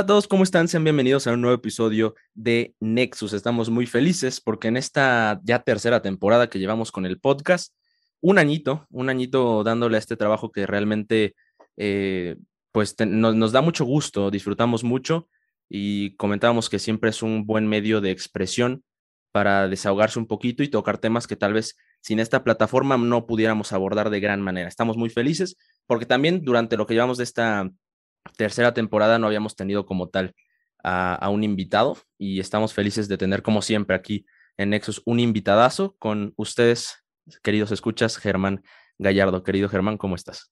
Hola a todos, ¿cómo están? Sean bienvenidos a un nuevo episodio de Nexus. Estamos muy felices porque en esta ya tercera temporada que llevamos con el podcast, un añito, un añito dándole a este trabajo que realmente eh, pues nos, da mucho gusto, disfrutamos mucho y comentábamos que siempre es un buen medio de expresión para desahogarse un poquito y tocar temas que tal vez sin esta plataforma no pudiéramos abordar de gran manera. Estamos muy felices porque también durante lo que llevamos de esta tercera temporada no habíamos tenido como tal a, un invitado y estamos felices de tener como siempre aquí en Nexus un invitadazo con ustedes, queridos escuchas, Germán Gallardo. Querido Germán, ¿cómo estás?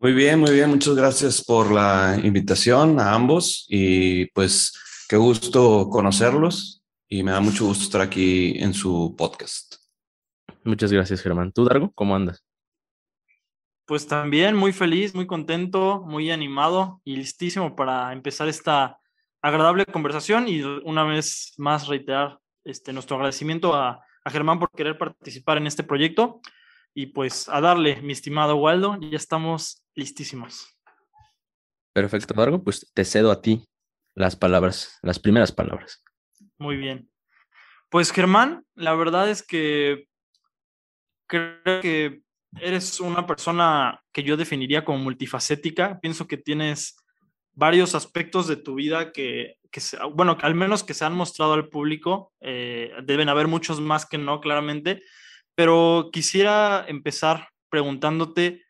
Muy bien, muy bien. Muchas gracias por la invitación a ambos y pues qué gusto conocerlos y me da mucho gusto estar aquí en su podcast. Muchas gracias, Germán. ¿Tú, Dargo, cómo andas? Pues también muy feliz, muy contento, muy animado y listísimo para empezar esta agradable conversación y una vez más reiterar este, nuestro agradecimiento a, Germán por querer participar en este proyecto y pues a darle, mi estimado Waldo, ya estamos listísimos. Perfecto, Dargo, pues te cedo a ti las palabras, las primeras palabras. Muy bien. Pues Germán, la verdad es que creo que eres una persona que yo definiría como multifacética. Pienso que tienes varios aspectos de tu vida que, bueno, al menos que se han mostrado al público. Eh, deben haber muchos más que no, claramente. Pero quisiera empezar preguntándote,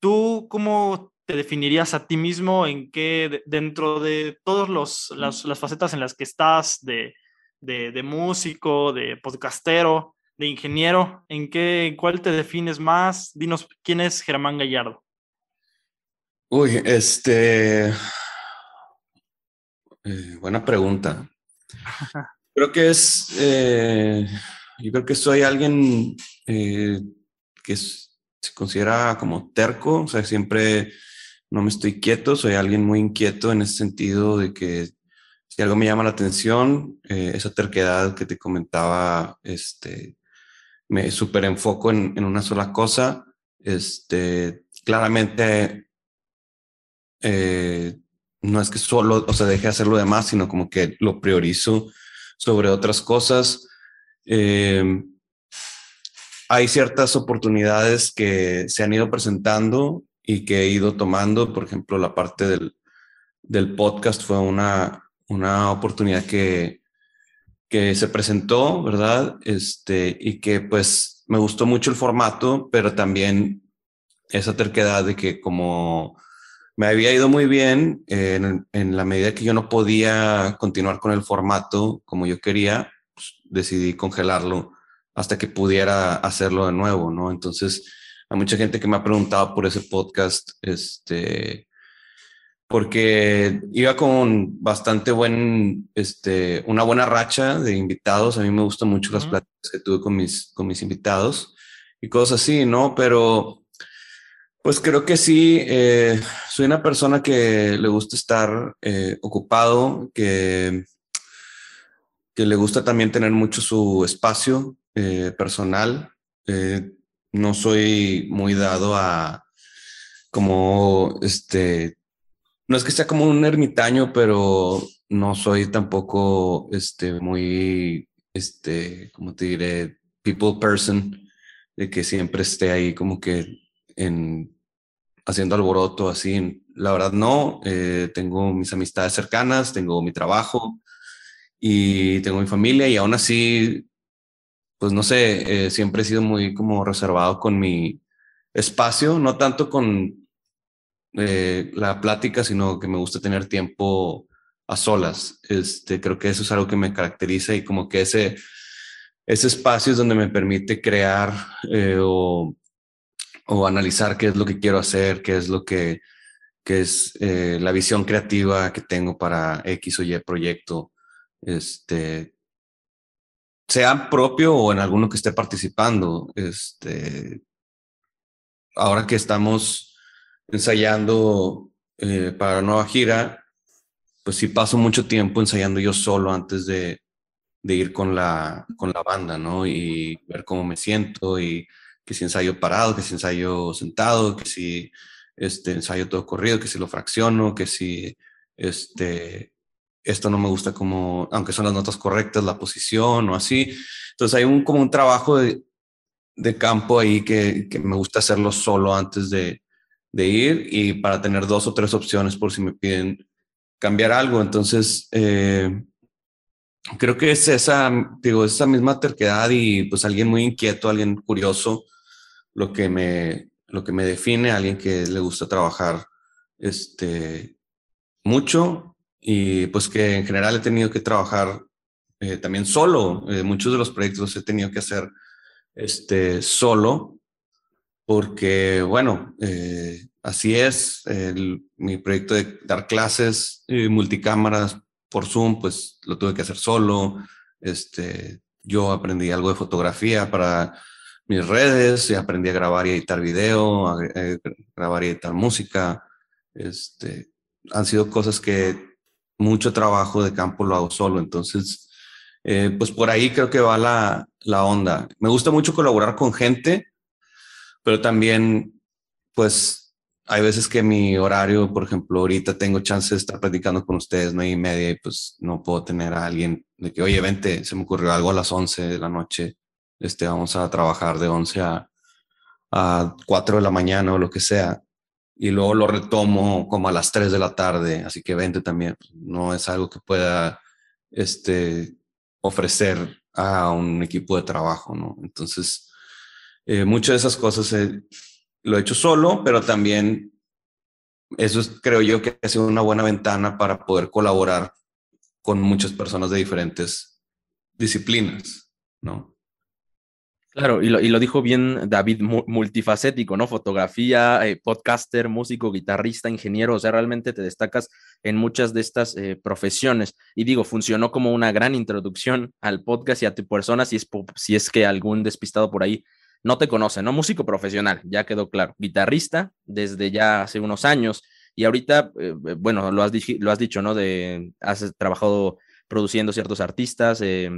¿tú cómo te definirías a ti mismo en qué, dentro de todas las, facetas en las que estás, de, de músico, de podcastero, de ingeniero, ¿en qué, cuál te defines más? Dinos, ¿quién es Germán Gallardo? Uy, este, eh, buena pregunta. creo que es, eh, yo creo que soy alguien eh, que se considera como terco, o sea, siempre no me estoy quieto, soy alguien muy inquieto en ese sentido de que si algo me llama la atención, esa terquedad que te comentaba, este, me super enfoco en, una sola cosa. Este, claramente, eh, no es que solo, o sea, deje de hacer lo demás, sino como que lo priorizo sobre otras cosas. Em, hay ciertas oportunidades que se han ido presentando y que he ido tomando. Por ejemplo, la parte del, del podcast fue una, una oportunidad que, que se presentó, ¿verdad? Este, y que pues me gustó mucho el formato, pero también esa terquedad de que como me había ido muy bien, en, la medida que yo no podía continuar con el formato como yo quería, pues, decidí congelarlo hasta que pudiera hacerlo de nuevo, ¿no? Entonces, hay mucha gente que me ha preguntado por ese podcast, este, porque iba con bastante buen, este, una buena racha de invitados. A mí me gustan mucho las pláticas que tuve con mis, con mis invitados y cosas así, ¿no? Pero, pues creo que sí, eh, soy una persona que le gusta estar eh, ocupado, que, que le gusta también tener mucho su espacio eh, personal. no soy muy dado a como este no es que sea como un ermitaño, pero no soy tampoco este, muy, este, como te diré, people person, de que siempre esté ahí como que en, haciendo alboroto, así. La verdad no, eh, tengo mis amistades cercanas, tengo mi trabajo y tengo mi familia y aún así, pues no sé, eh, siempre he sido muy como reservado con mi espacio, no tanto con eh, la plática, sino que me gusta tener tiempo a solas. Este, creo que eso es algo que me caracteriza y como que ese, ese espacio es donde me permite crear eh, o, o, analizar qué es lo que quiero hacer, qué es lo que, que es eh, la visión creativa que tengo para X o Y proyecto. Este, sea propio o en alguno que esté participando. Este, ahora que estamos ensayando eh, para la nueva gira, pues sí paso mucho tiempo ensayando yo solo antes de, de, ir con la, con la banda, ¿no? Y ver cómo me siento y que si ensayo parado, que si ensayo sentado, que si este, ensayo todo corrido, que si lo fracciono, que si este, esto no me gusta como, aunque son las notas correctas, la posición o así. Entonces hay un como un trabajo de, de campo ahí que, que, me gusta hacerlo solo antes de, de, ir y para tener dos o tres opciones por si me piden cambiar algo. Entonces, eh, creo que es esa, digo, esa misma terquedad y pues alguien muy inquieto, alguien curioso, lo que me, lo que me define, alguien que le gusta trabajar este, mucho y pues que en general he tenido que trabajar eh, también solo. Eh, muchos de los proyectos he tenido que hacer este, solo porque, bueno, eh, así es. Mi proyecto de dar clases multicámaras por Zoom, pues lo tuve que hacer solo. Este, yo aprendí algo de fotografía para mis redes, y aprendí a grabar y editar video, a, grabar y editar música. Este, han sido cosas que mucho trabajo de campo lo hago solo, entonces, eh, pues por ahí creo que va la, la onda. Me gusta mucho colaborar con gente, pero también, pues hay veces que mi horario, por ejemplo, ahorita tengo chance de estar platicando con ustedes nueve y media y pues no puedo tener a alguien de que, oye, vente, se me ocurrió algo a las 11 de la noche, este, vamos a trabajar de 11 a, a 4 de la mañana o lo que sea. Y luego lo retomo como a las 3 de la tarde, así que vente también. No es algo que pueda este, ofrecer a un equipo de trabajo, ¿no? Entonces, eh, muchas de esas cosas lo he hecho solo, pero también eso es, creo yo que ha sido una buena ventana para poder colaborar con muchas personas de diferentes disciplinas, ¿no? Claro, y lo, y lo dijo bien David, multifacético, ¿no? Fotografía, eh, podcaster, músico, guitarrista, ingeniero, o sea, realmente te destacas en muchas de estas eh, profesiones. Y digo, funcionó como una gran introducción al podcast y a tu persona, si es, si es que algún despistado por ahí no te conoce, ¿no? Músico profesional, ya quedó claro. Guitarrista desde ya hace unos años y ahorita, eh, eh, bueno, lo has, lo has dicho, ¿no? De, has trabajado produciendo ciertos artistas, eh,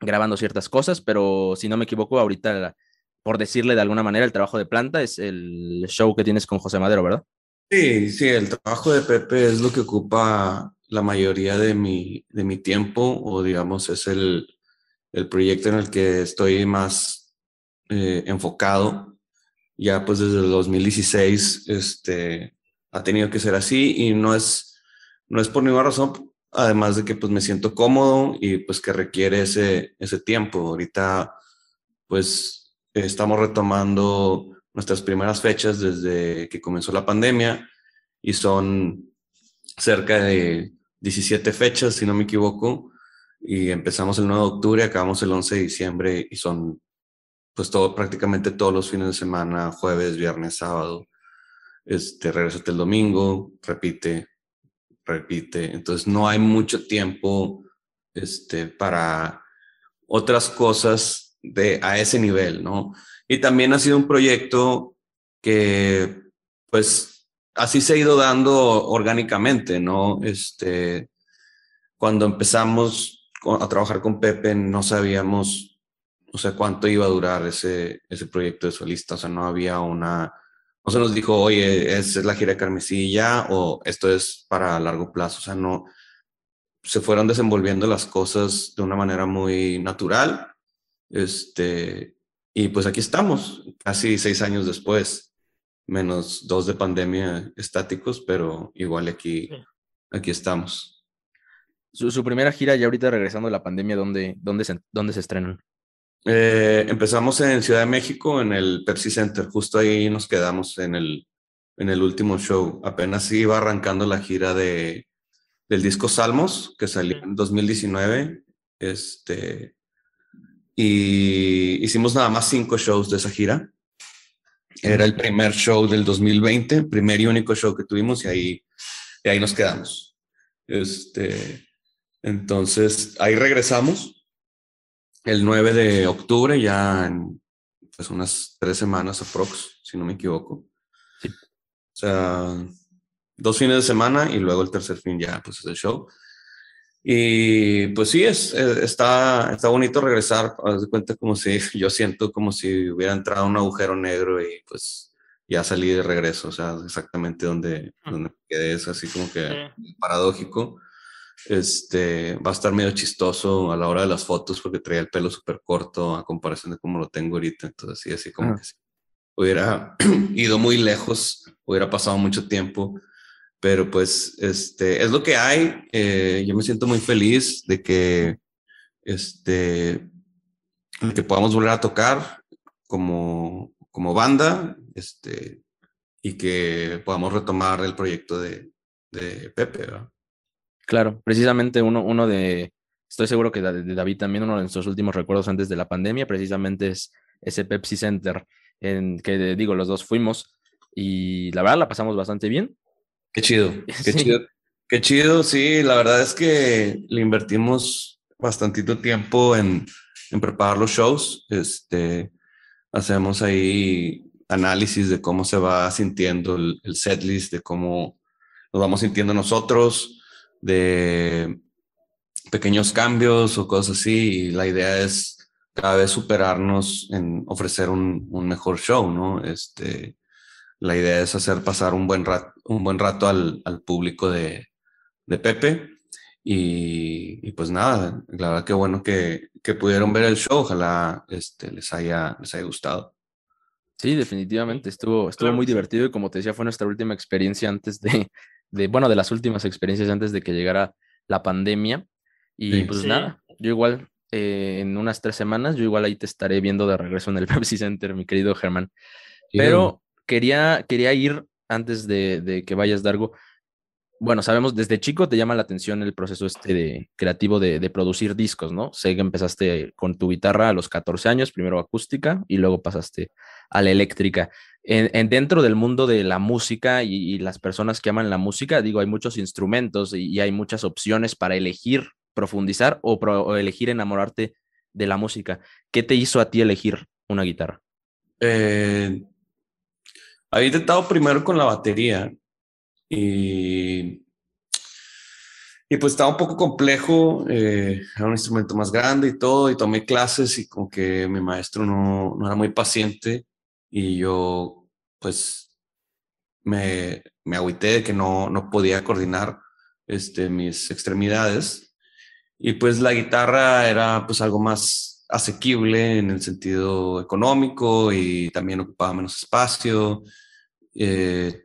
grabando ciertas cosas, pero si no me equivoco, ahorita, por decirle de alguna manera, el trabajo de planta es el show que tienes con José Madero, ¿verdad? Sí, sí, el trabajo de Pepe es lo que ocupa la mayoría de mi, de mi tiempo o digamos es el, el proyecto en el que estoy más eh, enfocado. Ya pues desde el 2016 este, ha tenido que ser así y no es, no es por ninguna razón, además de que pues me siento cómodo y pues que requiere ese, ese tiempo. Ahorita pues estamos retomando nuestras primeras fechas desde que comenzó la pandemia y son cerca de 17 fechas, si no me equivoco, y empezamos el 9 de octubre, acabamos el 11 de diciembre y son pues todo, prácticamente todos los fines de semana, jueves, viernes, sábado. Este, regresate el domingo, repite, repite. Entonces no hay mucho tiempo este, para otras cosas de, a ese nivel, ¿no? Y también ha sido un proyecto que, pues, así se ha ido dando orgánicamente, ¿no? Este, cuando empezamos a trabajar con Pepe, no sabíamos o sea, cuánto iba a durar ese, ese proyecto de solista, o sea, no había una, no se nos dijo, oye, es, es la gira de Carmesilla o esto es para largo plazo, o sea, no, se fueron desenvolviendo las cosas de una manera muy natural, este, y pues aquí estamos, casi seis años después, menos dos de pandemia estáticos, pero igual aquí, aquí estamos. Su, su, primera gira, ya ahorita regresando de la pandemia, ¿dónde, dónde, se, dónde se estrenan? Eh, empezamos en Ciudad de México, en el Pepsi Center. Justo ahí nos quedamos en el, en el último show. Apenas iba arrancando la gira de, del disco Salmos, que salió en 2019. Este, y hicimos nada más cinco shows de esa gira. Era el primer show del 2020, primer y único show que tuvimos y ahí, y ahí nos quedamos. Este, entonces, ahí regresamos el 9 de octubre, ya en pues, unas tres semanas aprox, si no me equivoco. Sí. O sea, dos fines de semana y luego el tercer fin ya, pues es el show. Y pues sí, es, eh, está, está bonito regresar, haz de cuenta como si yo siento como si hubiera entrado un agujero negro y pues ya salí de regreso, o sea, exactamente donde, donde quedé, es así como que paradójico. Este, va a estar medio chistoso a la hora de las fotos porque traía el pelo súper corto a comparación de cómo lo tengo ahorita. Entonces, sí, así como que si hubiera ido muy lejos, hubiera pasado mucho tiempo. Pero pues, este, es lo que hay. Eh, yo me siento muy feliz de que, este, que podamos volver a tocar como, como banda, este, y que podamos retomar el proyecto de, de Pepe, ¿verdad? Claro, precisamente uno, uno de, estoy seguro que de David también, uno de nuestros últimos recuerdos antes de la pandemia, precisamente es ese Pepsi Center, en que digo, los dos fuimos y la verdad la pasamos bastante bien. Qué chido, qué chido. Qué chido, sí, la verdad es que le invertimos bastantito tiempo en, en preparar los shows. Este, hacemos ahí análisis de cómo se va sintiendo el, el setlist, de cómo nos vamos sintiendo nosotros, de pequeños cambios o cosas así. Y la idea es cada vez superarnos en ofrecer un, un mejor show, ¿no? Este, la idea es hacer pasar un buen rato, un buen rato al, al público de, de Pepe. Y, y, pues nada, la verdad que bueno que, que, pudieron ver el show. Ojalá este, les, haya, les haya gustado. Sí, definitivamente. Estuvo, estuvo muy divertido y como te decía, fue nuestra última experiencia antes de, de, bueno, de las últimas experiencias antes de que llegara la pandemia. Y pues nada, yo igual eh, en unas tres semanas, yo igual ahí te estaré viendo de regreso en el Pepsi Center, mi querido Germán. Pero quería, quería ir antes de, de, que vayas, Dargo. Bueno, sabemos, desde chico te llama la atención el proceso este de, creativo de, de, producir discos, ¿no? Sé que empezaste con tu guitarra a los 14 años, primero acústica y luego pasaste a la eléctrica en, dentro del mundo de la música y, las personas que aman la música, digo, hay muchos instrumentos y, hay muchas opciones para elegir profundizar o, elegir enamorarte de la música. ¿Qué te hizo a ti elegir una guitarra? Eh, había intentado primero con la batería y, y pues estaba un poco complejo, eh, era un instrumento más grande y todo, y tomé clases y como que mi maestro no, no era muy paciente y yo pues me, me agüité de que no, no podía coordinar este, mis extremidades y pues la guitarra era pues algo más asequible en el sentido económico y también ocupaba menos espacio. Eh,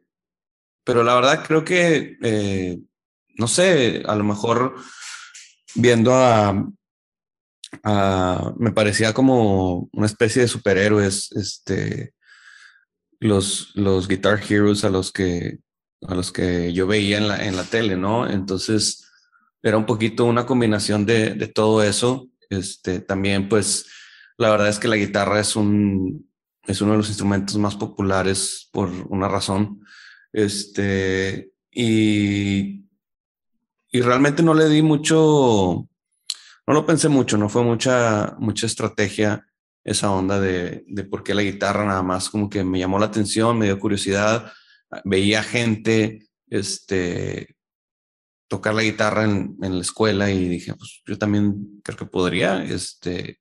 pero la verdad creo que, eh, no sé, a lo mejor viendo a, a, me parecía como una especie de superhéroes, este, los, los Guitar Heroes a los que, a los que yo veía en la, en la tele, ¿no? Entonces era un poquito una combinación de, de todo eso. Este, también, pues, la verdad es que la guitarra es un, es uno de los instrumentos más populares por una razón. Este, y, y realmente no le di mucho, no lo pensé mucho, no fue mucha, mucha estrategia esa onda de, de por qué la guitarra nada más como que me llamó la atención, me dio curiosidad, veía gente este, tocar la guitarra en, en, la escuela y dije, pues yo también creo que podría, este,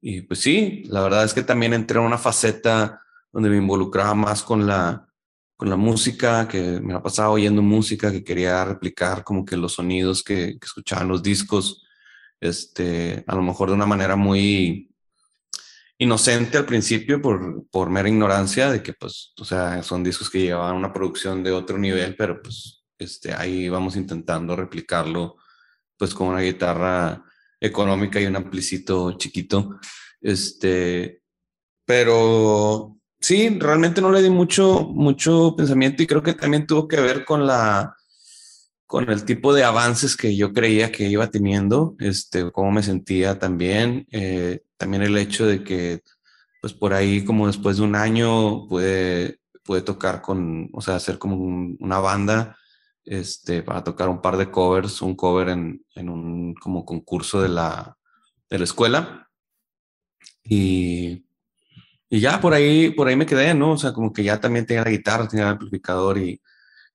y pues sí, la verdad es que también entré en una faceta donde me involucraba más con la, con la música, que me la pasaba oyendo música, que quería replicar como que los sonidos que escuchaban los discos, este, a lo mejor de una manera muy, inocente al principio por, por mera ignorancia de que, pues, o sea, son discos que llevaban una producción de otro nivel, pero pues este, ahí vamos intentando replicarlo, pues, con una guitarra económica y un amplicito chiquito. Este, pero sí, realmente no le di mucho, mucho pensamiento y creo que también tuvo que ver con la, con el tipo de avances que yo creía que iba teniendo, este, cómo me sentía también. Eh, también el hecho de que, pues por ahí, como después de un año, puede, puede tocar con, o sea, hacer como una banda este, para tocar un par de covers, un cover en, en un como concurso de la, de la escuela. Y, y ya por ahí, por ahí me quedé, ¿no? O sea, como que ya también tenía la guitarra, tenía el amplificador y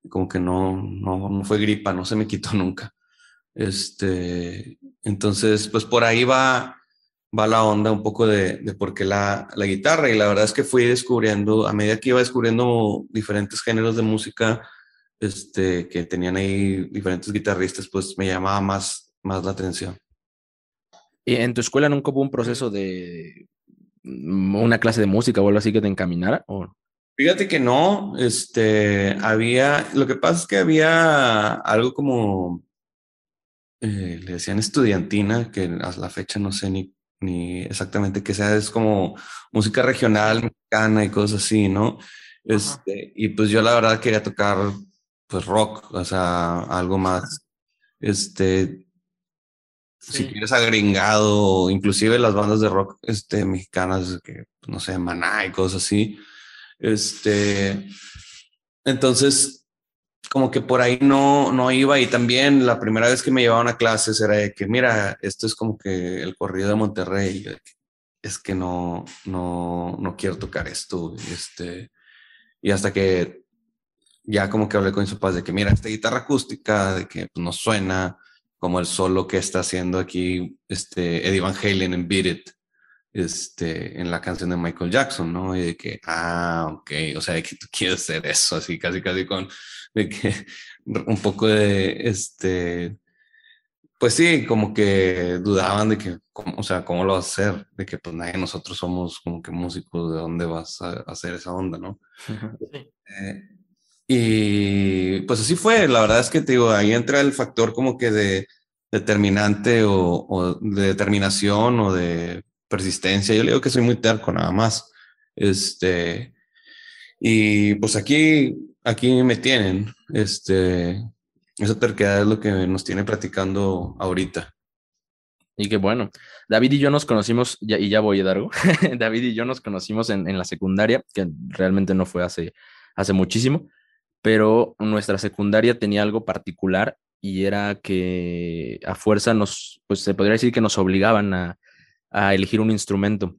como que no, no, no fue gripa, no se me quitó nunca. Este, entonces, pues por ahí va, va la onda un poco de, de por qué la, la, guitarra. Y la verdad es que fui descubriendo, a medida que iba descubriendo diferentes géneros de música, este, que tenían ahí diferentes guitarristas, pues me llamaba más, más la atención. ¿Y en tu escuela nunca hubo un proceso de mm, una clase de música o algo así que te encaminara? ¿O? Fíjate que no, este, había, lo que pasa es que había algo como, eh, le decían estudiantina, que a la fecha no sé ni, ni exactamente qué sea, es como música regional mexicana y cosas así, ¿no? Este, y pues yo la verdad quería tocar pues rock, o sea, algo más, este, si quieres agringado, inclusive las bandas de rock este, mexicanas, que no sé, Maná y cosas así. Este, entonces, como que por ahí no, no iba y también la primera vez que me llevaban a clases era de que, mira, esto es como que el corrido de Monterrey, es que no, no, no quiero tocar esto, este, y hasta que ya como que hablé con mis papás de que, mira, esta guitarra acústica, de que pues, no suena como el solo que está haciendo aquí este Eddie Van Halen en Beat It, este, en la canción de Michael Jackson, ¿no? Y de que, ah, ok, o sea, de que tú quieres hacer eso, así casi, casi con, de que un poco de, este, pues sí, como que dudaban de que, o sea, ¿cómo lo vas a hacer? De que pues nadie nosotros somos como que músicos, ¿de dónde vas a hacer esa onda, no? Sí. Eh, y pues así fue, la verdad es que te digo, ahí entra el factor como que de determinante o, de determinación o de persistencia. Yo le digo que soy muy terco nada más. Este, y pues aquí, aquí me tienen. Este, esa terquedad es lo que nos tiene practicando ahorita. Y qué bueno. David y yo nos conocimos, y ya voy, Dargo. David y yo nos conocimos en, en, la secundaria, que realmente no fue hace, hace muchísimo pero nuestra secundaria tenía algo particular y era que a fuerza nos, pues se podría decir que nos obligaban a, elegir un instrumento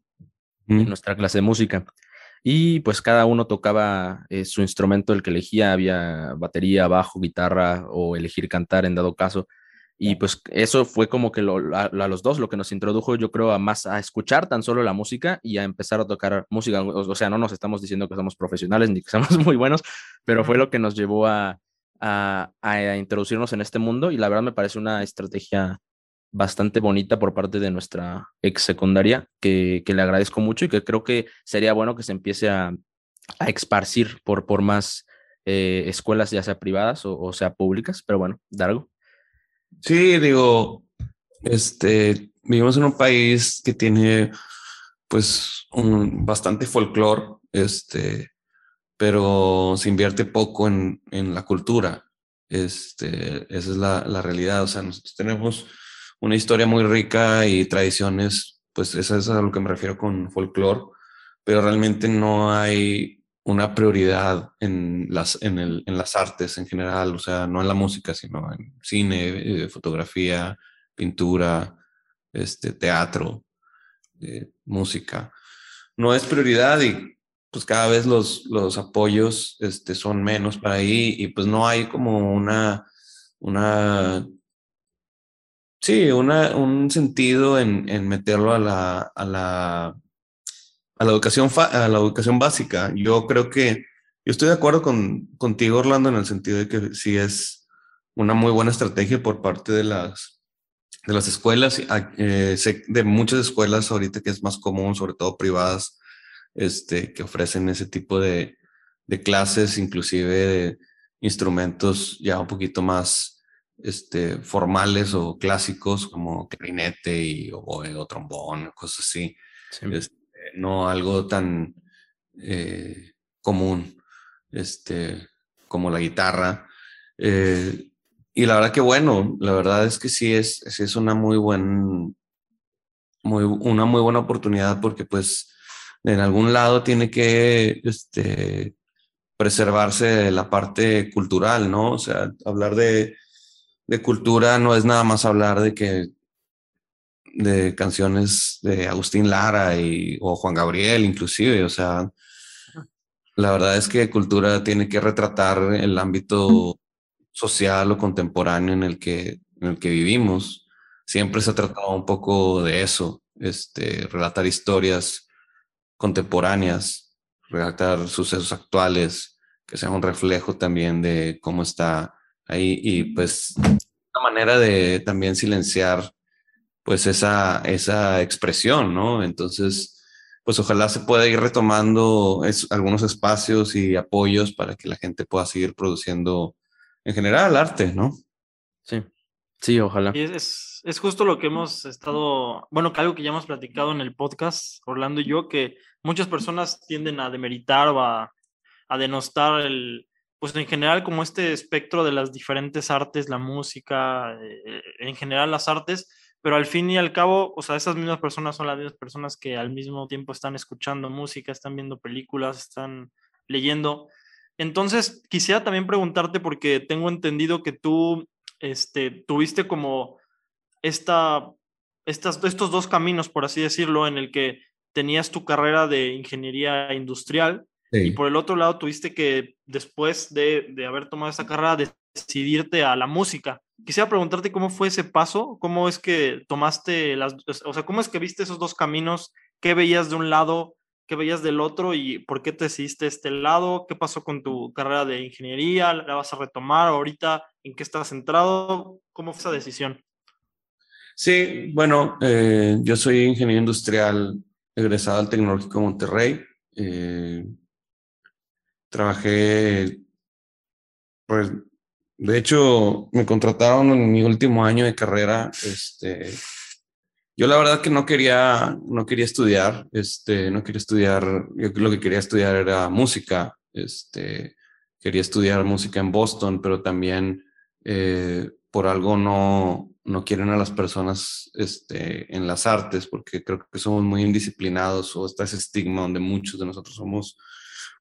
en nuestra clase de música. Y pues cada uno tocaba eh, su instrumento, el que elegía, había batería, bajo, guitarra o elegir cantar en dado caso. Y pues eso fue como que a, los dos lo que nos introdujo, yo creo, a más a escuchar tan solo la música y a empezar a tocar música. O, sea, no nos estamos diciendo que somos profesionales ni que somos muy buenos, pero fue lo que nos llevó a, a, a introducirnos en este mundo y la verdad me parece una estrategia bastante bonita por parte de nuestra ex secundaria que, que le agradezco mucho y que creo que sería bueno que se empiece a, a esparcir por, por más eh, escuelas, ya sea privadas o, o sea públicas. Pero bueno, Dargo. Sí, digo, este, vivimos en un país que tiene pues un bastante folclore, este, pero se invierte poco en, en la cultura. Este, esa es la, la, realidad. O sea, nosotros tenemos una historia muy rica y tradiciones, pues eso es a lo que me refiero con folclore, pero realmente no hay una prioridad en las, en, el, en las artes en general, o sea, no en la música, sino en cine, eh, fotografía, pintura, este, teatro, eh, música. No es prioridad y pues cada vez los, los apoyos este, son menos para ahí y pues no hay como una, una sí, una, un sentido en, en meterlo a la, a la a la educación, a la educación básica. Yo creo que, yo estoy de acuerdo con, contigo, Orlando, en el sentido de que sí es una muy buena estrategia por parte de las, de las escuelas, eh, de muchas escuelas ahorita que es más común, sobre todo privadas, este, que ofrecen ese tipo de, de clases, inclusive de instrumentos ya un poquito más este, formales o clásicos como clarinete y, o, o trombón, cosas así. Sí. Este, no algo tan eh, común este, como la guitarra. Eh, y la verdad que bueno, la verdad es que sí es, es una muy, buen, muy, una muy buena oportunidad porque pues en algún lado tiene que este, preservarse la parte cultural, ¿no? O sea, hablar de, de cultura no es nada más hablar de que de canciones de Agustín Lara y, o Juan Gabriel inclusive, o sea, la verdad es que cultura tiene que retratar el ámbito social o contemporáneo en el que, en el que vivimos. Siempre se ha tratado un poco de eso, este, relatar historias contemporáneas, relatar sucesos actuales, que sea un reflejo también de cómo está ahí y pues una manera de también silenciar pues esa, esa expresión, ¿no? Entonces, pues ojalá se pueda ir retomando algunos espacios y apoyos para que la gente pueda seguir produciendo en general arte, ¿no? Sí, sí, ojalá. Y es, es, justo lo que hemos estado, bueno, que algo que ya hemos platicado en el podcast, Orlando y yo, que muchas personas tienden a demeritar o a, a denostar el, pues en general como este espectro de las diferentes artes, la música, eh, en general las artes, pero al fin y al cabo, o sea, esas mismas personas son las mismas personas que al mismo tiempo están escuchando música, están viendo películas, están leyendo. Entonces, quisiera también preguntarte, porque tengo entendido que tú este, tuviste como esta, estas, estos dos caminos, por así decirlo, en el que tenías tu carrera de ingeniería industrial y por el otro lado tuviste que, después de, de haber tomado esa carrera, decidirte a la música. Quisiera preguntarte cómo fue ese paso, cómo es que tomaste las, o sea, cómo es que viste esos dos caminos, qué veías de un lado, qué veías del otro y por qué te decidiste este lado, qué pasó con tu carrera de ingeniería, la vas a retomar ahorita, en qué estás centrado, cómo fue esa decisión. Sí, bueno, eh, yo soy ingeniero industrial egresado al Tecnológico Monterrey. Eh, trabajé pues de hecho, me contrataron en mi último año de carrera. Este, yo la verdad que no quería, no quería estudiar, este, no quería estudiar, yo lo que quería estudiar era música, este, quería estudiar música en Boston, pero también eh, por algo no, no quieren a las personas este, en las artes, porque creo que somos muy indisciplinados o está ese estigma donde muchos de nosotros somos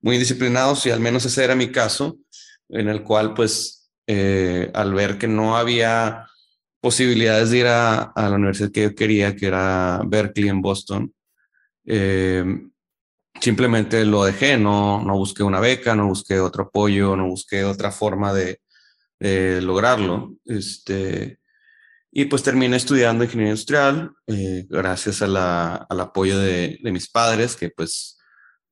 muy indisciplinados y al menos ese era mi caso, en el cual pues eh, al ver que no había posibilidades de ir a, la universidad que yo quería, que era Berkeley en Boston, eh, simplemente lo dejé, no, no busqué una beca, no busqué otro apoyo, no busqué otra forma de, lograrlo. Este, y pues terminé estudiando ingeniería industrial eh, gracias a la, al apoyo de, de, mis padres, que pues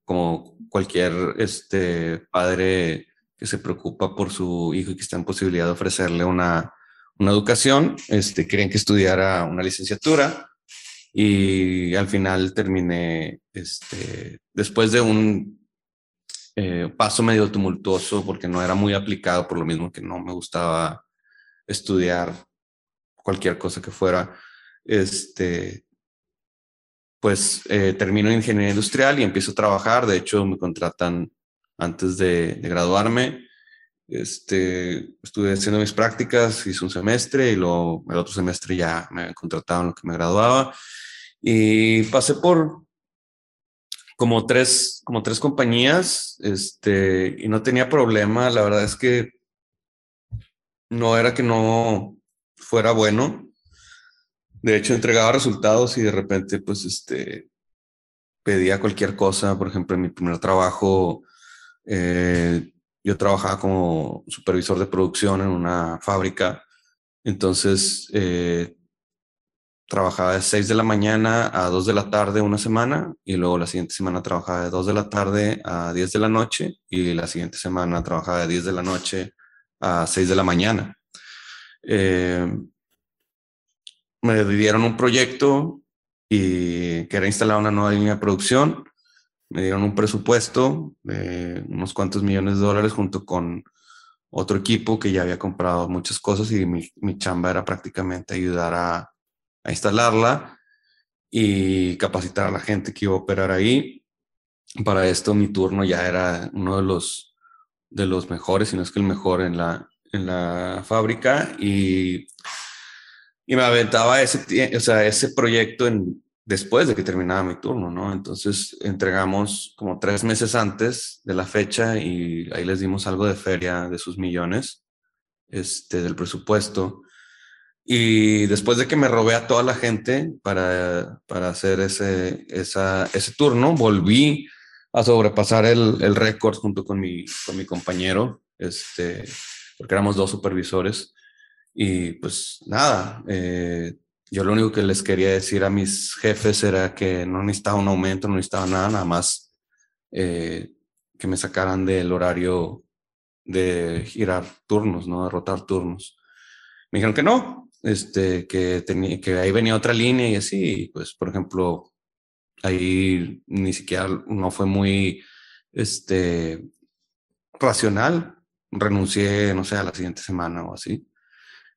como cualquier este, padre que se preocupa por su hijo y que está en posibilidad de ofrecerle una, una educación, este, querían que estudiara una licenciatura y al final terminé, este, después de un eh, paso medio tumultuoso porque no era muy aplicado por lo mismo que no me gustaba estudiar cualquier cosa que fuera, este, pues eh, termino en ingeniería industrial y empiezo a trabajar. De hecho, me contratan antes de, graduarme. Este, estuve haciendo mis prácticas, hice un semestre y luego el otro semestre ya me contrataron lo que me graduaba. Y pasé por como tres, como tres compañías este, y no tenía problema. La verdad es que no era que no fuera bueno. De hecho, entregaba resultados y de repente, pues, este, pedía cualquier cosa. Por ejemplo, en mi primer trabajo eh, yo trabajaba como supervisor de producción en una fábrica, entonces eh, trabajaba de 6 de la mañana a 2 de la tarde una semana y luego la siguiente semana trabajaba de 2 de la tarde a 10 de la noche y la siguiente semana trabajaba de 10 de la noche a 6 de la mañana. Eh, me dieron un proyecto y que era instalar una nueva línea de producción me dieron un presupuesto de unos cuantos millones de dólares junto con otro equipo que ya había comprado muchas cosas y mi, mi chamba era prácticamente ayudar a, a, instalarla y capacitar a la gente que iba a operar ahí. Para esto mi turno ya era uno de los, de los mejores, si no es que el mejor en la, en la fábrica y, y me aventaba ese, o sea, ese proyecto en después de que terminaba mi turno, ¿no? Entonces entregamos como tres meses antes de la fecha y ahí les dimos algo de feria de sus millones, este, del presupuesto. Y después de que me robé a toda la gente para, para hacer ese, esa, ese turno, volví a sobrepasar el, el récord junto con mi, con mi compañero, este, porque éramos dos supervisores. Y pues nada, eh, yo lo único que les quería decir a mis jefes era que no necesitaba un aumento, no necesitaba nada, nada más eh, que me sacaran del horario de girar turnos, ¿no? De rotar turnos. Me dijeron que no, este, que, tenía, que ahí venía otra línea y así, pues, por ejemplo, ahí ni siquiera no fue muy, este, racional. Renuncié, no sé, a la siguiente semana o así.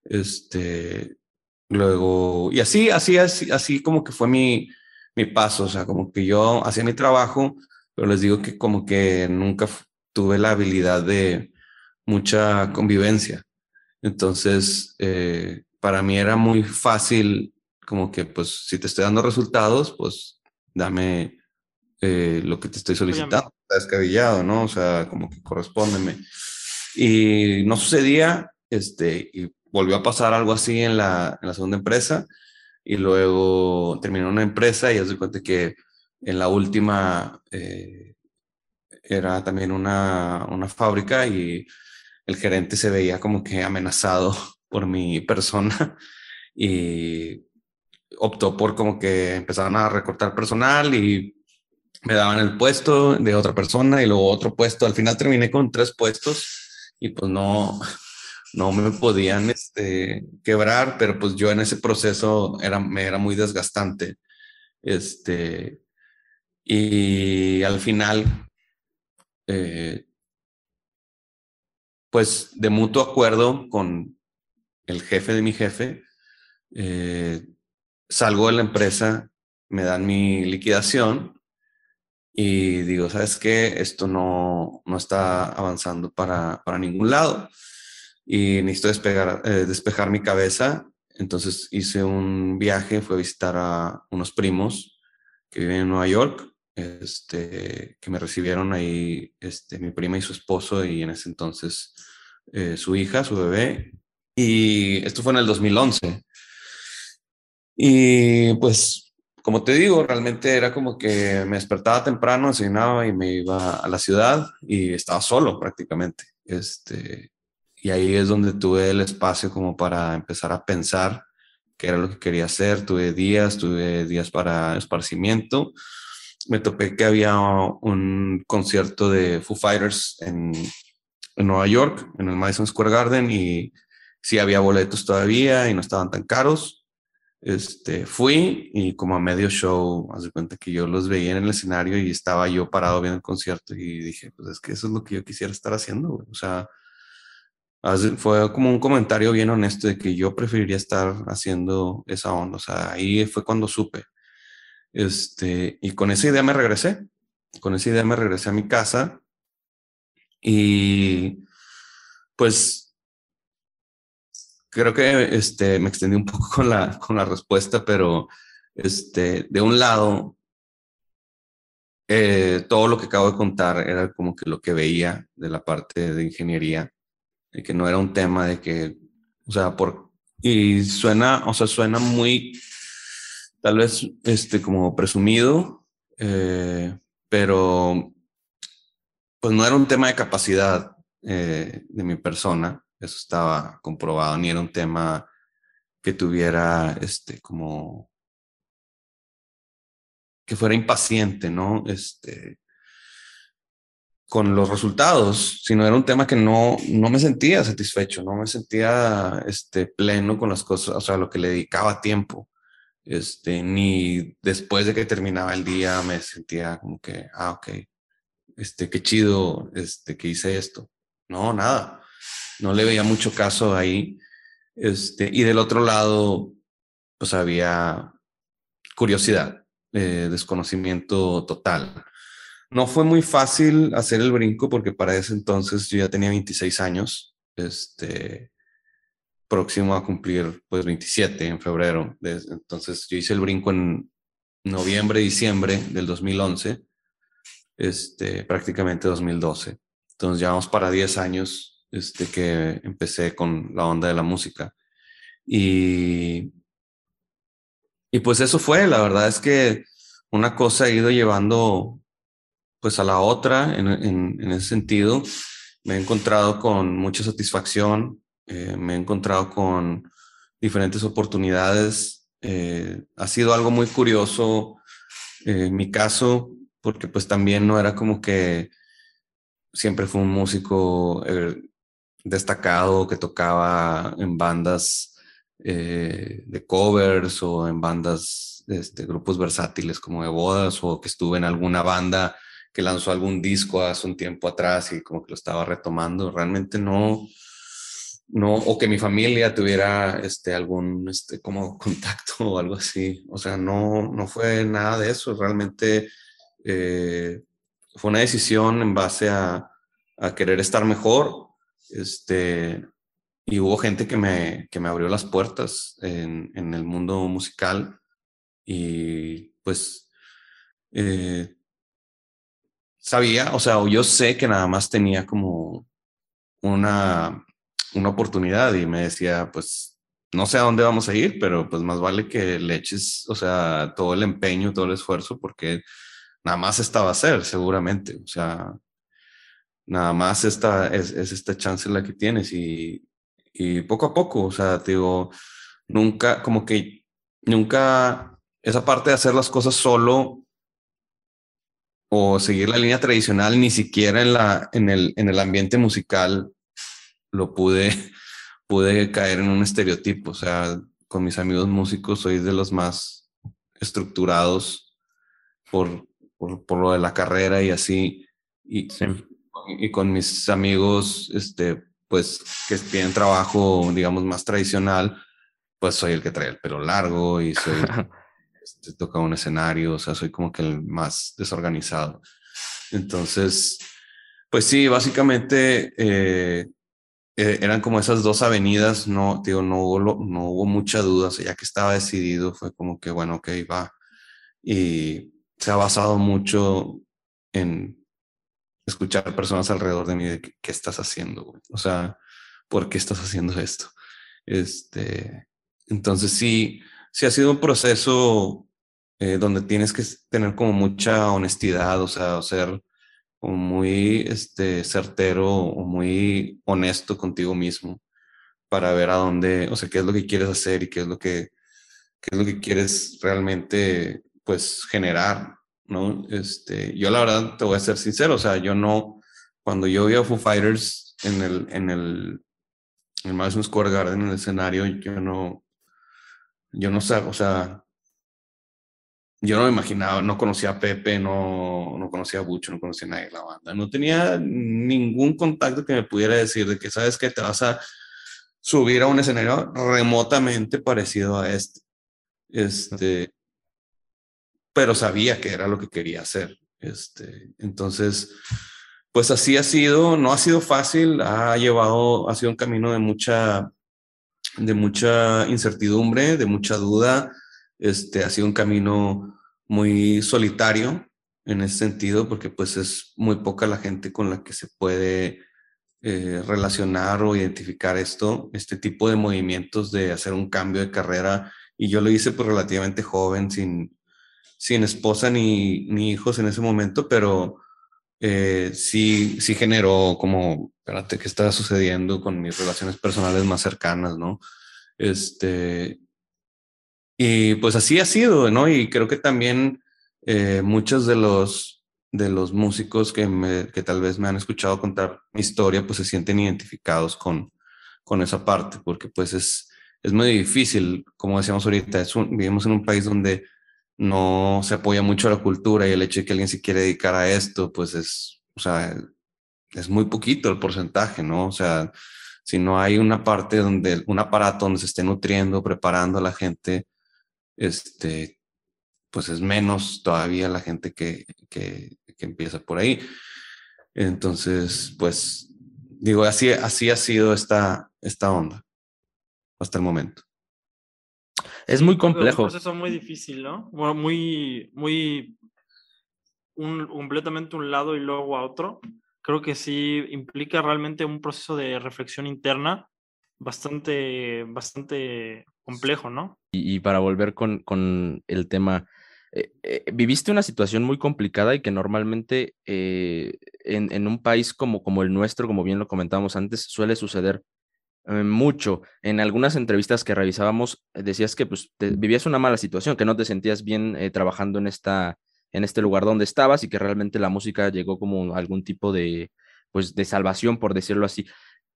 Este, luego, y así, así, así, así como que fue mi, mi paso, o sea, como que yo hacía mi trabajo, pero les digo que como que nunca tuve la habilidad de mucha convivencia. Entonces, eh, para mí era muy fácil, como que, pues, si te estoy dando resultados, pues, dame eh, lo que te estoy solicitando. Está descabellado, ¿no? O sea, como que correspóndeme. Y no sucedía, este, y volvió a pasar algo así en la, en la segunda empresa, y luego terminó una empresa y ya se cuenta que en la última eh, era también una, una fábrica y el gerente se veía como que amenazado por mi persona y optó por como que empezaban a recortar personal y me daban el puesto de otra persona y luego otro puesto. Al final terminé con tres puestos y pues no, no me podían este, quebrar, pero pues yo en ese proceso era, me era muy desgastante. Este, y al final, eh, pues de mutuo acuerdo con el jefe de mi jefe, eh, salgo de la empresa, me dan mi liquidación y digo, ¿sabes qué? Esto no, no está avanzando para, para ningún lado y necesito despegar, eh, despejar mi cabeza. Entonces hice un viaje, fui a visitar a unos primos que viven en Nueva York, este, que me recibieron ahí este, mi prima y su esposo y en ese entonces eh, su hija, su bebé. Y esto fue en el 2011. Y pues, como te digo, realmente era como que me despertaba temprano, desayunaba y me iba a la ciudad y estaba solo prácticamente. Este, y ahí es donde tuve el espacio como para empezar a pensar qué era lo que quería hacer. Tuve días, tuve días para esparcimiento. Me topé que había un concierto de Foo Fighters en, en Nueva York, en el Madison Square Garden, y sí había boletos todavía y no estaban tan caros. Este, fui y como a medio show, haz de cuenta que yo los veía en el escenario y estaba yo parado viendo el concierto y dije, pues es que eso es lo que yo quisiera estar haciendo, O sea, fue como un comentario bien honesto de que yo preferiría estar haciendo esa onda. O sea, ahí fue cuando supe. Este, y con esa idea me regresé. Con esa idea me regresé a mi casa y pues creo que este, me extendí un poco con la, con la respuesta, pero este, de un lado, eh, todo lo que acabo de contar era como que lo que veía de la parte de ingeniería que no era un tema de que, o sea, por, y suena, o sea, suena muy, tal vez, este, como presumido, eh, pero pues no era un tema de capacidad eh, de mi persona, eso estaba comprobado, ni era un tema que tuviera, este, como, que fuera impaciente, ¿no? Este, con los resultados, sino era un tema que no, no me sentía satisfecho, no me sentía este, pleno con las cosas, o sea, lo que le dedicaba tiempo. Este, ni después de que terminaba el día me sentía como que, ah, ok, este, qué chido, este, que hice esto. No, nada, no le veía mucho caso ahí. Este, y del otro lado, pues había curiosidad, eh, desconocimiento total. No fue muy fácil hacer el brinco porque para ese entonces yo ya tenía 26 años, este, próximo a cumplir pues 27 en febrero. Entonces yo hice el brinco en noviembre, diciembre del 2011, este, prácticamente 2012. Entonces ya vamos para 10 años este, que empecé con la onda de la música. Y, y pues eso fue, la verdad es que una cosa ha ido llevando pues a la otra en, en, ese sentido. Me he encontrado con mucha satisfacción, eh, me he encontrado con diferentes oportunidades. Eh, ha sido algo muy curioso eh, en mi caso, porque pues también no era como que siempre fue un músico eh, destacado que tocaba en bandas eh, de covers o en bandas, este, grupos versátiles como de bodas o que estuve en alguna banda que lanzó algún disco hace un tiempo atrás y como que lo estaba retomando. Realmente no, no, o que mi familia tuviera este, algún este, como contacto o algo así. O sea, no, no fue nada de eso. Realmente eh, fue una decisión en base a, a, querer estar mejor. Este, y hubo gente que me, que me abrió las puertas en, en el mundo musical y pues eh, sabía, o sea, yo sé que nada más tenía como una, una oportunidad y me decía, pues no sé a dónde vamos a ir, pero pues más vale que le eches, o sea, todo el empeño, todo el esfuerzo, porque nada más esta va a ser, seguramente, o sea, nada más esta es, es esta chance la que tienes y, y poco a poco, o sea, te digo, nunca, como que nunca esa parte de hacer las cosas solo o seguir la línea tradicional, ni siquiera en, la, en, el, en el ambiente musical lo pude, pude caer en un estereotipo. O sea, con mis amigos músicos soy de los más estructurados por, por, por lo de la carrera y así. Y, y con mis amigos, este, pues, que tienen trabajo, digamos, más tradicional, pues soy el que trae el pelo largo y soy toca un escenario, o sea, soy como que el más desorganizado. Entonces, pues sí, básicamente eh, eh, eran como esas dos avenidas, no, digo, no hubo, no hubo mucha duda, o ya que estaba decidido, fue como que, bueno, ok, va. Y se ha basado mucho en escuchar personas alrededor de mí de qué, estás haciendo, o sea, ¿por qué estás haciendo esto? Este, entonces sí, sí ha sido un proceso eh, donde tienes que tener como mucha honestidad, o sea, ser como muy este, certero o muy honesto contigo mismo para ver a dónde, o sea, qué es lo que quieres hacer y qué es lo que, qué es lo que quieres realmente, pues, generar, ¿no? Este, yo la verdad te voy a ser sincero, o sea, yo no, cuando yo vi a Foo Fighters en el, en el, en el Madison Square Garden, en el escenario, yo no, yo no sé, o sea, yo no me imaginaba, no conocía a Pepe, no, no conocía a Bucho, no conocía a nadie de la banda. No tenía ningún contacto que me pudiera decir de que, ¿sabes que Te vas a subir a un escenario remotamente parecido a este. Este, pero sabía que era lo que quería hacer. Este, entonces, pues así ha sido, no ha sido fácil, ha llevado, ha sido un camino de mucha de mucha incertidumbre, de mucha duda. Este ha sido un camino muy solitario en ese sentido, porque pues es muy poca la gente con la que se puede eh, relacionar o identificar esto, este tipo de movimientos de hacer un cambio de carrera. Y yo lo hice pues relativamente joven, sin, sin esposa ni, ni hijos en ese momento, pero eh, sí, sí generó como, espérate, ¿qué está sucediendo con mis relaciones personales más cercanas, no? Este, y pues así ha sido, ¿no? Y creo que también eh, muchos de los, de los músicos que, que tal vez me han escuchado contar mi historia, pues se sienten identificados con, con esa parte, porque pues es, es muy difícil, como decíamos ahorita, vivimos en un país donde no se apoya mucho la cultura y el hecho de que alguien se quiere dedicar a esto, pues es, o sea, es muy poquito el porcentaje, ¿no? O sea, si no hay una parte donde, un aparato donde se esté nutriendo, preparando a la gente, este, pues es menos todavía la gente que, que, que empieza por ahí. Entonces, pues, digo, así, así ha sido esta, esta onda hasta el momento. Es muy complejo. Es un proceso muy difícil, ¿no? Bueno, muy, muy, un, completamente un lado y luego a otro. Creo que sí implica realmente un proceso de reflexión interna bastante, bastante complejo, ¿no? Y, para volver con, con el tema, eh, eh, viviste una situación muy complicada y que normalmente eh, en, en, un país como, como el nuestro, como bien lo comentábamos antes, suele suceder eh, mucho. En algunas entrevistas que revisábamos, eh, decías que pues, vivías una mala situación, que no te sentías bien eh, trabajando en, esta, en este lugar donde estabas y que realmente la música llegó como algún tipo de, pues, de salvación, por decirlo así.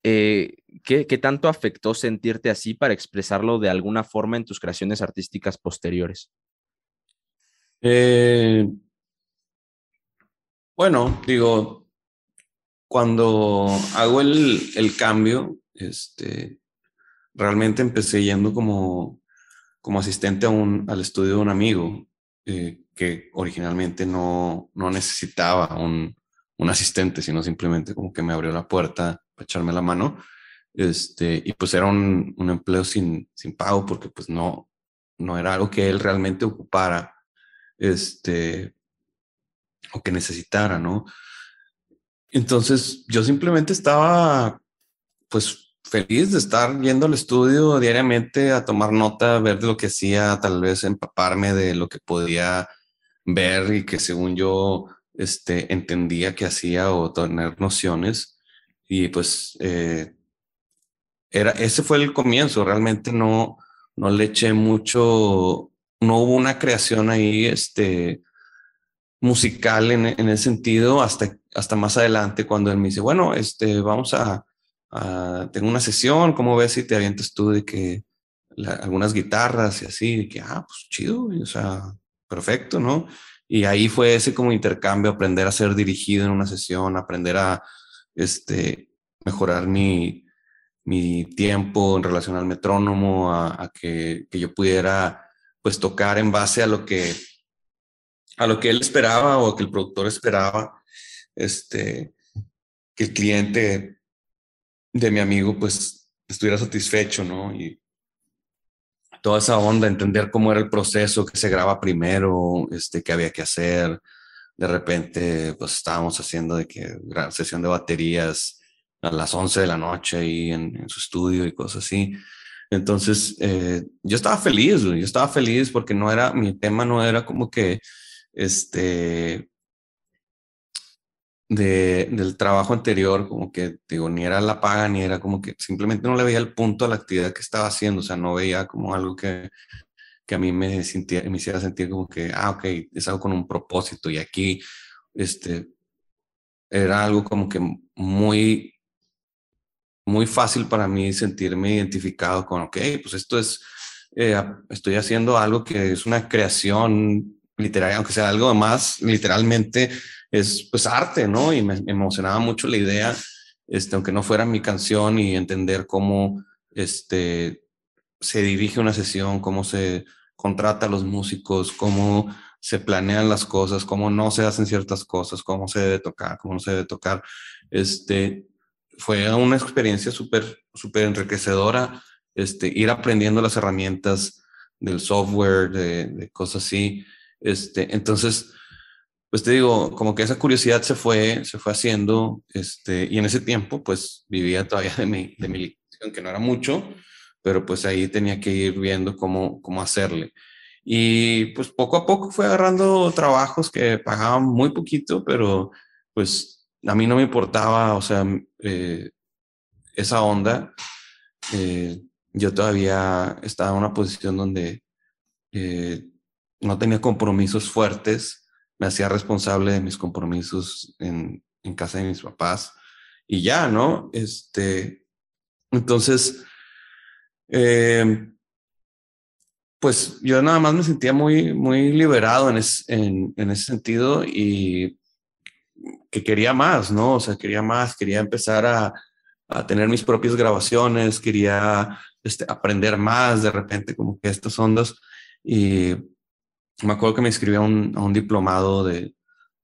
Eh, ¿qué, ¿qué, tanto afectó sentirte así para expresarlo de alguna forma en tus creaciones artísticas posteriores? Eh, bueno, digo, cuando hago el, el, cambio, este, realmente empecé yendo como, como asistente a un, al estudio de un amigo eh, que originalmente no, no necesitaba un, un asistente, sino simplemente como que me abrió la puerta echarme la mano. Este, y pues era un, un, empleo sin, sin pago porque pues no, no era algo que él realmente ocupara, este, o que necesitara, ¿no? Entonces yo simplemente estaba pues feliz de estar yendo al estudio diariamente a tomar nota, ver de lo que hacía, tal vez empaparme de lo que podía ver y que según yo este, entendía que hacía o tener nociones. Y pues eh, era, ese fue el comienzo, realmente no, no le eché mucho, no hubo una creación ahí este, musical en, en ese sentido hasta, hasta más adelante cuando él me dice, bueno, este, vamos a, tengo una sesión, ¿cómo ves si te avientas tú de que algunas guitarras y así? que, ah, pues chido, o sea, perfecto, ¿no? Y ahí fue ese como intercambio, aprender a ser dirigido en una sesión, aprender a, este, mejorar mi, mi tiempo en relación al metrónomo, a, que, que, yo pudiera pues tocar en base a lo que a lo que él esperaba o que el productor esperaba, este, que el cliente de mi amigo pues estuviera satisfecho, ¿no? Y toda esa onda, entender cómo era el proceso, que se graba primero, este, qué había que hacer, de repente pues estábamos haciendo de que sesión de baterías a las 11 de la noche ahí en, su estudio y cosas así. Entonces eh, yo estaba feliz, yo estaba feliz porque no era, mi tema no era como que este de, del trabajo anterior, como que digo, ni era la paga, ni era como que simplemente no le veía el punto a la actividad que estaba haciendo, o sea, no veía como algo que, que a mí me, sintiera, me hiciera sentir como que, ah, ok, es algo con un propósito y aquí, este, era algo como que muy, muy fácil para mí sentirme identificado con, ok, pues esto es, eh, estoy haciendo algo que es una creación literaria, aunque sea algo más, literalmente es pues arte, ¿no? Y me, emocionaba mucho la idea, este, aunque no fuera mi canción y entender cómo, este, se dirige una sesión, cómo se contrata a los músicos, cómo se planean las cosas, cómo no se hacen ciertas cosas, cómo se debe tocar, cómo no se debe tocar. Este, fue una experiencia súper, súper enriquecedora, este, ir aprendiendo las herramientas del software, de, de, cosas así. Este, entonces, pues te digo, como que esa curiosidad se fue, se fue haciendo, este, y en ese tiempo, pues vivía todavía de mi, de mi que no era mucho, pero pues ahí tenía que ir viendo cómo, cómo hacerle. Y pues poco a poco fue agarrando trabajos que pagaban muy poquito, pero pues a mí no me importaba, o sea, eh, esa onda. Eh, yo todavía estaba en una posición donde eh, no tenía compromisos fuertes, me hacía responsable de mis compromisos en, casa de mis papás y ya, ¿no? Este, entonces, eh, pues yo nada más me sentía muy, muy liberado en, ese sentido y que quería más, ¿no? O sea, quería más, quería empezar a, a tener mis propias grabaciones, quería este, aprender más de repente como que estas ondas y me acuerdo que me inscribí a un, a un diplomado de,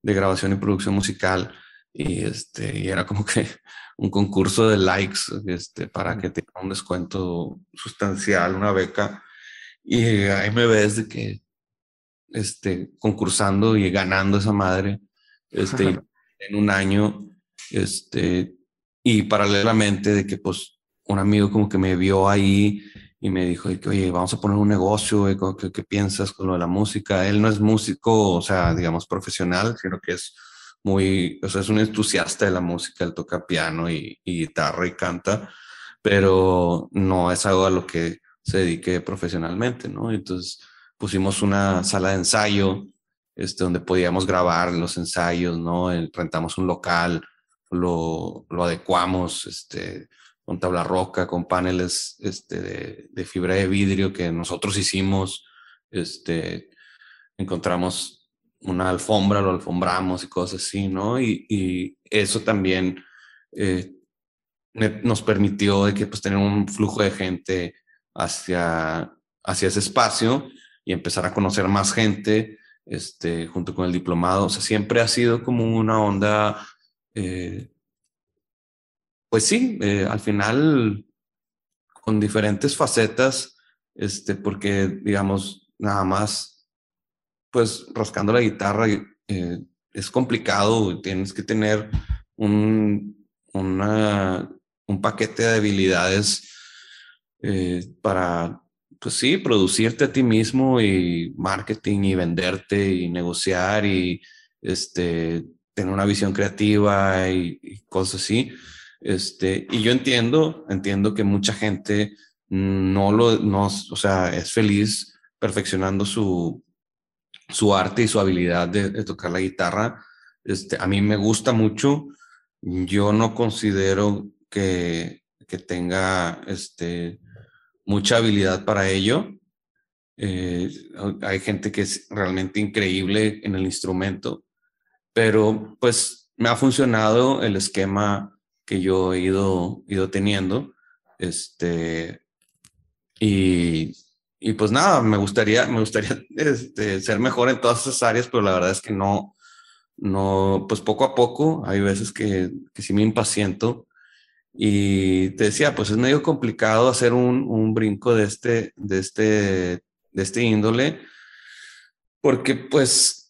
de, grabación y producción musical y, este, y era como que un concurso de likes este, para que tenga un descuento sustancial, una beca. Y ahí me ves de que este, concursando y ganando esa madre este, en un año. Este, y paralelamente de que pues un amigo como que me vio ahí y me dijo, que, oye, vamos a poner un negocio, ¿qué, ¿qué, piensas con lo de la música? Él no es músico, o sea, digamos, profesional, sino que es muy, o sea, es un entusiasta de la música, él toca piano y, guitarra y canta, pero no es algo a lo que se dedique profesionalmente, ¿no? Entonces pusimos una sala de ensayo, este, donde podíamos grabar los ensayos, ¿no? Rentamos un local lo, lo adecuamos, este, con tabla roca, con paneles este, de, de, fibra de vidrio que nosotros hicimos, este, encontramos una alfombra, lo alfombramos y cosas así, ¿no? Y, eso también eh, nos permitió de que pues tener un flujo de gente hacia, hacia ese espacio y empezar a conocer más gente este, junto con el diplomado. O sea, siempre ha sido como una onda, eh, pues sí, eh, al final con diferentes facetas, este, porque digamos, nada más, pues rascando la guitarra eh, es complicado, tienes que tener un, un paquete de habilidades para pues sí, producirte a ti mismo y marketing y venderte y negociar y este, tener una visión creativa y, cosas así. Este, y yo entiendo, entiendo que mucha gente no lo, no, o sea, es feliz perfeccionando su, su arte y su habilidad de, tocar la guitarra. Este, a mí me gusta mucho. Yo no considero que, que tenga este, mucha habilidad para ello. Eh, hay gente que es realmente increíble en el instrumento, pero pues me ha funcionado el esquema que yo he ido, ido teniendo. Este, y, y pues nada, me gustaría, me gustaría este, ser mejor en todas esas áreas, pero la verdad es que no, no, pues poco a poco, hay veces que, que sí me impaciento y te decía, pues es medio complicado hacer un, un brinco de este, de, este, de este índole, porque pues,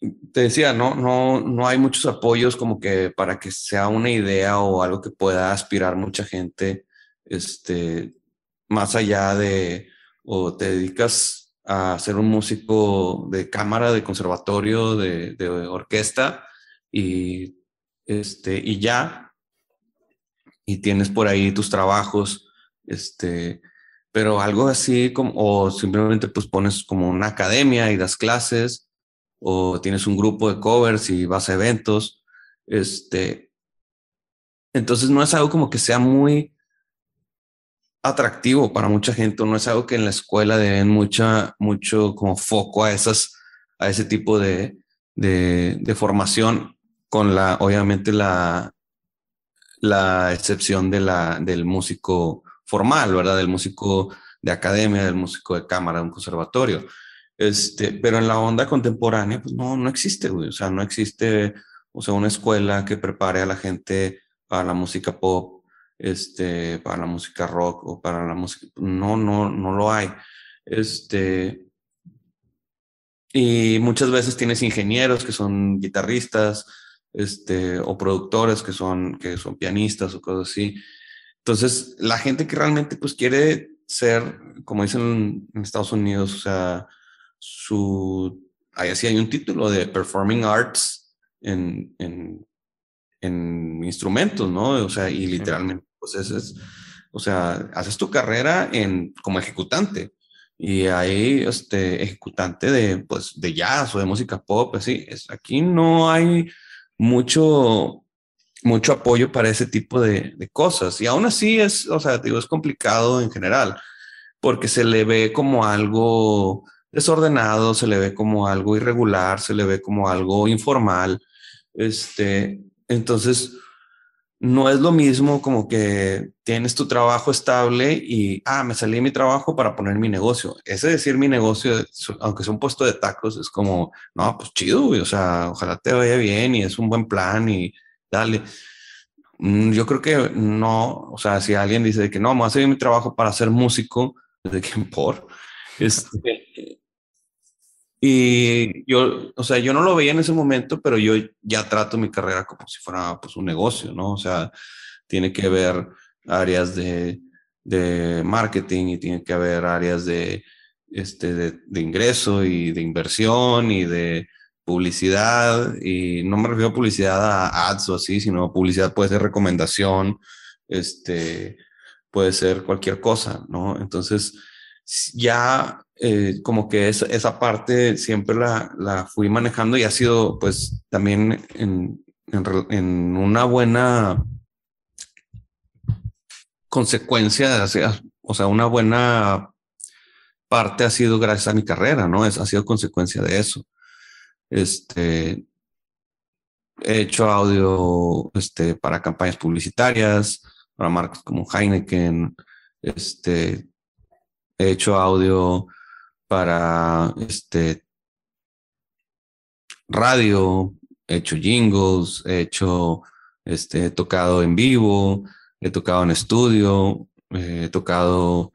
te decía, no, no, no hay muchos apoyos como que para que sea una idea o algo que pueda aspirar mucha gente, este, más allá de, o te dedicas a ser un músico de cámara, de conservatorio, de, orquesta, y este, y ya, y tienes por ahí tus trabajos, este, pero algo así como, o simplemente pues pones como una academia y das clases, o tienes un grupo de covers y vas a eventos, este, entonces no es algo como que sea muy atractivo para mucha gente, no es algo que en la escuela den mucha, mucho como foco a esas, a ese tipo de, de, formación con la, obviamente, la, la excepción de la, del músico formal, ¿verdad? Del músico de academia, del músico de cámara, de un conservatorio. Este, pero en la onda contemporánea, pues no, no existe, güey. O sea, no existe, o sea, una escuela que prepare a la gente para la música pop, este, para la música rock o para la música. No, no, no lo hay. Este, y muchas veces tienes ingenieros que son guitarristas, este, o productores que son, que son pianistas o cosas así. Entonces, la gente que realmente pues quiere ser, como dicen en Estados Unidos, o sea, su, ahí así hay un título de Performing Arts en, en, en instrumentos, ¿no? O sea, y literalmente, pues es, o sea, haces tu carrera en, como ejecutante y hay este ejecutante de, pues, de jazz o de música pop, así, es, aquí no hay mucho, mucho apoyo para ese tipo de, de, cosas. Y aún así es, o sea, digo, es complicado en general, porque se le ve como algo desordenado, se le ve como algo irregular, se le ve como algo informal. Este, entonces, no es lo mismo como que tienes tu trabajo estable y, ah, me salí de mi trabajo para poner mi negocio. Ese decir mi negocio, aunque sea un puesto de tacos, es como, no, pues chido, o sea, ojalá te vaya bien y es un buen plan y dale. Mm, yo creo que no, o sea, si alguien dice que no, me voy a seguir mi trabajo para ser músico, ¿de qué por? Este, y yo, o sea, yo no lo veía en ese momento, pero yo ya trato mi carrera como si fuera pues un negocio, ¿no? O sea, tiene que haber áreas de, de marketing y tiene que haber áreas de, este, de, de, ingreso y de inversión y de publicidad. Y no me refiero a publicidad a ads o así, sino publicidad puede ser recomendación, este, puede ser cualquier cosa, ¿no? Entonces, ya eh, como que esa parte siempre la, la, fui manejando y ha sido pues también en, en, una buena consecuencia, o sea, una buena parte ha sido gracias a mi carrera, ¿no? Es, ha sido consecuencia de eso. Este, he hecho audio este, para campañas publicitarias, para marcas como Heineken, este, he hecho audio para este, radio, he hecho jingles, he hecho, este, he tocado en vivo, he tocado en estudio, he tocado,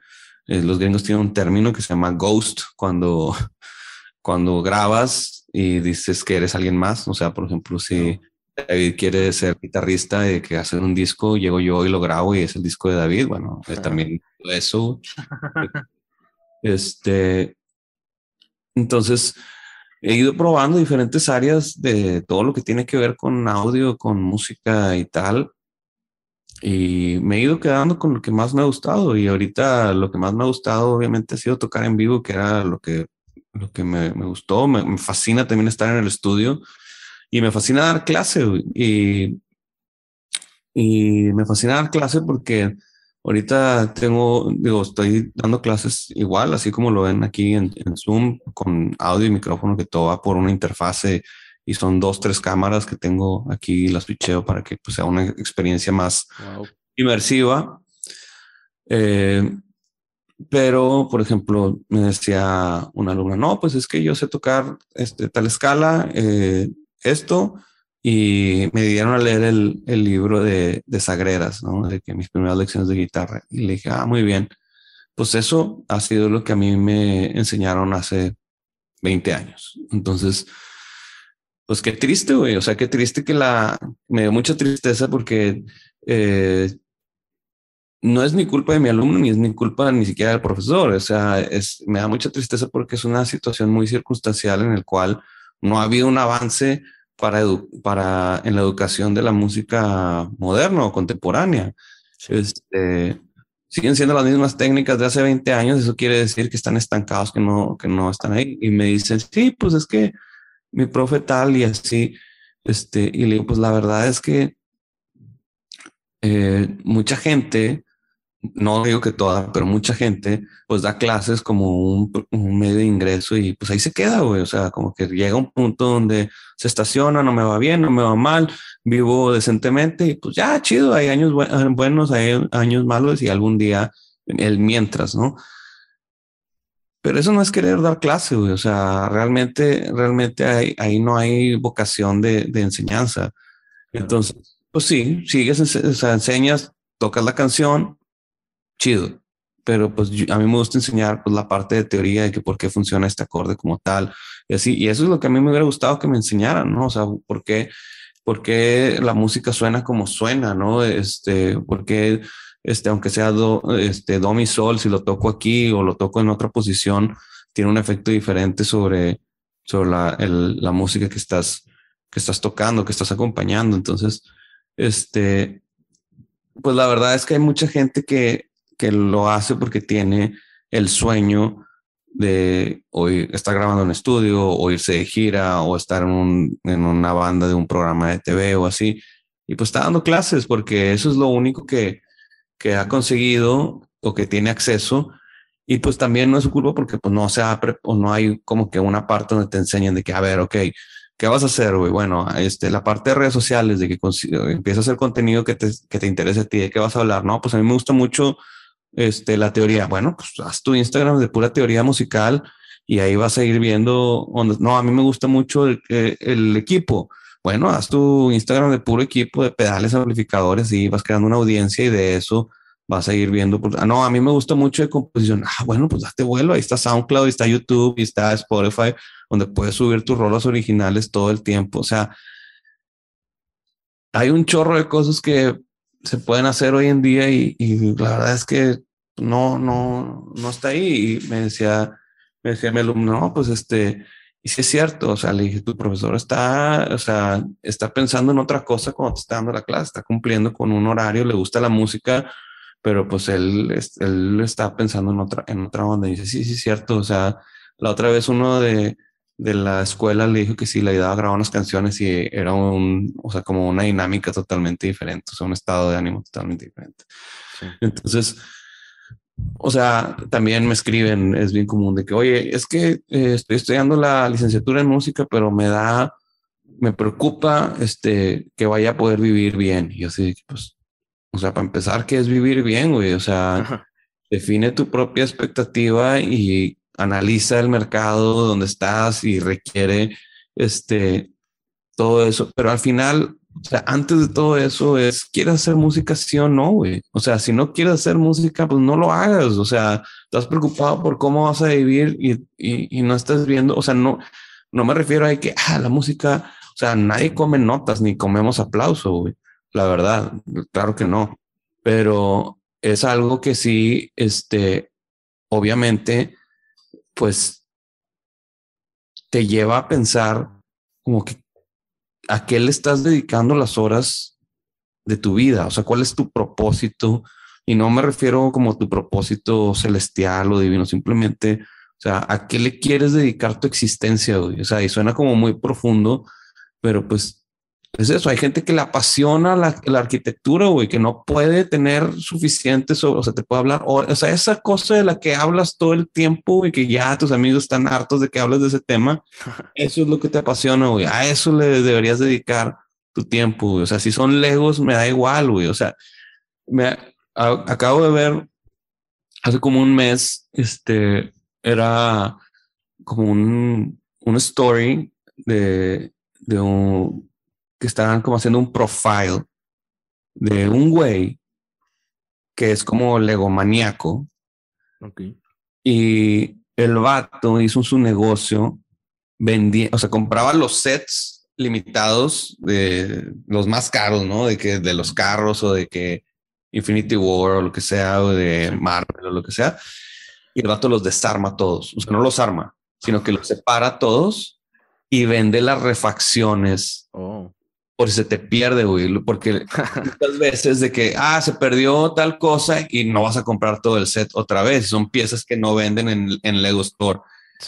eh, los gringos tienen un término que se llama ghost cuando, cuando grabas y dices que eres alguien más, o sea, por ejemplo, si David quiere ser guitarrista y que hacer un disco, llego yo y lo grabo y es el disco de David, bueno, es también eso. este, entonces, he ido probando diferentes áreas de todo lo que tiene que ver con audio, con música y tal. Y me he ido quedando con lo que más me ha gustado. Y ahorita lo que más me ha gustado, obviamente, ha sido tocar en vivo, que era lo que, lo que me, gustó. Me, me, fascina también estar en el estudio y me fascina dar clase. Y, y me fascina dar clase porque Ahorita tengo, digo, estoy dando clases igual, así como lo ven aquí en, Zoom, con audio y micrófono, que todo va por una interfase y son dos, tres cámaras que tengo aquí, las switcheo para que pues, sea una experiencia más inmersiva. Eh, pero, por ejemplo, me decía una alumna, no, pues es que yo sé tocar este, tal escala, eh, esto, y me dieron a leer el, el libro de, de, Sagreras, ¿no? De que mis primeras lecciones de guitarra. Y le dije, ah, muy bien. Pues eso ha sido lo que a mí me enseñaron hace 20 años. Entonces, pues qué triste, güey. O sea, qué triste que la... Me dio mucha tristeza porque eh, no es mi culpa de mi alumno, ni es mi culpa ni siquiera del profesor. O sea, es, me da mucha tristeza porque es una situación muy circunstancial en el cual no ha habido un avance para, para en la educación de la música moderna o contemporánea. Este, siguen siendo las mismas técnicas de hace 20 años, eso quiere decir que están estancados, que no, que no están ahí. Y me dicen, sí, pues es que mi profe tal y así, este, y le digo, pues la verdad es que eh, mucha gente no digo que toda, pero mucha gente pues da clases como un, medio de ingreso y pues ahí se queda, güey. O sea, como que llega un punto donde se estaciona, no me va bien, no me va mal, vivo decentemente y pues ya, chido, hay años buenos, hay años malos y algún día el mientras, ¿no? Pero eso no es querer dar clase, güey. O sea, realmente, realmente ahí, no hay vocación de, de enseñanza. Entonces, pues sí, sigues, o sea, enseñas, tocas la canción, chido. Pero pues a mí me gusta enseñar pues, la parte de teoría de que por qué funciona este acorde como tal y así. Y eso es lo que a mí me hubiera gustado que me enseñaran, ¿no? O sea, por qué, por qué la música suena como suena, ¿no? Este, por qué, este, aunque sea do, este, do, mi, sol, si lo toco aquí o lo toco en otra posición, tiene un efecto diferente sobre, sobre la, el, la música que estás, que estás tocando, que estás acompañando. Entonces, este, pues la verdad es que hay mucha gente que que lo hace porque tiene el sueño de hoy estar grabando en estudio o irse de gira o estar en, un, en, una banda de un programa de TV o así. Y pues está dando clases porque eso es lo único que, que ha conseguido o que tiene acceso. Y pues también no es su culpa porque pues no se o no hay como que una parte donde te enseñan de que, a ver, ok, ¿qué vas a hacer, güey? Bueno, este, la parte de redes sociales, de que empieza a hacer contenido que te, que te interese a ti, de qué vas a hablar, ¿no? Pues a mí me gusta mucho este, la teoría. Bueno, pues haz tu Instagram de pura teoría musical y ahí vas a ir viendo. no, a mí me gusta mucho el, el, equipo. Bueno, haz tu Instagram de puro equipo de pedales amplificadores y vas creando una audiencia y de eso vas a ir viendo. Pues, ah, no, a mí me gusta mucho de composición. Ah, bueno, pues date vuelo. Ahí está SoundCloud, ahí está YouTube, y está Spotify, donde puedes subir tus rolas originales todo el tiempo. O sea, hay un chorro de cosas que se pueden hacer hoy en día y, la verdad es que no, no, no está ahí. Y me decía, me decía mi alumno, no, pues este, y si es cierto, o sea, le dije, tu profesor está, o sea, está pensando en otra cosa cuando te está dando la clase, está cumpliendo con un horario, le gusta la música, pero pues él, él está pensando en otra, en otra onda. Y dice, sí, sí es cierto, o sea, la otra vez uno de, de la escuela le dijo que sí, le ayudaba a grabar unas canciones y era un, o sea, como una dinámica totalmente diferente, o sea, un estado de ánimo totalmente diferente. Entonces, o sea, también me escriben, es bien común de que, oye, es que eh, estoy estudiando la licenciatura en música, pero me da, me preocupa este, que vaya a poder vivir bien. Y así, pues, o sea, para empezar, ¿qué es vivir bien, güey? O sea, define tu propia expectativa y analiza el mercado donde estás y requiere este todo eso. Pero al final, o sea, antes de todo eso es, ¿quieres hacer música sí o no, güey? O sea, si no quieres hacer música, pues no lo hagas. O sea, estás preocupado por cómo vas a vivir y, y, no estás viendo, o sea, no, no me refiero a que, ah, la música, o sea, nadie come notas ni comemos aplauso, güey. La verdad, claro que no. Pero es algo que sí, este, obviamente, pues te lleva a pensar como que a qué le estás dedicando las horas de tu vida, o sea, cuál es tu propósito. Y no me refiero como tu propósito celestial o divino, simplemente, o sea, a qué le quieres dedicar tu existencia, O sea, y suena como muy profundo, pero pues es eso, hay gente que le apasiona la, arquitectura, güey, que no puede tener suficiente sobre, o sea, te puede hablar, o, sea, esa cosa de la que hablas todo el tiempo y que ya tus amigos están hartos de que hables de ese tema, eso es lo que te apasiona, güey, a eso le deberías dedicar tu tiempo, güey. o sea, si son legos, me da igual, güey, o sea, me acabo de ver hace como un mes, este, era como un, un story de, de un que estaban como haciendo un profile de un güey que es como legomaníaco. Y el vato hizo su negocio, vendía, o sea, compraba los sets limitados de los más caros, ¿no? De que de los carros o de que Infinity War o lo que sea, o de Marvel o lo que sea. Y el vato los desarma todos. O sea, no los arma, sino que los separa todos y vende las refacciones oh por si se te pierde, güey, porque muchas veces de que, ah, se perdió tal cosa y no vas a comprar todo el set otra vez. Son piezas que no venden en, en Lego Store.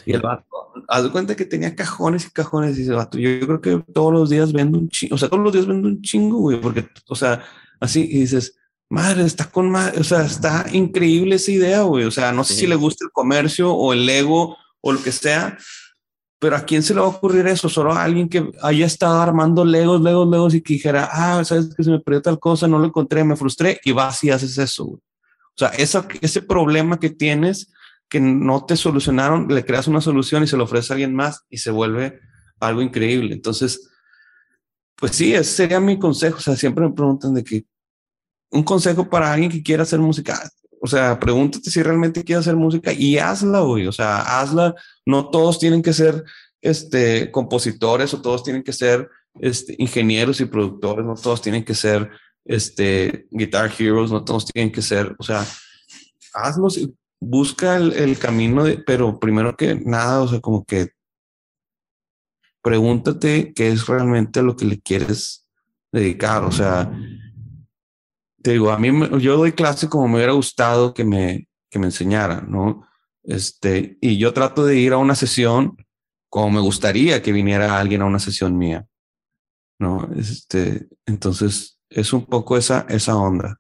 Y el vato, haz cuenta que tenía cajones y cajones y dice, vato, yo, creo que todos los días vendo un chingo, o sea, todos los días vendo un chingo, güey, porque, o sea, así, y dices, madre, está con madre, o sea, está increíble esa idea, güey, o sea, no sé si le gusta el comercio o el Lego o lo que sea, pero ¿a quién se le va a ocurrir eso? Solo a alguien que haya estado armando legos, legos, legos y que dijera, ah, sabes que se me perdió tal cosa, no lo encontré, me frustré y vas y haces eso. O sea, ese problema que tienes que no te solucionaron, le creas una solución y se lo ofrece a alguien más y se vuelve algo increíble. Entonces, pues sí, ese sería mi consejo. O sea, siempre me preguntan de que un consejo para alguien que quiera hacer música. O sea, pregúntate si realmente quieres hacer música y hazla, güey. O sea, hazla. No todos tienen que ser este, compositores o todos tienen que ser este, ingenieros y productores. No todos tienen que ser este, guitar heroes. No todos tienen que ser, o sea, hazlo. Busca el, el camino, de, pero primero que nada, o sea, como que pregúntate qué es realmente lo que le quieres dedicar. O sea, te digo, a mí yo doy clase como me hubiera gustado que me, que me enseñara, ¿no? Este, y yo trato de ir a una sesión como me gustaría que viniera alguien a una sesión mía, ¿no? Este, entonces es un poco esa, esa onda.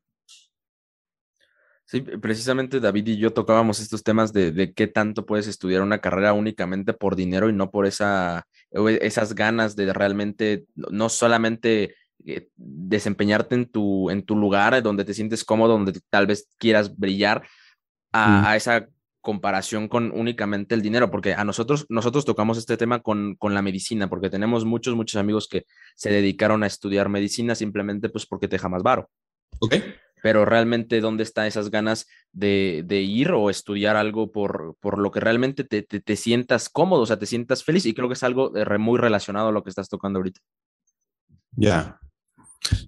Sí, precisamente David y yo tocábamos estos temas de, de, qué tanto puedes estudiar una carrera únicamente por dinero y no por esa, esas ganas de realmente, no solamente eh, desempeñarte en tu, en tu lugar donde te sientes cómodo, donde tal vez quieras brillar, a, esa comparación con únicamente el dinero, porque a nosotros, nosotros tocamos este tema con, con la medicina, porque tenemos muchos, muchos amigos que se dedicaron a estudiar medicina simplemente pues porque te deja más varo. Ok. Pero realmente, ¿dónde están esas ganas de, de ir o estudiar algo por, por lo que realmente te, te, te, sientas cómodo, o sea, te sientas feliz? Y creo que es algo muy relacionado a lo que estás tocando ahorita. Ya.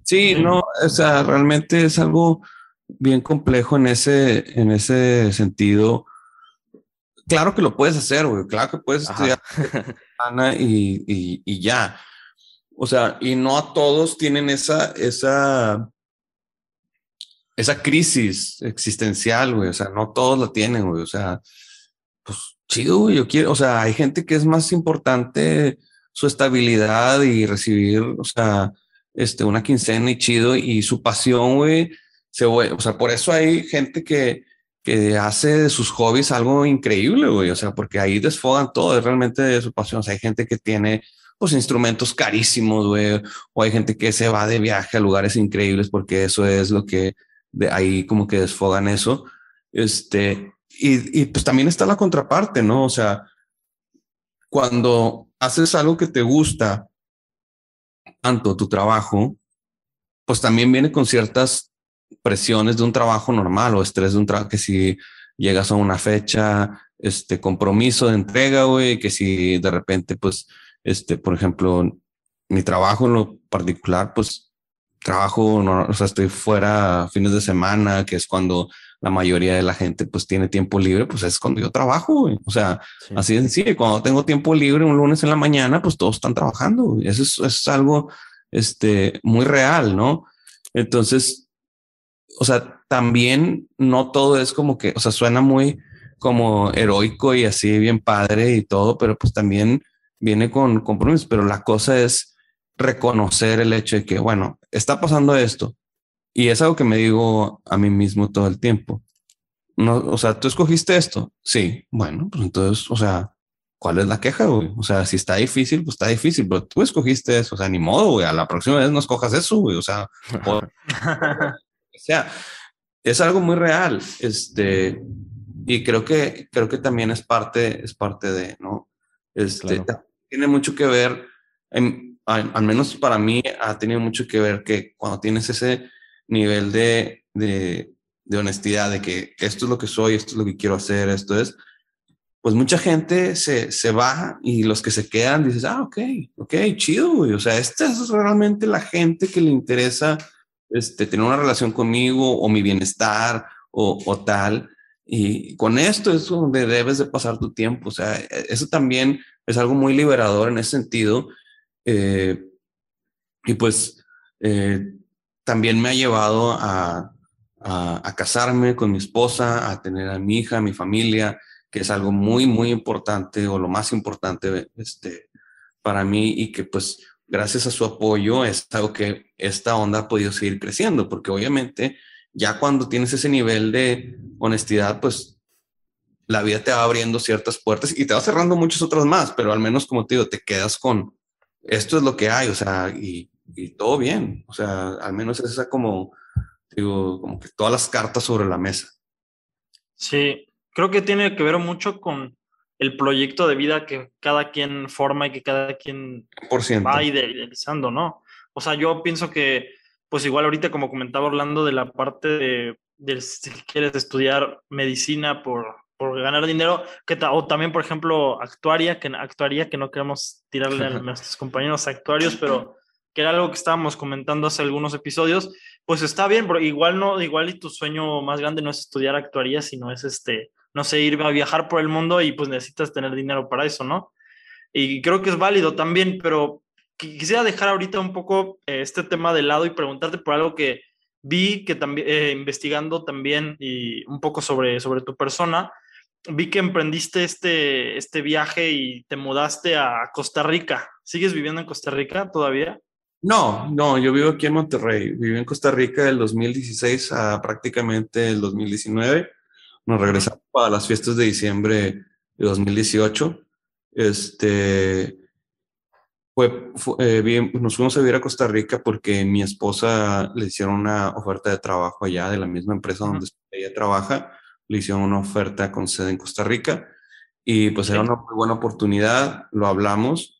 Sí, no, o sea, realmente es algo bien complejo en ese, en ese sentido. Claro que lo puedes hacer, güey. Claro que puedes estudiar y, y, y, ya. O sea, y no a todos tienen esa, esa, esa crisis existencial, güey. O sea, no todos la tienen, güey. O sea, pues chido, güey, yo quiero, o sea, hay gente que es más importante su estabilidad y recibir, o sea, este, una quincena y chido y su pasión, güey, se, o sea, por eso hay gente que, que hace de sus hobbies algo increíble, güey, o sea, porque ahí desfogan todo, es realmente de su pasión, hay gente que tiene, pues, instrumentos carísimos, güey, o hay gente que se va de viaje a lugares increíbles porque eso es lo que de ahí como que desfogan eso, este, y, y pues también está la contraparte, ¿no? O sea, cuando haces algo que te gusta, tanto tu trabajo, pues también viene con ciertas presiones de un trabajo normal o estrés de un trabajo que si llegas a una fecha, este compromiso de entrega, güey, que si de repente, pues, este, por ejemplo, mi trabajo en lo particular, pues trabajo, no, o sea, estoy fuera fines de semana, que es cuando la mayoría de la gente pues tiene tiempo libre, pues es cuando yo trabajo, O sea, así de sencillo. Cuando tengo tiempo libre un lunes en la mañana, pues todos están trabajando. Eso es, es algo este, muy real, ¿no? Entonces, o sea, también no todo es como que, o sea, suena muy como heroico y así bien padre y todo, pero pues también viene con compromisos. Pero la cosa es reconocer el hecho de que, bueno, está pasando esto, y es algo que me digo a mí mismo todo el tiempo. No, o sea, tú escogiste esto. Sí, bueno, pues entonces, o sea, ¿cuál es la queja, güey? O sea, si está difícil, pues está difícil, pero tú escogiste eso. O sea, ni modo, güey. A la próxima vez no escojas eso, güey. O sea, o, sea, es algo muy real. Este, y creo que, creo que también es parte, es parte de, ¿no? Este, tiene mucho que ver, en, al menos para mí, ha tenido mucho que ver que cuando tienes ese nivel de, de, de, honestidad, de que esto es lo que soy, esto es lo que quiero hacer, esto es, pues mucha gente se, se va y los que se quedan dices, ah, ok, ok, chido, güey. O sea, esta es realmente la gente que le interesa este, tener una relación conmigo o mi bienestar o, o tal. Y con esto es donde debes de pasar tu tiempo. O sea, e, eso también es algo muy liberador en ese sentido. Eh, y pues eh, también me ha llevado a, a, casarme con mi esposa, a tener a mi hija, a mi familia, que es algo muy, muy importante o lo más importante este, para mí y que pues gracias a su apoyo es algo que esta onda ha podido seguir creciendo, porque obviamente ya cuando tienes ese nivel de honestidad, pues la vida te va abriendo ciertas puertas y te va cerrando muchas otras más, pero al menos como te digo, te quedas con esto es lo que hay, o sea, y y todo bien. O sea, al menos es esa como, digo, como que todas las cartas sobre la mesa. Sí, creo que tiene que ver mucho con el proyecto de vida que cada quien forma y que cada quien va idealizando, ¿no? O sea, yo pienso que, pues igual ahorita como comentaba Orlando de la parte de, de si quieres estudiar medicina por, por ganar dinero, que o también, por ejemplo, actuaria, que actuaría, que no queremos tirarle a nuestros compañeros actuarios, pero que era algo que estábamos comentando hace algunos episodios, pues está bien, pero igual no, igual y tu sueño más grande no es estudiar actuaría, sino es este, no sé, ir a viajar por el mundo y pues necesitas tener dinero para eso, ¿no? Y creo que es válido también, pero quisiera dejar ahorita un poco eh, este tema de lado y preguntarte por algo que vi que también, eh, investigando también y un poco sobre, sobre tu persona, vi que emprendiste este, este viaje y te mudaste a Costa Rica. ¿Sigues viviendo en Costa Rica todavía? No, no, yo vivo aquí en Monterrey. Viví en Costa Rica del 2016 a prácticamente el 2019. Nos regresamos para las fiestas de diciembre de 2018. Este, fue, eh, nos fuimos a vivir a Costa Rica porque mi esposa le hicieron una oferta de trabajo allá de la misma empresa donde ella trabaja. Le hicieron una oferta con sede en Costa Rica y pues era una muy buena oportunidad. Lo hablamos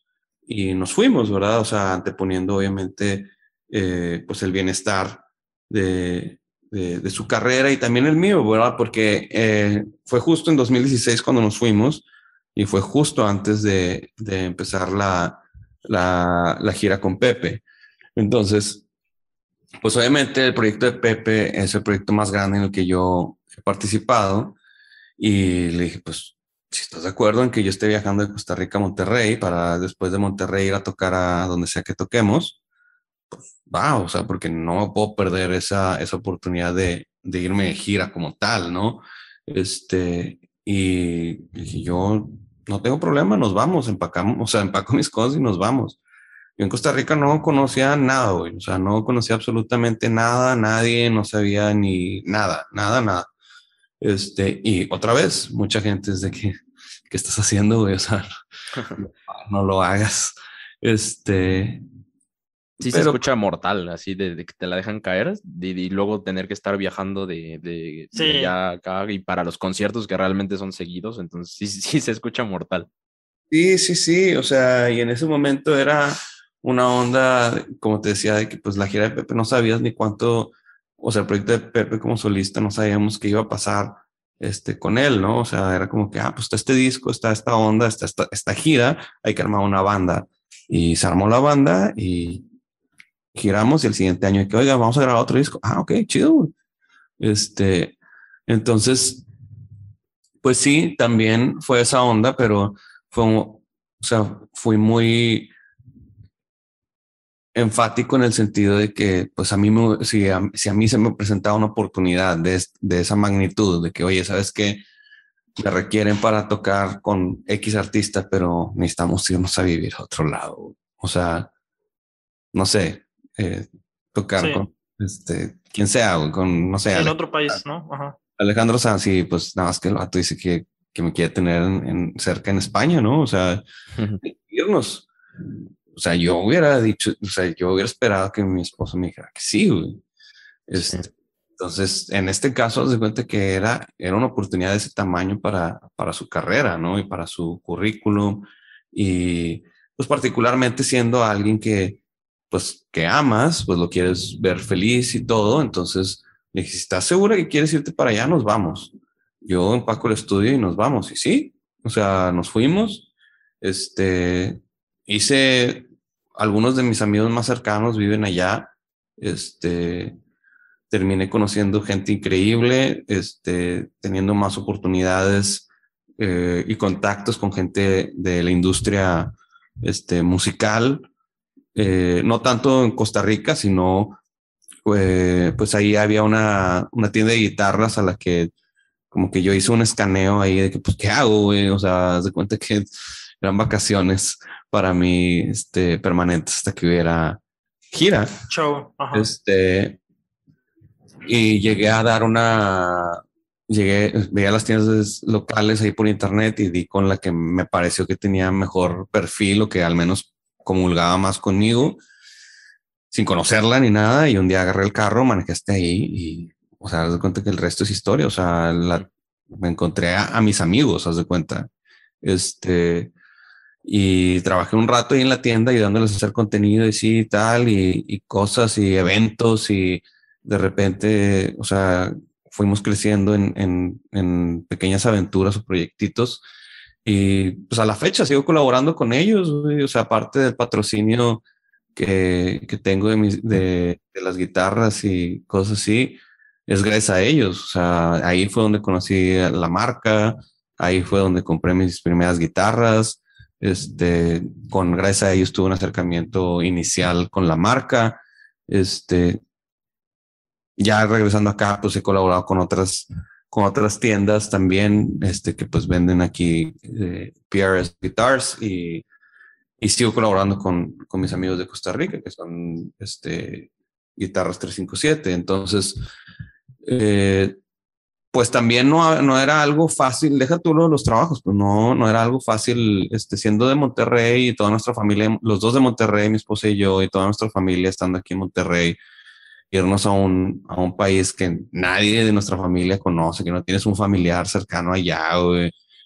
y nos fuimos, ¿verdad? O sea, anteponiendo obviamente eh, pues el bienestar de, de, su carrera y también el mío, ¿verdad? Porque eh, fue justo en 2016 cuando nos fuimos y fue justo antes de, de empezar la, la, la, gira con Pepe. Entonces, pues obviamente el proyecto de Pepe es el proyecto más grande en el que yo he participado y le dije, pues si estás de acuerdo en que yo esté viajando de Costa Rica a Monterrey para después de Monterrey ir a tocar a donde sea que toquemos, pues va, o sea, porque no puedo perder esa, esa oportunidad de, de irme de gira como tal, ¿no? Este, Y dije, yo no tengo problema, nos vamos, empacamos, o sea, empaco mis cosas y nos vamos. Yo en Costa Rica no conocía nada, güey. O sea, no conocía absolutamente nada, nadie, no sabía ni nada, nada, nada. Este, y otra vez, mucha gente es de que, ¿qué estás haciendo, güey? O sea, no, lo hagas. Este. Sí, se escucha mortal, así de, que te la dejan caer y, luego tener que estar viajando de, de, allá acá y para los conciertos que realmente son seguidos, entonces sí, sí se escucha mortal. Sí, sí, sí, o sea, y en ese momento era una onda, como te decía, de que pues la gira de Pepe no sabías ni cuánto, o sea, el proyecto de Pepe como solista no sabíamos qué iba a pasar este, con él, ¿no? O sea, era como que, ah, pues está este disco, está esta onda, está esta, esta gira, hay que armar una banda. Y se armó la banda y giramos y el siguiente año, que, oiga, vamos a grabar otro disco. Ah, ok, chido. Este, entonces, pues sí, también fue esa onda, pero fue, o sea, fui muy, enfático en el sentido de que, pues a mí, me, si, a, si a mí se me presentaba una oportunidad de, de esa magnitud, de que, oye, ¿sabes qué? Me requieren para tocar con X artista, pero necesitamos irnos a vivir a otro lado. O sea, no sé, eh, tocar con este, quien sea, con, no sé. en otro país, ¿no? Alejandro Sanz, y pues nada más que el vato dice que, que me quiere tener en, cerca en España, ¿no? O sea, irnos o sea, yo hubiera dicho, o sea, yo hubiera esperado que mi esposo me dijera que sí, güey. Este, entonces, en este caso, se cuenta que era, era una oportunidad de ese tamaño para, para su carrera, ¿no? Y para su currículum. Y pues particularmente siendo alguien que, pues, que amas, pues lo quieres ver feliz y todo. Entonces, le dije, ¿estás segura que quieres irte para allá? Nos vamos. Yo empaco el estudio y nos vamos. Y sí, o sea, nos fuimos. Este, hice, algunos de mis amigos más cercanos viven allá, este, terminé conociendo gente increíble, este, teniendo más oportunidades eh, y contactos con gente de la industria este, musical, eh, no tanto en Costa Rica, sino eh, pues ahí había una, una, tienda de guitarras a la que como que yo hice un escaneo ahí de que pues qué hago, o sea, de cuenta que eran vacaciones para mí este, permanente hasta que hubiera gira. Show. Este, y llegué a dar una, llegué, veía las tiendas locales ahí por internet y di con la que me pareció que tenía mejor perfil o que al menos comulgaba más conmigo, sin conocerla ni nada. Y un día agarré el carro, manejé hasta ahí y, o sea, haz de cuenta que el resto es historia. O sea, me encontré a, a, mis amigos, haz de cuenta. Este, y trabajé un rato ahí en la tienda ayudándoles a hacer contenido y sí, tal, y, cosas y eventos y de repente, o sea, fuimos creciendo en, en, pequeñas aventuras o proyectitos y pues a la fecha sigo colaborando con ellos, o sea, aparte del patrocinio que, que tengo de, mis, de, las guitarras y cosas así, es gracias a ellos, o sea, ahí fue donde conocí la marca, ahí fue donde compré mis primeras guitarras, este, con gracias a ellos tuve un acercamiento inicial con la marca. Este, ya regresando acá, pues he colaborado con otras, con otras tiendas también, este, que pues venden aquí eh, PRS Guitars y, y sigo colaborando con, con, mis amigos de Costa Rica, que son este, guitarras 357. Entonces, eh, pues también no, no, era algo fácil, deja tú los, trabajos, pues no, no era algo fácil, este, siendo de Monterrey y toda nuestra familia, los dos de Monterrey, mi esposa y yo, y toda nuestra familia estando aquí en Monterrey, irnos a un, a un país que nadie de nuestra familia conoce, que no tienes un familiar cercano allá,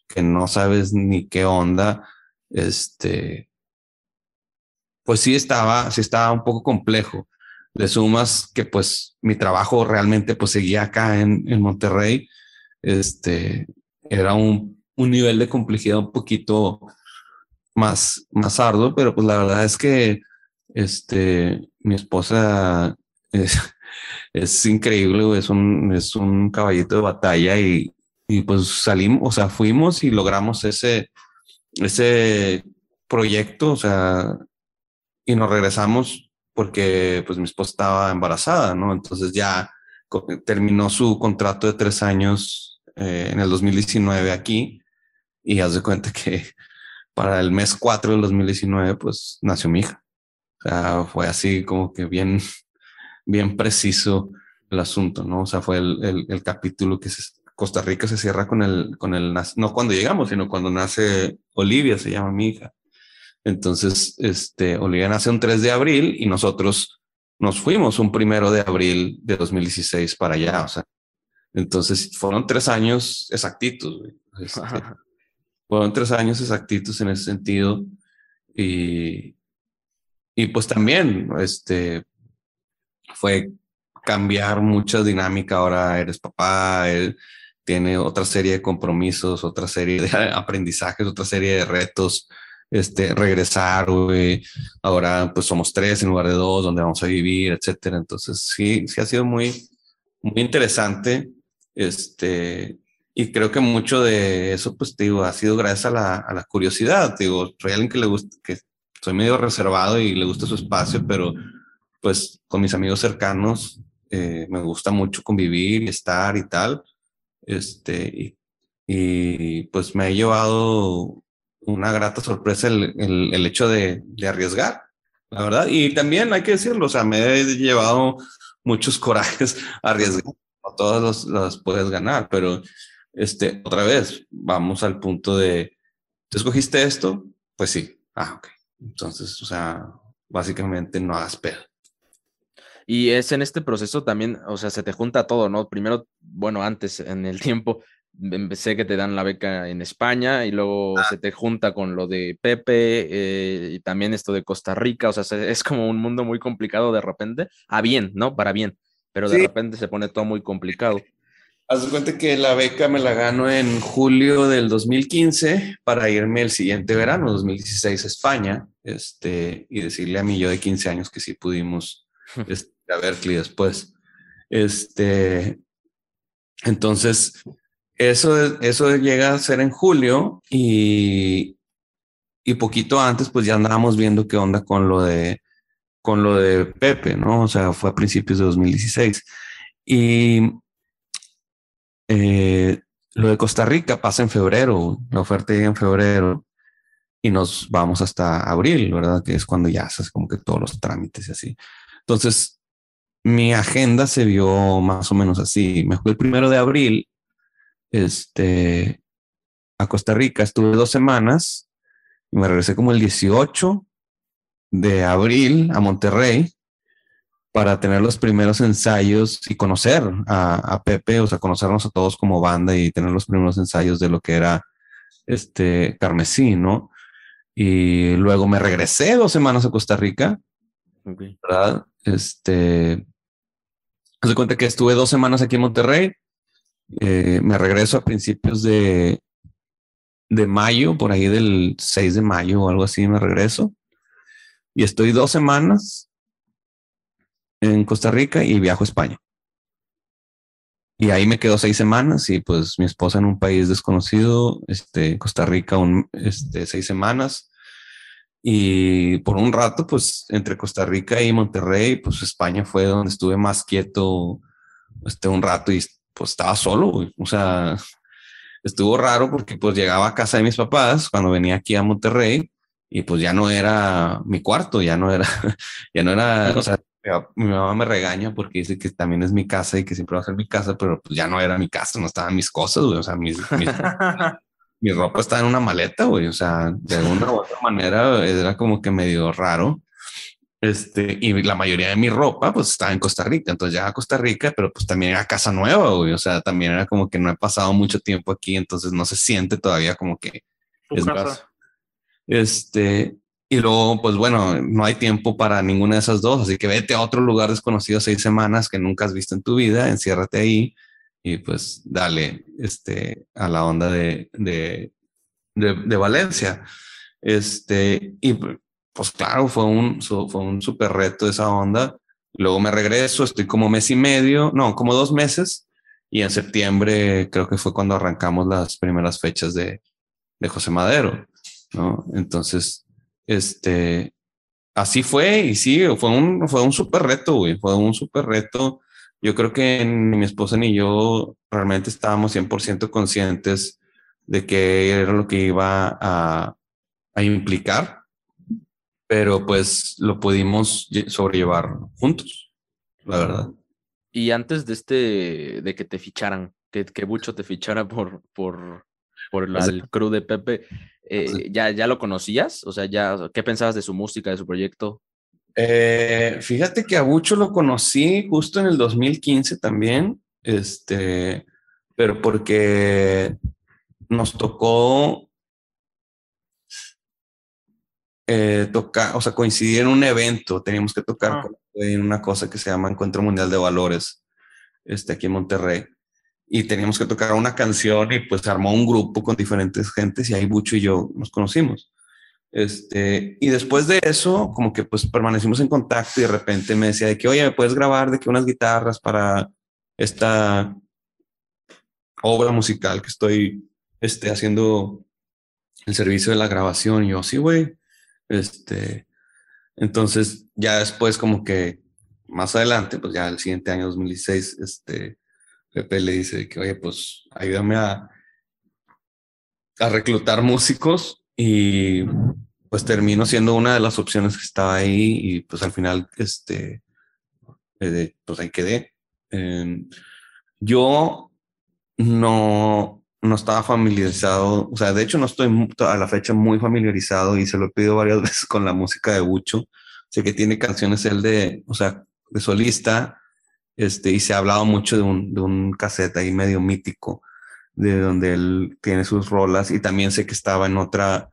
que no sabes ni qué onda, este, pues sí estaba, sí estaba un poco complejo le sumas que pues mi trabajo realmente pues seguía acá en, en Monterrey, este, era un, un, nivel de complejidad un poquito más, más arduo, pero pues la verdad es que este, mi esposa es, es increíble, es un, es un caballito de batalla y, y pues salimos, o sea, fuimos y logramos ese, ese proyecto, o sea, y nos regresamos porque pues mi esposa estaba embarazada, ¿no? Entonces ya terminó su contrato de tres años eh, en el 2019 aquí y haz de cuenta que para el mes 4 del 2019 pues nació mi hija. O sea, fue así como que bien, bien preciso el asunto, ¿no? O sea, fue el, el, capítulo que Costa Rica se cierra con el, con el, no cuando llegamos, sino cuando nace Olivia, se llama mi hija. Entonces, este, Olivia nace un 3 de abril y nosotros nos fuimos un primero de abril de 2016 para allá. O sea, entonces fueron tres años exactitos. Este, fueron tres años exactitos en ese sentido. Y, y pues también, este, fue cambiar mucha dinámica. Ahora eres papá, él tiene otra serie de compromisos, otra serie de aprendizajes, otra serie de retos este, regresar, Ahora pues somos tres en lugar de dos, donde vamos a vivir, etcétera. Entonces sí, sí ha sido muy, muy interesante. Este, y creo que mucho de eso, pues digo, ha sido gracias a la, a la curiosidad. digo, soy alguien que le gusta, que soy medio reservado y le gusta su espacio, pero pues con mis amigos cercanos eh, me gusta mucho convivir y estar y tal. Este, y, y pues me ha llevado una grata sorpresa el, el, hecho de, arriesgar, la verdad. Y también hay que decirlo, o sea, me he llevado muchos corajes a arriesgar. No todos los, puedes ganar, pero este, otra vez, vamos al punto de, ¿tú escogiste esto? Pues sí. Ah, ok. Entonces, o sea, básicamente no hagas pedo. Y es en este proceso también, o sea, se te junta todo, ¿no? Primero, bueno, antes en el tiempo, sé que te dan la beca en España y luego ah. se te junta con lo de Pepe eh, y también esto de Costa Rica, o sea, es como un mundo muy complicado de repente, a bien, ¿no? Para bien, pero de repente se pone todo muy complicado. Haz de cuenta que la beca me la gano en julio del 2015 para irme el siguiente verano, 2016, a España, este, y decirle a mí yo de 15 años que sí pudimos este, a Berkeley después. Este, entonces, eso, eso llega a ser en julio y, y poquito antes pues ya andábamos viendo qué onda con lo de con lo de Pepe, ¿no? O sea, fue a principios de 2016. Y eh, lo de Costa Rica pasa en febrero, la oferta llega en febrero y nos vamos hasta abril, ¿verdad? Que es cuando ya haces como que todos los trámites y así. Entonces, mi agenda se vio más o menos así. Me el primero de abril este, a Costa Rica. Estuve dos semanas y me regresé como el 18 de abril a Monterrey para tener los primeros ensayos y conocer a, Pepe, o sea, conocernos a todos como banda y tener los primeros ensayos de lo que era este Carmesí, ¿no? Y luego me regresé dos semanas a Costa Rica, ¿verdad? Este, se cuenta que estuve dos semanas aquí en Monterrey, eh, me regreso a principios de, de mayo, por ahí del 6 de mayo o algo así, me regreso. Y estoy dos semanas en Costa Rica y viajo a España. Y ahí me quedo seis semanas y pues mi esposa en un país desconocido, este, Costa Rica, un, este, seis semanas. Y por un rato, pues entre Costa Rica y Monterrey, pues España fue donde estuve más quieto este, un rato y pues estaba solo, O sea, estuvo raro porque pues llegaba a casa de mis papás cuando venía aquí a Monterrey y pues ya no era mi cuarto, ya no era, ya no era, o sea, mi mamá me regaña porque dice que también es mi casa y que siempre va a ser mi casa, pero pues ya no era mi casa, no estaban mis cosas, güey. O sea, mis, mi ropa estaba en una maleta, güey. O sea, de alguna u otra manera era como que medio raro. Este, y la mayoría de mi ropa pues estaba en Costa Rica, entonces ya a Costa Rica, pero pues también era casa nueva, güey. O sea, también era como que no he pasado mucho tiempo aquí, entonces no se siente todavía como que es casa. Este, y luego, pues bueno, no hay tiempo para ninguna de esas dos, así que vete a otro lugar desconocido seis semanas que nunca has visto en tu vida, enciérrate ahí y pues dale este, a la onda de, de, de, de Valencia. Este, y pues claro, fue un, fue un súper reto esa onda. Luego me regreso, estoy como mes y medio, no, como dos meses. Y en septiembre creo que fue cuando arrancamos las primeras fechas de, de José Madero, ¿no? Entonces, este, así fue y sí, fue un, fue un súper reto, güey, fue un súper reto yo creo que ni mi esposa ni yo realmente estábamos 100% conscientes de qué era lo que iba a, a implicar, pero pues lo pudimos sobrellevar juntos, la verdad. Y antes de este, de que te ficharan, que, que Bucho te fichara por, por, por el crew de Pepe, eh, ¿ya, ¿ya lo conocías? O sea, ya, ¿qué pensabas de su música, de su proyecto? Eh, fíjate que a Bucho lo conocí justo en el 2015 también, este, pero porque nos tocó eh, tocar, o sea, coincidir en un evento, teníamos que tocar ah. en una cosa que se llama Encuentro Mundial de Valores, este, aquí en Monterrey y teníamos que tocar una canción y pues armó un grupo con diferentes gentes y ahí Bucho y yo nos conocimos. Este, y después de eso, como que pues permanecimos en contacto y de repente me decía de que, oye, ¿me puedes grabar de que unas guitarras para esta obra musical que estoy este, haciendo el servicio de la grabación? Y yo, sí, güey. Este, entonces ya después como que más adelante, pues ya el siguiente año 2016, este, Pepe le dice que, oye, pues ayúdame a, a reclutar músicos y pues termino siendo una de las opciones que estaba ahí y pues al final, este, pues ahí quedé. Yo no, no estaba familiarizado, o sea, de hecho no estoy a la fecha muy familiarizado y se lo he pedido varias veces con la música de Bucho. Sé que tiene canciones él de, o sea, de solista, este, y se ha hablado mucho de un, de un cassette ahí medio mítico, de donde él tiene sus rolas, y también sé que estaba en otra,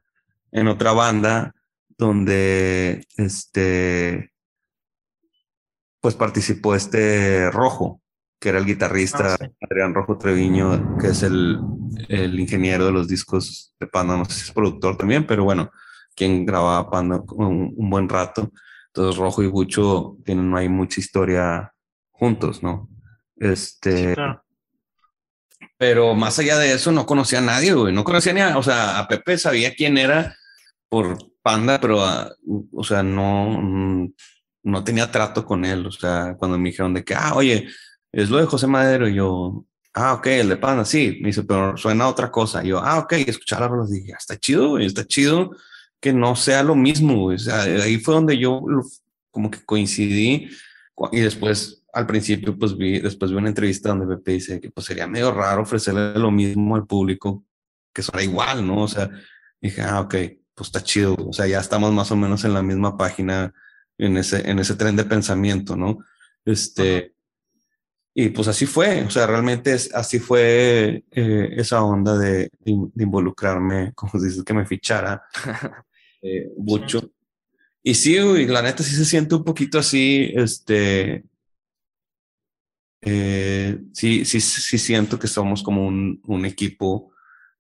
en otra banda donde este, pues participó este Rojo, que era el guitarrista ah, Adrián Rojo Treviño, que es el, el, ingeniero de los discos de Panda, no sé si es productor también, pero bueno, quien grababa Panda un, un buen rato. Entonces Rojo y Bucho tienen ahí mucha historia juntos, ¿no? Este. Pero más allá de eso, no conocía a nadie, güey. No conocía ni a, o sea, a Pepe sabía quién era por Panda, pero, ah, o sea, no, no tenía trato con él. O sea, cuando me dijeron de que, ah, oye, es lo de José Madero, y yo, ah, ok, el de Panda, sí. Me dice, pero suena otra cosa. Y yo, ah, ok, escuchar la dije, ah, está chido, güey, está chido que no sea lo mismo. O sea, ahí fue donde yo como que coincidí y después al principio, pues vi, después vi una entrevista donde Pepe dice que pues sería medio raro ofrecerle lo mismo al público, que suena igual, ¿no? O sea, dije, ah, ok, pues está chido, o sea, ya estamos más o menos en la misma página, en ese, en ese tren de pensamiento, ¿no? Este, y pues así fue, o sea, realmente es, así fue eh, esa onda de, de, involucrarme, como dices, que me fichara eh, mucho. Y sí, la neta sí se siente un poquito así, este, eh, sí, sí, sí siento que somos como un, un equipo,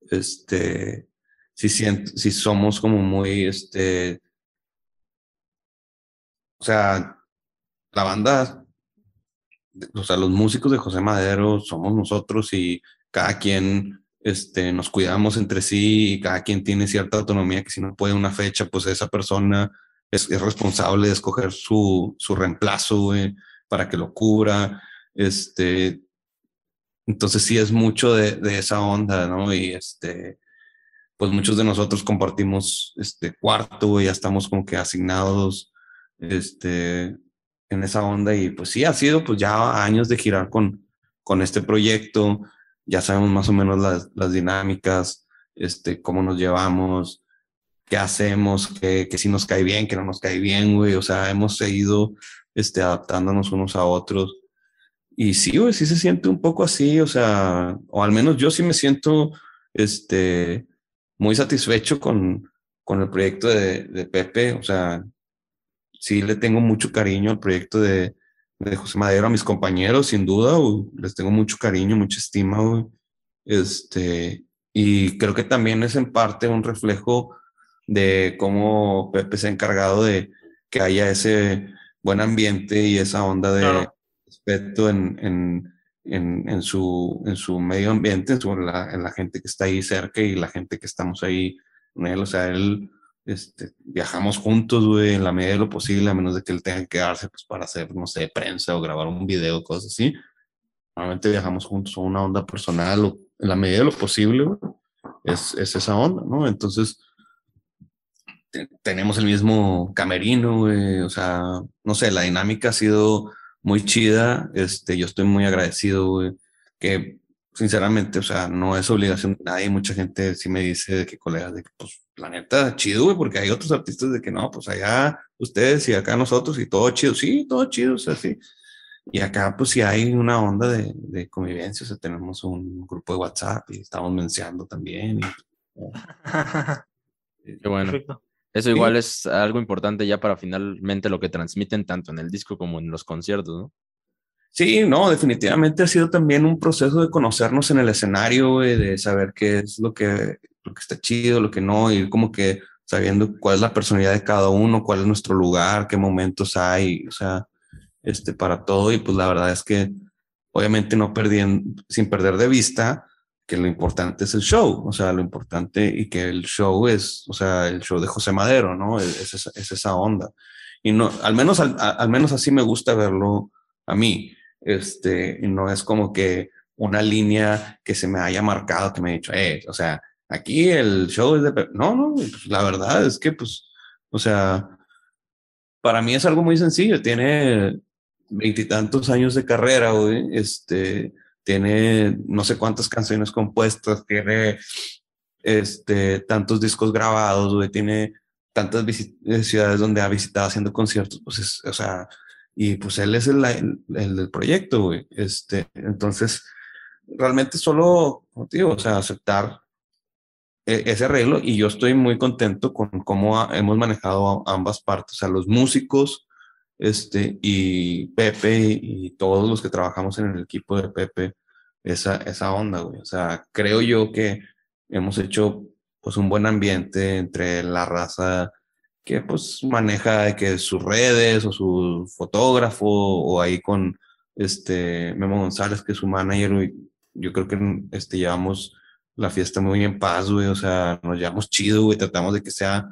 este, sí siento, sí somos como muy, este, o sea, la banda, o sea, los músicos de José Madero somos nosotros y cada quien, este, nos cuidamos entre sí y cada quien tiene cierta autonomía que si no puede una fecha, pues esa persona es, es responsable de escoger su, su reemplazo, para que lo cubra este, entonces sí es mucho de, de, esa onda, ¿no? Y este, pues muchos de nosotros compartimos este cuarto, y ya estamos como que asignados, este, en esa onda y pues sí, ha sido pues ya años de girar con, con este proyecto, ya sabemos más o menos las, las dinámicas, este, cómo nos llevamos, qué hacemos, qué, qué si nos cae bien, qué no nos cae bien, güey, o sea, hemos seguido este, adaptándonos unos a otros. Y sí, güey, sí se siente un poco así, o sea, o al menos yo sí me siento este, muy satisfecho con, con el proyecto de, de Pepe, o sea, sí le tengo mucho cariño al proyecto de, de José Madero, a mis compañeros, sin duda, les tengo mucho cariño, mucha estima. Este, y creo que también es en parte un reflejo de cómo Pepe se ha encargado de que haya ese buen ambiente y esa onda de, respeto en, en, en, en, su, en su medio ambiente, en, la, en, la, gente que está ahí cerca y la gente que estamos ahí con él. O sea, él este, viajamos juntos, güey, en la medida de lo posible, a menos de que él tenga que quedarse, pues, para hacer, no sé, prensa o grabar un video, cosas así. Normalmente viajamos juntos a una onda personal o en la medida de lo posible, güey, es, es esa onda, ¿no? Entonces, tenemos el mismo camerino, güey, o sea, no sé, la dinámica ha sido muy chida, este, yo estoy muy agradecido, güey, que sinceramente, o sea, no es obligación de nadie, mucha gente sí me dice de que colegas, de que, pues, la neta, chido, güey, porque hay otros artistas de que no, pues allá ustedes y acá nosotros y todo chido, sí, todo chido, o sea, sí. Y acá, pues sí hay una onda de, de convivencia, o sea, tenemos un grupo de WhatsApp y estamos mencionando también. Qué bueno. Eso igual es algo importante ya para finalmente lo que transmiten tanto en el disco como en los conciertos, ¿no? Sí, no, definitivamente ha sido también un proceso de conocernos en el escenario, de saber qué es lo que, lo que está chido, lo que no, y como que sabiendo cuál es la personalidad de cada uno, cuál es nuestro lugar, qué momentos hay, o sea, este, para todo. Y pues la verdad es que obviamente no perdiendo, sin perder de vista que lo importante es el show, o sea, lo importante y que el show es, o sea, el show de José Madero, ¿no? Es, es, esa onda. Y no, al menos, al, al, menos así me gusta verlo a mí. Este, no es como que una línea que se me haya marcado, que me ha dicho, eh, o sea, aquí el show es de... No, no, pues, la verdad es que, pues, o sea, para mí es algo muy sencillo. Tiene veintitantos años de carrera, güey. Este, tiene no sé cuántas canciones compuestas, tiene este, tantos discos grabados, güey, tiene tantas ciudades donde ha visitado haciendo conciertos, pues o sea, y pues él es el, el, del proyecto, güey. Este, entonces, realmente solo, digo, o sea, aceptar e, ese arreglo y yo estoy muy contento con cómo hemos manejado ambas partes, o sea, los músicos, este, y Pepe y todos los que trabajamos en el equipo de Pepe, esa, esa onda, güey. O sea, creo yo que hemos hecho pues un buen ambiente entre la raza que pues maneja que sus redes o su fotógrafo o ahí con este Memo González que es su manager, Yo creo que este llevamos la fiesta muy en paz, güey. O sea, nos llevamos chido, güey. Tratamos de que sea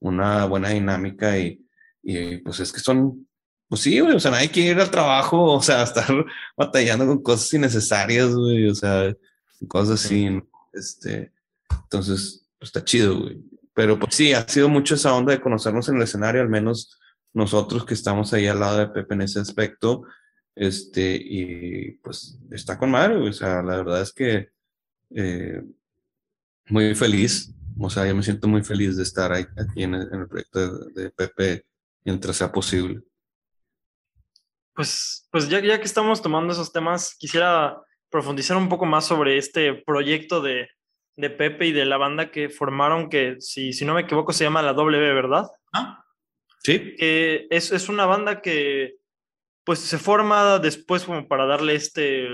una buena dinámica y, y pues es que son pues sí, güey, o sea, nadie quiere ir al trabajo, o sea, estar batallando con cosas innecesarias, güey, o sea, cosas así, este, entonces, pues está chido, güey. Pero pues sí, ha sido mucho esa onda de conocernos en el escenario, al menos nosotros que estamos ahí al lado de Pepe en ese aspecto, este, y pues está con güey, o sea, la verdad es que eh, muy feliz, o sea, yo me siento muy feliz de estar ahí, aquí en el, proyecto de, de Pepe mientras sea posible. Pues, pues ya, ya que estamos tomando esos temas, quisiera profundizar un poco más sobre este proyecto de, de Pepe y de la banda que formaron, que si, si no me equivoco se llama la W, ¿verdad? Ah, sí. Que es, es una banda que pues se forma después como para darle este,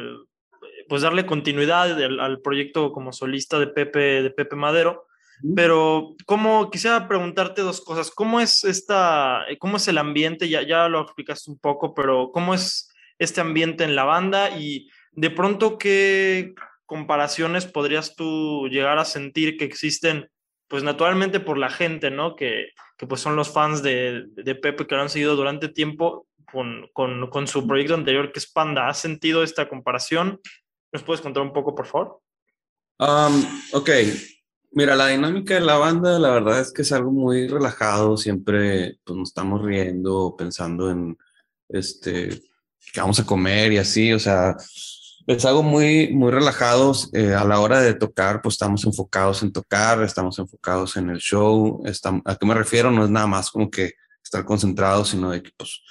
pues darle continuidad al, al proyecto como solista de Pepe, de Pepe Madero. Pero, ¿cómo, quisiera preguntarte dos cosas. ¿Cómo es esta, cómo es el ambiente? Ya, ya lo explicaste un poco, pero ¿cómo es este ambiente en la banda? Y de pronto, ¿qué comparaciones podrías tú llegar a sentir que existen? Pues naturalmente por la gente, ¿no? Que, que pues son los fans de, de, Pepe que lo han seguido durante tiempo con, con, con su proyecto anterior que es Panda. ¿Has sentido esta comparación? ¿Nos puedes contar un poco, por favor? Um, ok, Mira, la dinámica de la banda, la verdad es que es algo muy relajado. Siempre pues, nos estamos riendo, pensando en este, qué vamos a comer y así. O sea, es algo muy, muy relajado. Eh, a la hora de tocar, pues estamos enfocados en tocar, estamos enfocados en el show. Estamos, ¿A qué me refiero? No es nada más como que estar concentrados, sino de que, pues,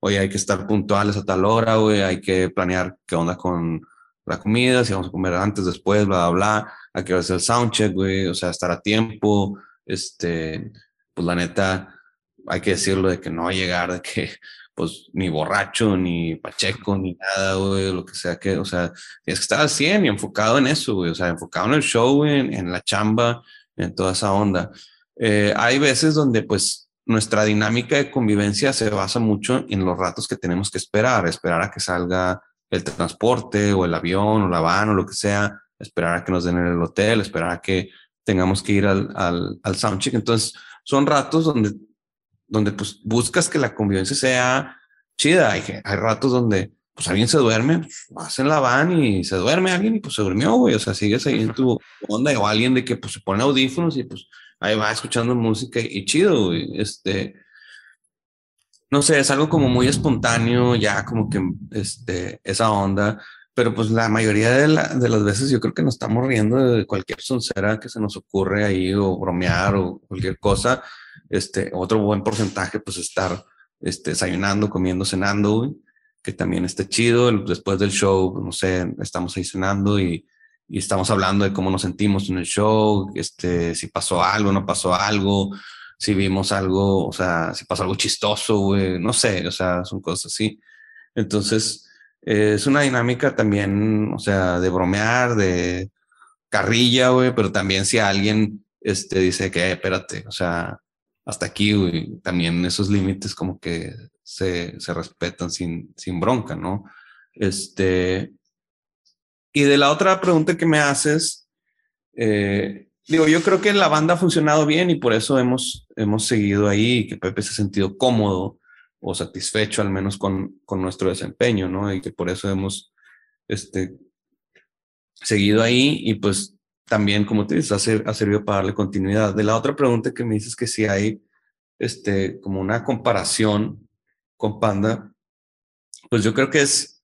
oye, hay que estar puntuales a tal hora, güey, hay que planear qué onda con la comida, si vamos a comer antes, después, bla, bla, bla hay que hacer el soundcheck, güey, o sea, estar a tiempo, este, pues la neta, hay que decirlo de que no va llegar, de que, pues, ni borracho, ni pacheco, ni nada, güey, lo que sea que, o sea, tienes que estar al 100 y enfocado en eso, güey, o sea, enfocado en el show, güey, en, la chamba, en toda esa onda. Eh, hay veces donde, pues, nuestra dinámica de convivencia se basa mucho en los ratos que tenemos que esperar, esperar a que salga el transporte o el avión o la van o lo que sea, esperar a que nos den en el hotel, esperar a que tengamos que ir al, al, al soundcheck. Entonces, son ratos donde, donde pues buscas que la convivencia sea chida. Hay, hay ratos donde pues alguien se duerme, vas en la van y se duerme alguien y pues se durmió, güey. O sea, sigues ahí en tu onda o alguien de que pues se pone audífonos y pues ahí va escuchando música y chido, güey. Este, no sé, es algo como muy espontáneo, ya como que este, esa onda. Pero pues la mayoría de, de las veces yo creo que nos estamos riendo de cualquier soncera que se nos ocurre ahí o bromear o cualquier cosa. Este, otro buen porcentaje pues estar este, desayunando, comiendo, cenando, que también esté chido. Después del show, no sé, estamos ahí cenando y, estamos hablando de cómo nos sentimos en el show, este, si pasó algo, no pasó algo, si vimos algo, o sea, si pasó algo chistoso, güey, no sé, o sea, son cosas así. Entonces, es una dinámica también, o sea, de bromear, de carrilla, güey, pero también si alguien este, dice que, eh, espérate, o sea, hasta aquí, también esos límites como que se, se respetan sin, sin bronca, ¿no? Este, y de la otra pregunta que me haces, eh, digo, yo creo que la banda ha funcionado bien y por eso hemos, hemos seguido ahí, que Pepe se ha sentido cómodo o satisfecho al menos con, con nuestro desempeño, ¿no? Y que por eso hemos este, seguido ahí y pues también, como te dices, ha, ha, servido para darle continuidad. De la otra pregunta que me dices que si hay este, como una comparación con Panda, pues yo creo que es,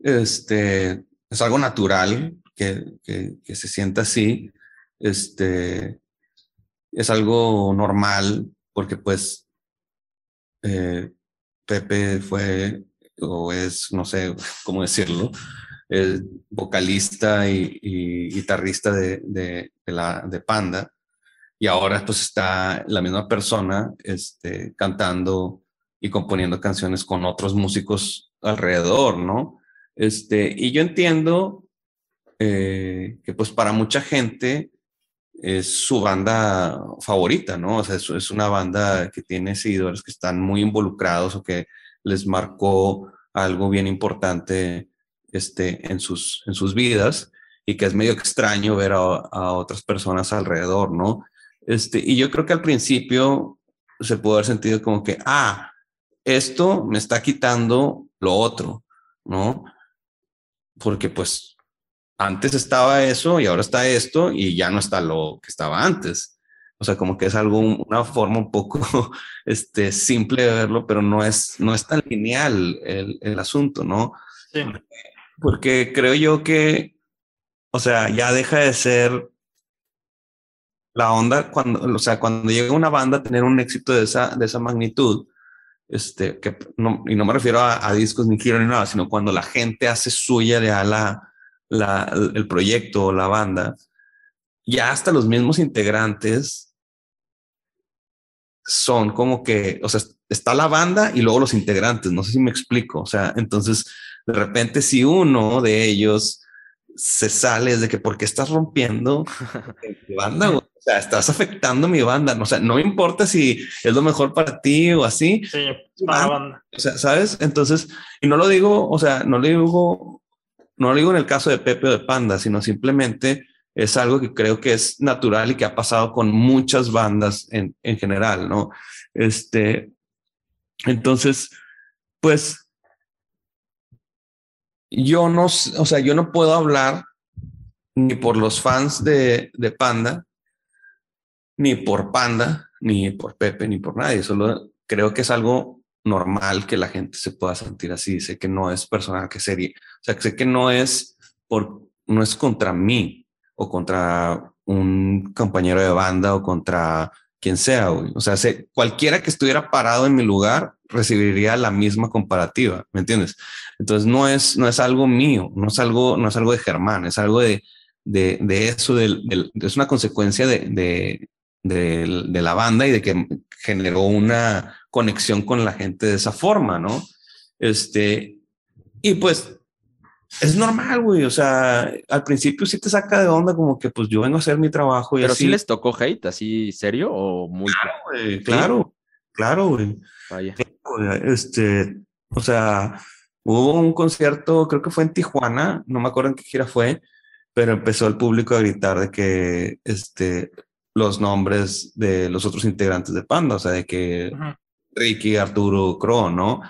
este, es algo natural que, que, que se sienta así, este, es algo normal porque pues eh, Pepe fue o es, no sé cómo decirlo, el vocalista y, guitarrista de, de, la, de Panda. Y ahora pues está la misma persona este, cantando y componiendo canciones con otros músicos alrededor, ¿no? Este, y yo entiendo eh, que pues para mucha gente es su banda favorita, ¿no? O sea, es, una banda que tiene seguidores que están muy involucrados o que les marcó algo bien importante este, en, sus, en sus vidas y que es medio extraño ver a, otras personas alrededor, ¿no? Este, y yo creo que al principio se pudo haber sentido como que, ah, esto me está quitando lo otro, ¿no? Porque pues antes estaba eso y ahora está esto y ya no está lo que estaba antes. O sea, como que es algo, una forma un poco este, simple de verlo, pero no es, no es tan lineal el, el asunto, ¿no? Sí. Porque creo yo que, o sea, ya deja de ser la onda cuando, o sea, cuando llega una banda a tener un éxito de esa, de esa magnitud, este, que no, y no me refiero a, a discos ni quiero ni nada, sino cuando la gente hace suya de a la, la, el proyecto o la banda, ya hasta los mismos integrantes son como que, o sea, está la banda y luego los integrantes, no sé si me explico, o sea, entonces de repente si uno de ellos se sale de que porque estás rompiendo mi banda, o sea, estás afectando mi banda, o sea, no importa si es lo mejor para ti o así. Sí, para la banda. O sea, ¿sabes? Entonces, y no lo digo, o sea, no lo digo no lo digo en el caso de Pepe o de Panda, sino simplemente es algo que creo que es natural y que ha pasado con muchas bandas en, en general, ¿no? Este, entonces, pues, yo no, o sea, yo no puedo hablar ni por los fans de, de Panda, ni por Panda, ni por Pepe, ni por nadie. Solo creo que es algo normal que la gente se pueda sentir así. Sé que no es personal, que sería, o sea, sé que no es por, no es contra mí o contra un compañero de banda o contra quien sea. O sea, cualquiera que estuviera parado en mi lugar recibiría la misma comparativa, ¿me entiendes? Entonces no es, no es algo mío, no es algo, no es algo de Germán, es algo de, de, de eso, del, es una consecuencia de, de, de, la banda y de que generó una conexión con la gente de esa forma, ¿no? Este, y pues es normal, güey. O sea, al principio sí te saca de onda, como que pues yo vengo a hacer mi trabajo y Pero así. sí les tocó hate, así serio o muy. Claro, güey. Claro, claro, güey. Vaya. Este, o sea, hubo un concierto, creo que fue en Tijuana, no me acuerdo en qué gira fue, pero empezó el público a gritar de que este, los nombres de los otros integrantes de Panda, o sea, de que Ricky, Arturo, Crow, ¿no?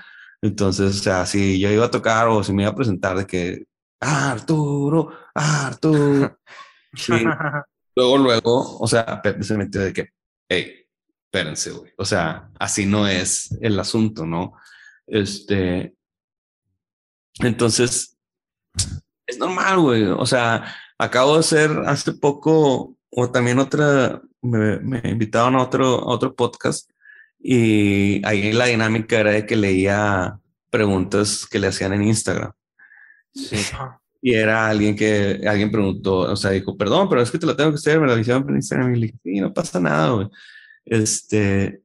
Entonces, o sea, si yo iba a tocar o si me iba a presentar de que Arturo, Arturo. Sí. luego, luego, o sea, Pepe se metió de que, hey, espérense, güey. O sea, así no es el asunto, ¿no? Este. Entonces, es normal, güey. O sea, acabo de hacer hace poco, o también otra, me, me invitaron a otro, a otro podcast y ahí la dinámica era de que leía preguntas que le hacían en Instagram. Sí. Y era alguien que alguien preguntó, o sea, dijo, perdón, pero es que te lo tengo que hacer, me lo hicieron en Instagram. Y le dije, sí, no pasa nada, güey. Este,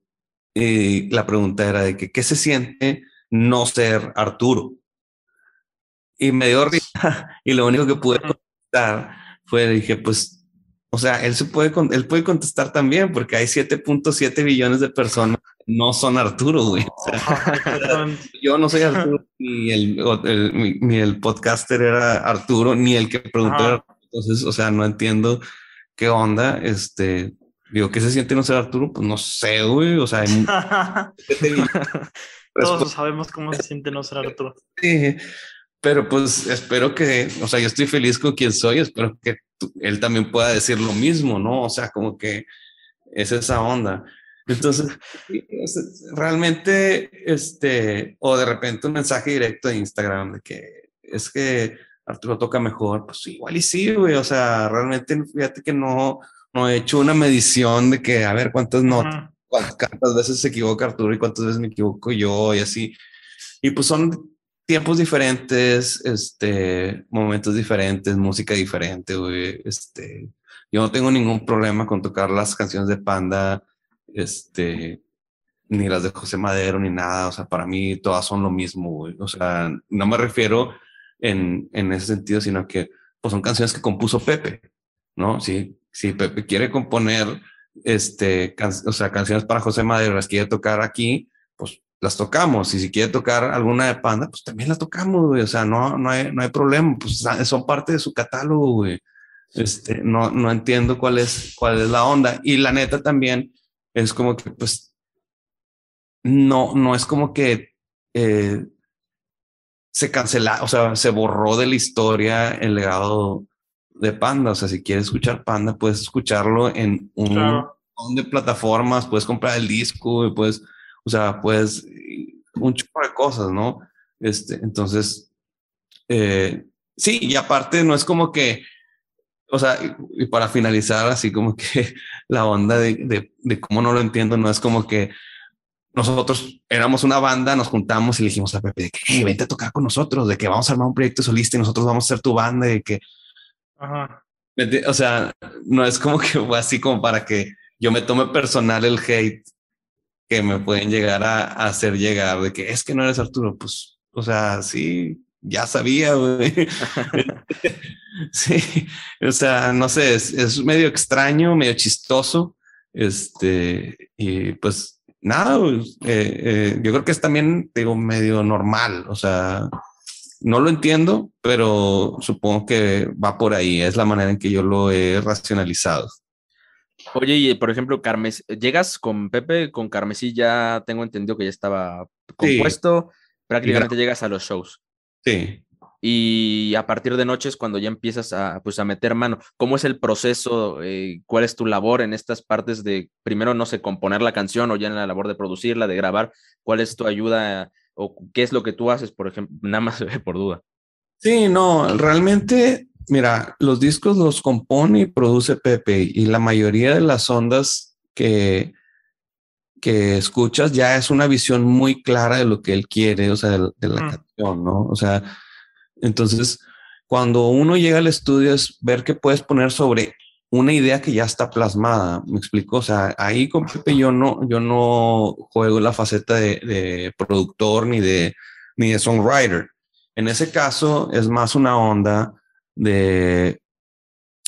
y la pregunta era de que, ¿qué se siente no ser Arturo? Y me dio risa. Y lo único que pude contestar fue, dije, pues o sea, él se puede, él puede contestar también porque hay 7.7 billones de personas que no son Arturo, güey. yo no soy Arturo, ni el, ni el podcaster era Arturo, ni el que preguntó. Entonces, o sea, no entiendo qué onda. Este, digo, ¿qué se siente no ser Arturo? Pues no sé, güey. O sea, hay todos sabemos cómo se siente no ser Arturo. Sí, pero pues espero que, o sea, yo estoy feliz con quien soy, espero que él también pueda decir lo mismo, ¿no? O sea, como que es esa onda. Entonces, realmente, este, o de repente un mensaje directo de Instagram de que es que Arturo toca mejor, pues igual y sí, güey, o sea, realmente fíjate que no, no he hecho una medición de que, a ver, cuántas notas, cuántas veces se equivoca Arturo y cuántas veces me equivoco yo y así. Y pues son tiempos diferentes, este, momentos diferentes, música diferente, güey. Este, yo no tengo ningún problema con tocar las canciones de Panda, este, ni las de José Madero, ni nada. O sea, para mí todas son lo mismo. O sea, no me refiero en, en ese sentido, sino que pues son canciones que compuso Pepe, ¿no? Si, si Pepe quiere componer, este, o sea, canciones para José Madero, las quiere tocar aquí, pues las tocamos. Y si quiere tocar alguna de Panda, pues también la tocamos, güey. O sea, no, no, hay, no hay problema. Pues son parte de su catálogo, güey. Este, no, no entiendo cuál es, cuál es la onda. Y la neta también es como que, pues, no, no es como que eh, se cancela, o sea, se borró de la historia el legado de Panda. O sea, si quieres escuchar Panda, puedes escucharlo en un montón de plataformas, puedes comprar el disco, y puedes o sea, pues un chupo de cosas, ¿no? Este, entonces, eh, sí, y aparte no es como que, o sea, y, para finalizar, así como que la onda de, de, de, cómo no lo entiendo, no es como que nosotros éramos una banda, nos juntamos y le dijimos a Pepe de que hey, vente a tocar con nosotros, de que vamos a armar un proyecto solista y nosotros vamos a ser tu banda, de que, Ajá. o sea, no es como que fue así como para que yo me tome personal el hate que me pueden llegar a, hacer llegar de que es que no eres Arturo, pues, o sea, sí, ya sabía, güey. sí, o sea, no sé, es, medio extraño, medio chistoso, este, y pues nada, eh, eh, yo creo que es también, digo, medio normal, o sea, no lo entiendo, pero supongo que va por ahí, es la manera en que yo lo he racionalizado. Oye, y por ejemplo, Carmes, ¿llegas con Pepe? Con Carmesí ya tengo entendido que ya estaba compuesto. Prácticamente llegas a los shows. Sí. Y a partir de noches, cuando ya empiezas a, pues, a meter mano, ¿cómo es el proceso? Eh, ¿Cuál es tu labor en estas partes de, primero, no sé, componer la canción o ya en la labor de producirla, de grabar? ¿Cuál es tu ayuda o qué es lo que tú haces, por ejemplo? Nada más por duda. Sí, no, realmente Mira, los discos los compone y produce Pepe y la mayoría de las ondas que, que escuchas ya es una visión muy clara de lo que él quiere, o sea, de, la canción, ¿no? O sea, entonces, cuando uno llega al estudio es ver qué puedes poner sobre una idea que ya está plasmada, me explico, o sea, ahí con Pepe yo no, yo no juego la faceta de, de productor ni de, ni de songwriter. En ese caso es más una onda de,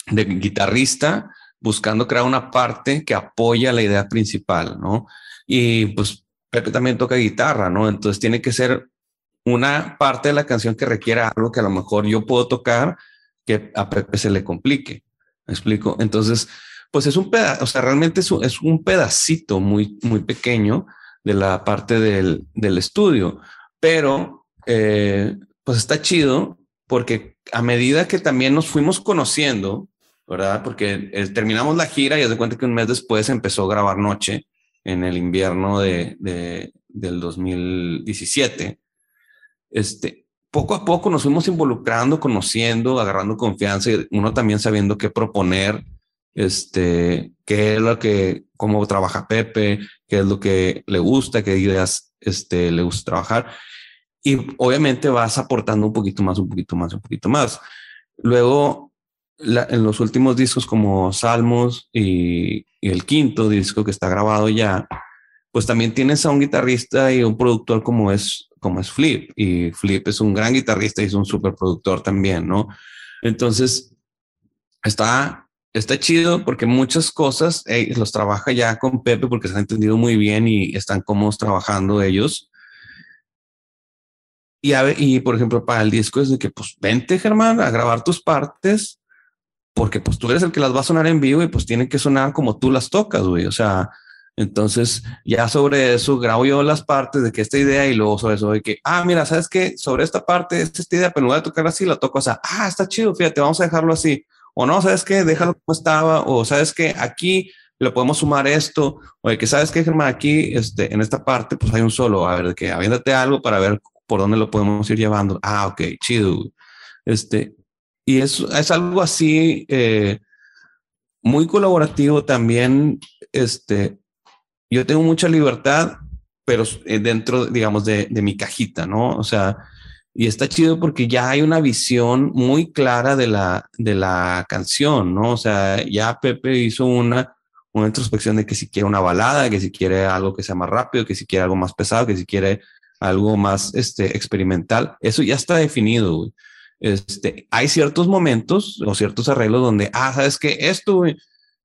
de guitarrista buscando crear una parte que apoya la idea principal, ¿no? Y pues Pepe también toca guitarra, ¿no? Entonces tiene que ser una parte de la canción que requiera algo que a lo mejor yo puedo tocar que a Pepe se le complique. ¿Me explico? Entonces, pues es un pedazo, o sea, realmente es un, es un, pedacito muy, muy pequeño de la parte del, del estudio, pero eh, pues está chido porque a medida que también nos fuimos conociendo, ¿verdad? Porque terminamos la gira y de cuenta que un mes después empezó a grabar Noche en el invierno de, de, del 2017. Este, poco a poco nos fuimos involucrando, conociendo, agarrando confianza y uno también sabiendo qué proponer, este, qué es lo que, cómo trabaja Pepe, qué es lo que le gusta, qué ideas este, le gusta trabajar. Y obviamente vas aportando un poquito más, un poquito más, un poquito más. Luego, en los últimos discos como Salmos y, el quinto disco que está grabado ya, pues también tienes a un guitarrista y un productor como es, como es Flip. Y Flip es un gran guitarrista y es un super productor también, ¿no? Entonces, está, está chido porque muchas cosas los trabaja ya con Pepe porque se han entendido muy bien y están cómodos trabajando ellos. Y, y por ejemplo, para el disco es de que, pues, vente, Germán, a grabar tus partes, porque pues tú eres el que las va a sonar en vivo y pues tienen que sonar como tú las tocas, güey. O sea, entonces ya sobre eso grabo yo las partes de que esta idea y luego sobre eso de que, ah, mira, ¿sabes qué? Sobre esta parte, esta, esta idea, pero en lugar de tocar así, la toco, o sea, ah, está chido, fíjate, vamos a dejarlo así. O no, ¿sabes qué? Déjalo como estaba. O ¿sabes qué? Aquí le podemos sumar esto. O de que, ¿sabes qué, Germán? Aquí, este, en esta parte, pues hay un solo. A ver, de que aviéntate algo para ver por dónde lo podemos ir llevando. Ah, ok, chido. Este, y es, es algo así eh, muy colaborativo también. Este, yo tengo mucha libertad, pero eh, dentro, digamos, de, de mi cajita, ¿no? O sea, y está chido porque ya hay una visión muy clara de la, de la canción, ¿no? O sea, ya Pepe hizo una, una introspección de que si quiere una balada, que si quiere algo que sea más rápido, que si quiere algo más pesado, que si quiere algo más este, experimental. Eso ya está definido. Este, hay ciertos momentos o ciertos arreglos donde, ah, sabes que esto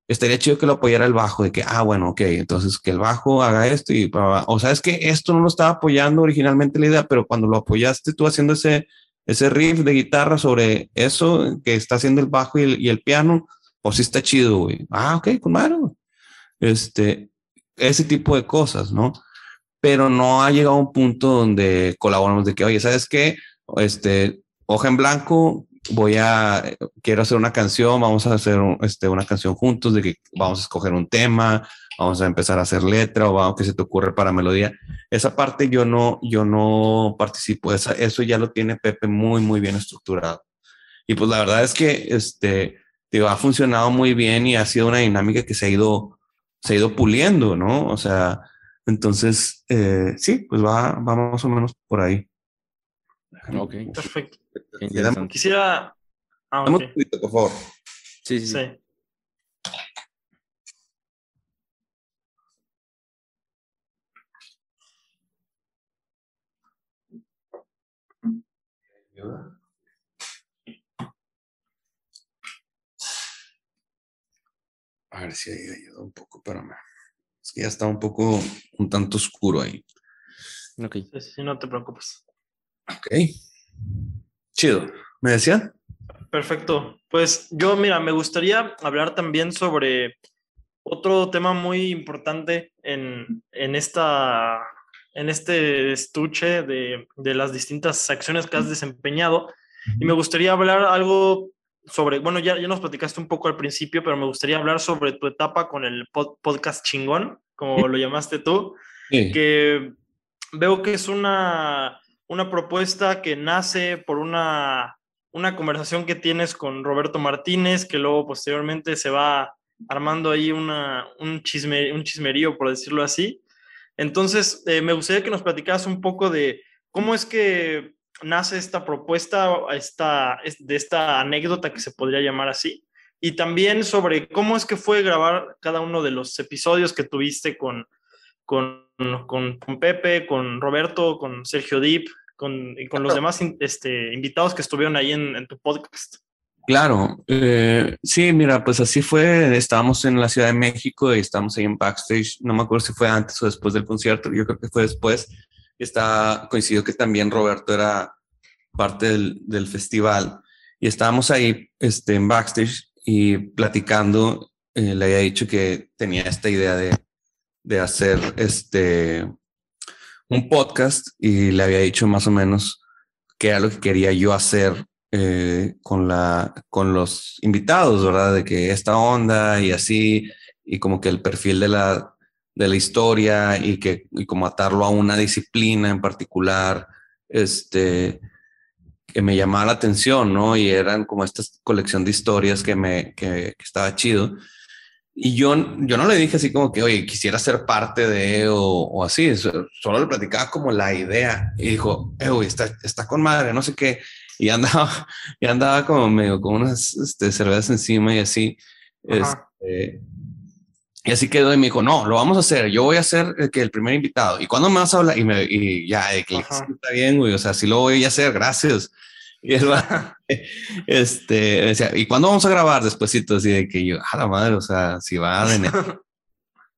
estaría chido que lo apoyara el bajo, de que, ah, bueno, ok, entonces que el bajo haga esto y, o sabes que esto no lo estaba apoyando originalmente la idea, pero cuando lo apoyaste tú haciendo ese, ese riff de guitarra sobre eso que está haciendo el bajo y el, piano, pues sí está chido, güey. Ah, ok, con. Este, ese tipo de cosas, ¿no? Pero no ha llegado a un punto donde colaboramos de que, oye, ¿sabes qué? Este, hoja en blanco, voy a, quiero hacer una canción, vamos a hacer este, una canción juntos, de que vamos a escoger un tema, vamos a empezar a hacer letra o vamos, que se te ocurre para melodía. Esa parte yo no, yo no participo, Esa, eso ya lo tiene Pepe muy, muy bien estructurado. Y pues la verdad es que, este, digo, ha funcionado muy bien y ha sido una dinámica que se ha ido, se ha ido puliendo, ¿no? O sea, entonces, eh, sí, pues va, va más o menos por ahí. Ok. Perfecto. Quisiera. Ah, okay. por favor. Sí, sí. sí. A ver si ahí ayuda un poco, ya está un poco, un tanto oscuro ahí. Ok. Sí, no te preocupes. Ok. Chido. ¿Me decía? Perfecto. Pues yo, mira, me gustaría hablar también sobre otro tema muy importante en, en esta, en este estuche de, de, las distintas acciones que has desempeñado. Y me gustaría hablar algo sobre, bueno, ya, ya nos platicaste un poco al principio, pero me gustaría hablar sobre tu etapa con el podcast chingón, como lo llamaste tú, que veo que es una, una propuesta que nace por una, una conversación que tienes con Roberto Martínez, que luego posteriormente se va armando ahí una, un, chisme, un chismerío, por decirlo así. Entonces, eh, me gustaría que nos platicaras un poco de cómo es que nace esta propuesta, esta, de esta anécdota que se podría llamar así, y también sobre cómo es que fue grabar cada uno de los episodios que tuviste con, con, con, Pepe, con Roberto, con Sergio Deep, con, y con los demás este, invitados que estuvieron ahí en, tu podcast. Claro, eh, sí, mira, pues así fue. Estábamos en la Ciudad de México y estábamos ahí en backstage. No me acuerdo si fue antes o después del concierto. Yo creo que fue después está coincidió que también Roberto era parte del, del, festival. Y estábamos ahí este, en backstage y platicando, eh, le había dicho que tenía esta idea de, de hacer este, un podcast y le había dicho más o menos qué era lo que quería yo hacer eh, con, la, con los invitados, ¿verdad? De que esta onda y así, y como que el perfil de la, de la historia y que y como atarlo a una disciplina en particular, este, que me llamaba la atención, ¿no? Y eran como esta colección de historias que me, que, que estaba chido. Y yo, yo no le dije así como que, oye, quisiera ser parte de o, o así, solo le platicaba como la idea y dijo, eh, está, está con madre, no sé qué y andaba, y andaba como medio con unas este, cervezas encima y así. Este, y así quedó y me dijo, no, lo vamos a hacer, yo voy a ser el, que el primer invitado. ¿Y cuando me vas a hablar? Y, me, y ya, que está bien, güey, o sea, sí lo voy a hacer, gracias. Y él va, este, decía, ¿y cuándo vamos a grabar? Despuésito, así de que yo, a la madre, o sea, si va de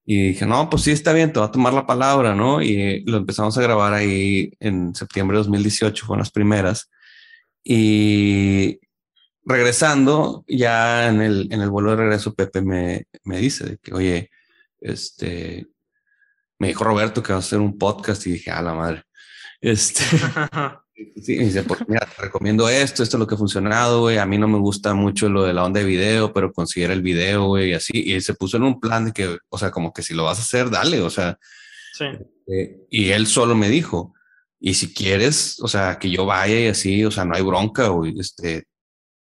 Y dije, no, pues sí, está bien, te va a tomar la palabra, ¿no? Y lo empezamos a grabar ahí en septiembre de 2018, fueron las primeras. Y regresando, ya en el, en el vuelo de regreso, Pepe me, me dice de que, oye, este, me dijo Roberto que va a hacer un podcast y dije, a la madre. Este, sí, dice, pues mira, te recomiendo esto, esto es lo que ha funcionado, güey. A mí no me gusta mucho lo de la onda de video, pero considera el video, güey, y así. Y se puso en un plan de que, o sea, como que si lo vas a hacer, dale, o sea. Sí. Eh, y él solo me dijo, y si quieres, o sea, que yo vaya y así, o sea, no hay bronca, güey, este,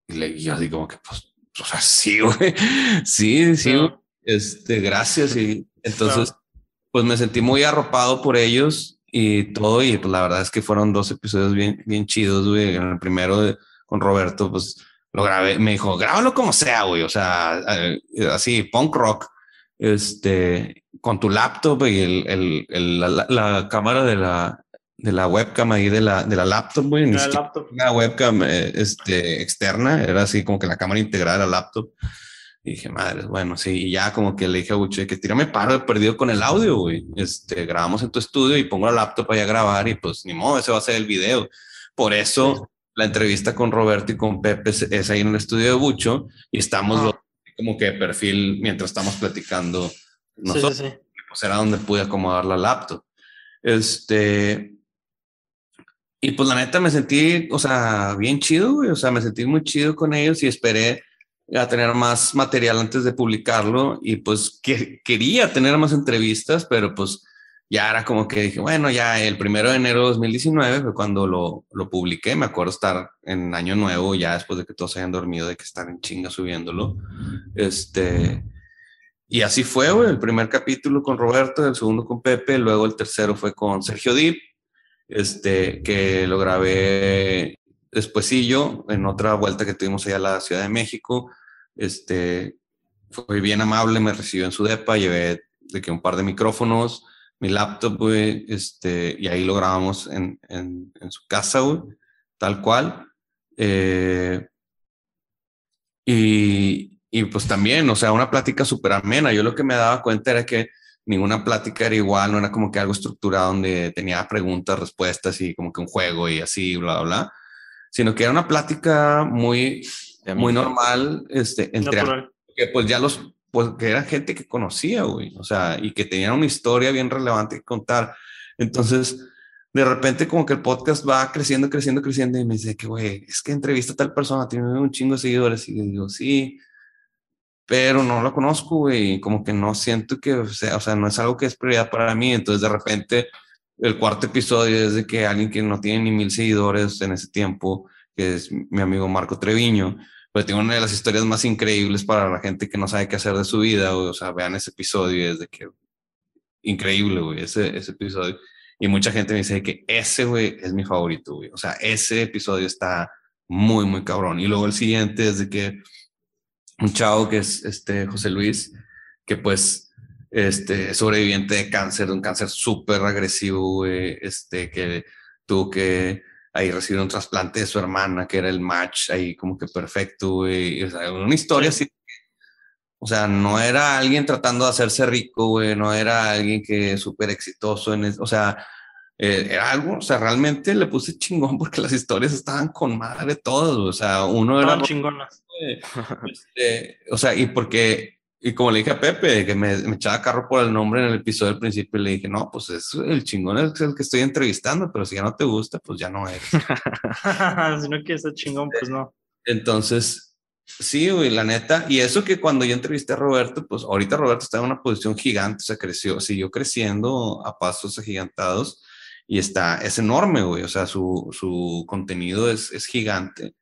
y le yo así como que, pues, o sea, sí, güey, sí, sí, este, gracias, y entonces, pues me sentí muy arropado por ellos y todo, y pues la verdad es que fueron dos episodios bien, bien chidos, güey, en el primero de, con Roberto, pues, lo grabé, me dijo, grábalo como sea, güey, o sea, eh, así, punk rock, este, con tu laptop y el, el, el la cámara de la, de la webcam ahí de la, de la laptop, güey. Una webcam eh, este, externa, era así como que la cámara integrada a la laptop. Y dije, madre, bueno, sí, y ya como que le dije a Uche que tírame paro de perdido con el audio, güey. Este, grabamos en tu estudio y pongo la laptop ahí a grabar y pues ni modo, ese va a ser el video. Por eso la entrevista con Roberto y con Pepe es, ahí en el estudio de Bucho y estamos como que perfil mientras estamos platicando nosotros. Sí, pues era donde pude acomodar la laptop. Este, y pues la neta me sentí, o sea, bien chido, güey. O sea, me sentí muy chido con ellos y esperé a tener más material antes de publicarlo. Y pues que, quería tener más entrevistas, pero pues ya era como que dije, bueno, ya el primero de enero de 2019 fue cuando lo, lo publiqué. Me acuerdo estar en Año Nuevo, ya después de que todos hayan dormido, de que estar en chinga subiéndolo. Este. Y así fue, güey, el primer capítulo con Roberto, el segundo con Pepe, luego el tercero fue con Sergio Dip, este, que lo grabé después yo en otra vuelta que tuvimos allá a la Ciudad de México. Este, fue bien amable, me recibió en su depa, llevé de que un par de micrófonos, mi laptop, este, y ahí lo grabamos en, en, su casa, tal cual. Eh, y, y pues también, o sea, una plática súper amena. Yo lo que me daba cuenta era que ninguna plática era igual, no era como que algo estructurado donde tenía preguntas, respuestas y como que un juego y así, bla, bla, bla, sino que era una plática muy, muy normal, este, entre que pues ya los, pues que era gente que conocía, güey, o sea, y que tenían una historia bien relevante que contar. Entonces, de repente como que el podcast va creciendo, creciendo, creciendo y me dice que, güey, es que entrevista a tal persona, tiene un chingo de seguidores y digo, sí, pero no lo conozco, güey, como que no siento que, o sea, o sea, no es algo que es prioridad para mí, entonces de repente el cuarto episodio es de que alguien que no tiene ni mil seguidores en ese tiempo, que es mi amigo Marco Treviño, pues tiene una de las historias más increíbles para la gente que no sabe qué hacer de su vida, güey, o sea, vean ese episodio, es de que increíble, güey, ese, ese episodio. Y mucha gente me dice que ese, güey, es mi favorito, güey. O sea, ese episodio está muy, muy cabrón. Y luego el siguiente es de que un chavo que es este José Luis, que pues este sobreviviente de cáncer, de un cáncer súper agresivo, este que tuvo que ahí recibir un trasplante de su hermana, que era el match ahí como que perfecto. O sea, una historia así. O sea, no era alguien tratando de hacerse rico, güey, no era alguien que súper exitoso en, o sea, eh, era algo, o sea, realmente le puse chingón porque las historias estaban con madre todas, o sea, uno era... chingonas. Este, o sea, y porque, y como le dije a Pepe, que me, me, echaba carro por el nombre en el episodio del principio, le dije, no, pues es el chingón es el que estoy entrevistando, pero si ya no te gusta, pues ya no eres. si no quieres ser chingón, pues no. Entonces, sí, güey, la neta, y eso que cuando yo entrevisté a Roberto, pues ahorita Roberto está en una posición gigante, se creció, siguió creciendo a pasos agigantados y está, es enorme, güey, o sea, su, su contenido es, es gigante.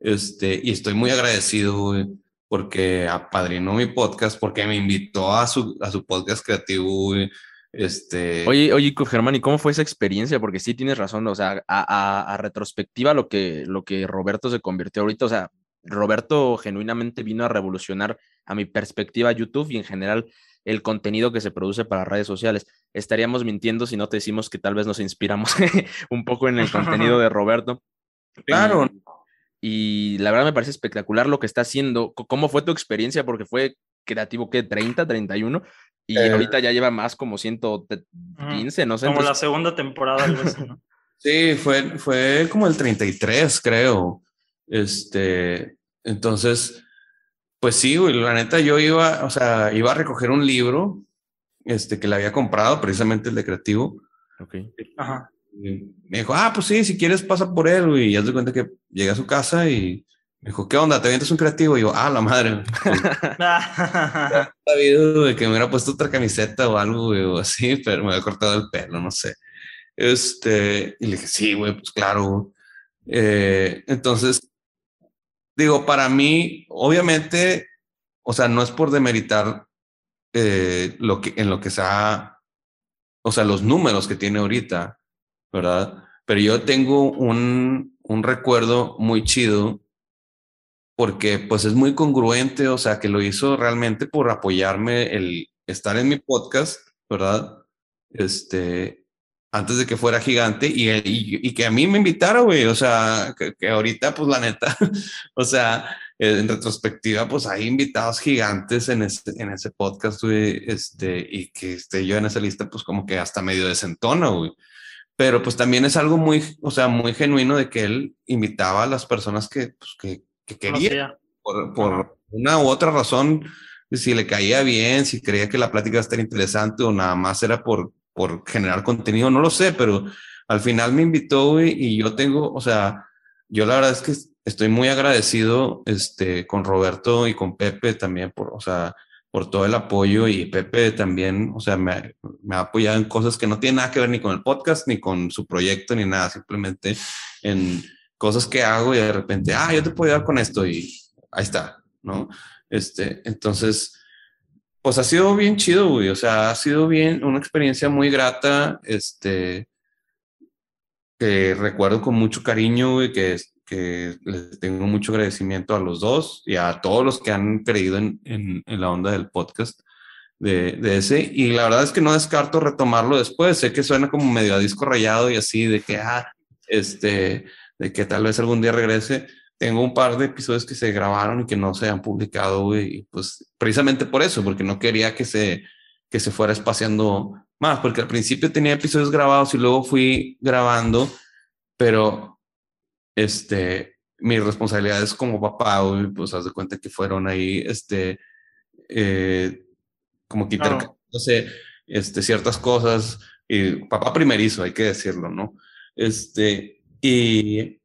Este, y estoy muy agradecido, güey, porque apadrinó mi podcast, porque me invitó a su, a su podcast creativo, güey. Este... Oye, oye, Germán, ¿y cómo fue esa experiencia? Porque sí tienes razón, o sea, a, a, a, retrospectiva lo que, lo que Roberto se convirtió ahorita, o sea, Roberto genuinamente vino a revolucionar a mi perspectiva YouTube y en general el contenido que se produce para redes sociales. Estaríamos mintiendo si no te decimos que tal vez nos inspiramos un poco en el contenido de Roberto. Claro. Y, la verdad me parece espectacular lo que está haciendo. ¿Cómo fue tu experiencia? Porque fue creativo, ¿qué? ¿30, 31? Y eh, ahorita ya lleva más como 115, no sé. Como entonces... la segunda temporada. Así, ¿no? sí, fue, fue como el 33, creo. Este, entonces, pues sí, güey, la neta yo iba, o sea, iba a recoger un libro, este, que le había comprado, precisamente el de creativo. Ok. Ajá. Me dijo, ah, pues sí, si quieres pasa por él, güey. Y ya se cuenta que llegué a su casa y me dijo, ¿qué onda? ¿Te avientas un creativo? Y yo, ah, la madre. sabido de que me hubiera puesto otra camiseta o algo, güey, o así, pero me había cortado el pelo, no sé. Este, y le dije, sí, güey, pues claro. Eh, entonces, digo, para mí, obviamente, o sea, no es por demeritar eh, lo que, en lo que sea, o sea, los números que tiene ahorita, ¿verdad? Pero yo tengo un, un recuerdo muy chido porque pues es muy congruente, o sea, que lo hizo realmente por apoyarme el estar en mi podcast, ¿verdad? Este, antes de que fuera gigante y, y, y que a mí me invitara, güey, o sea, que, que, ahorita, pues la neta, o sea, en retrospectiva, pues hay invitados gigantes en ese, en ese podcast, güey, este, y que esté yo en esa lista, pues como que hasta medio desentona, güey. Pero pues también es algo muy, o sea, muy genuino de que él invitaba a las personas que, pues, que, que quería, no por, por una u otra razón, si le caía bien, si creía que la plática iba a estar interesante o nada más era por, por generar contenido, no lo sé, pero al final me invitó güey, y yo tengo, o sea, yo la verdad es que estoy muy agradecido este, con Roberto y con Pepe también por, o sea, por todo el apoyo y Pepe también, o sea, me, me, ha apoyado en cosas que no tienen nada que ver ni con el podcast, ni con su proyecto, ni nada, simplemente en cosas que hago y de repente, ah, yo te puedo ayudar con esto y ahí está, ¿no? Este, entonces, pues ha sido bien chido, güey, o sea, ha sido bien, una experiencia muy grata, este, que recuerdo con mucho cariño, güey, que, que les tengo mucho agradecimiento a los dos y a todos los que han creído en, en, en la onda del podcast de, de, ese. Y la verdad es que no descarto retomarlo después. Sé que suena como medio a disco rayado y así, de que, ah, este, de que tal vez algún día regrese. Tengo un par de episodios que se grabaron y que no se han publicado, y pues precisamente por eso, porque no quería que se, que se fuera espaciando más, porque al principio tenía episodios grabados y luego fui grabando, pero este, mis responsabilidades como papá, pues haz de cuenta que fueron ahí, este, eh, como quitar, no. no sé, este, ciertas cosas, y papá primerizo, hay que decirlo, ¿no? Este, y,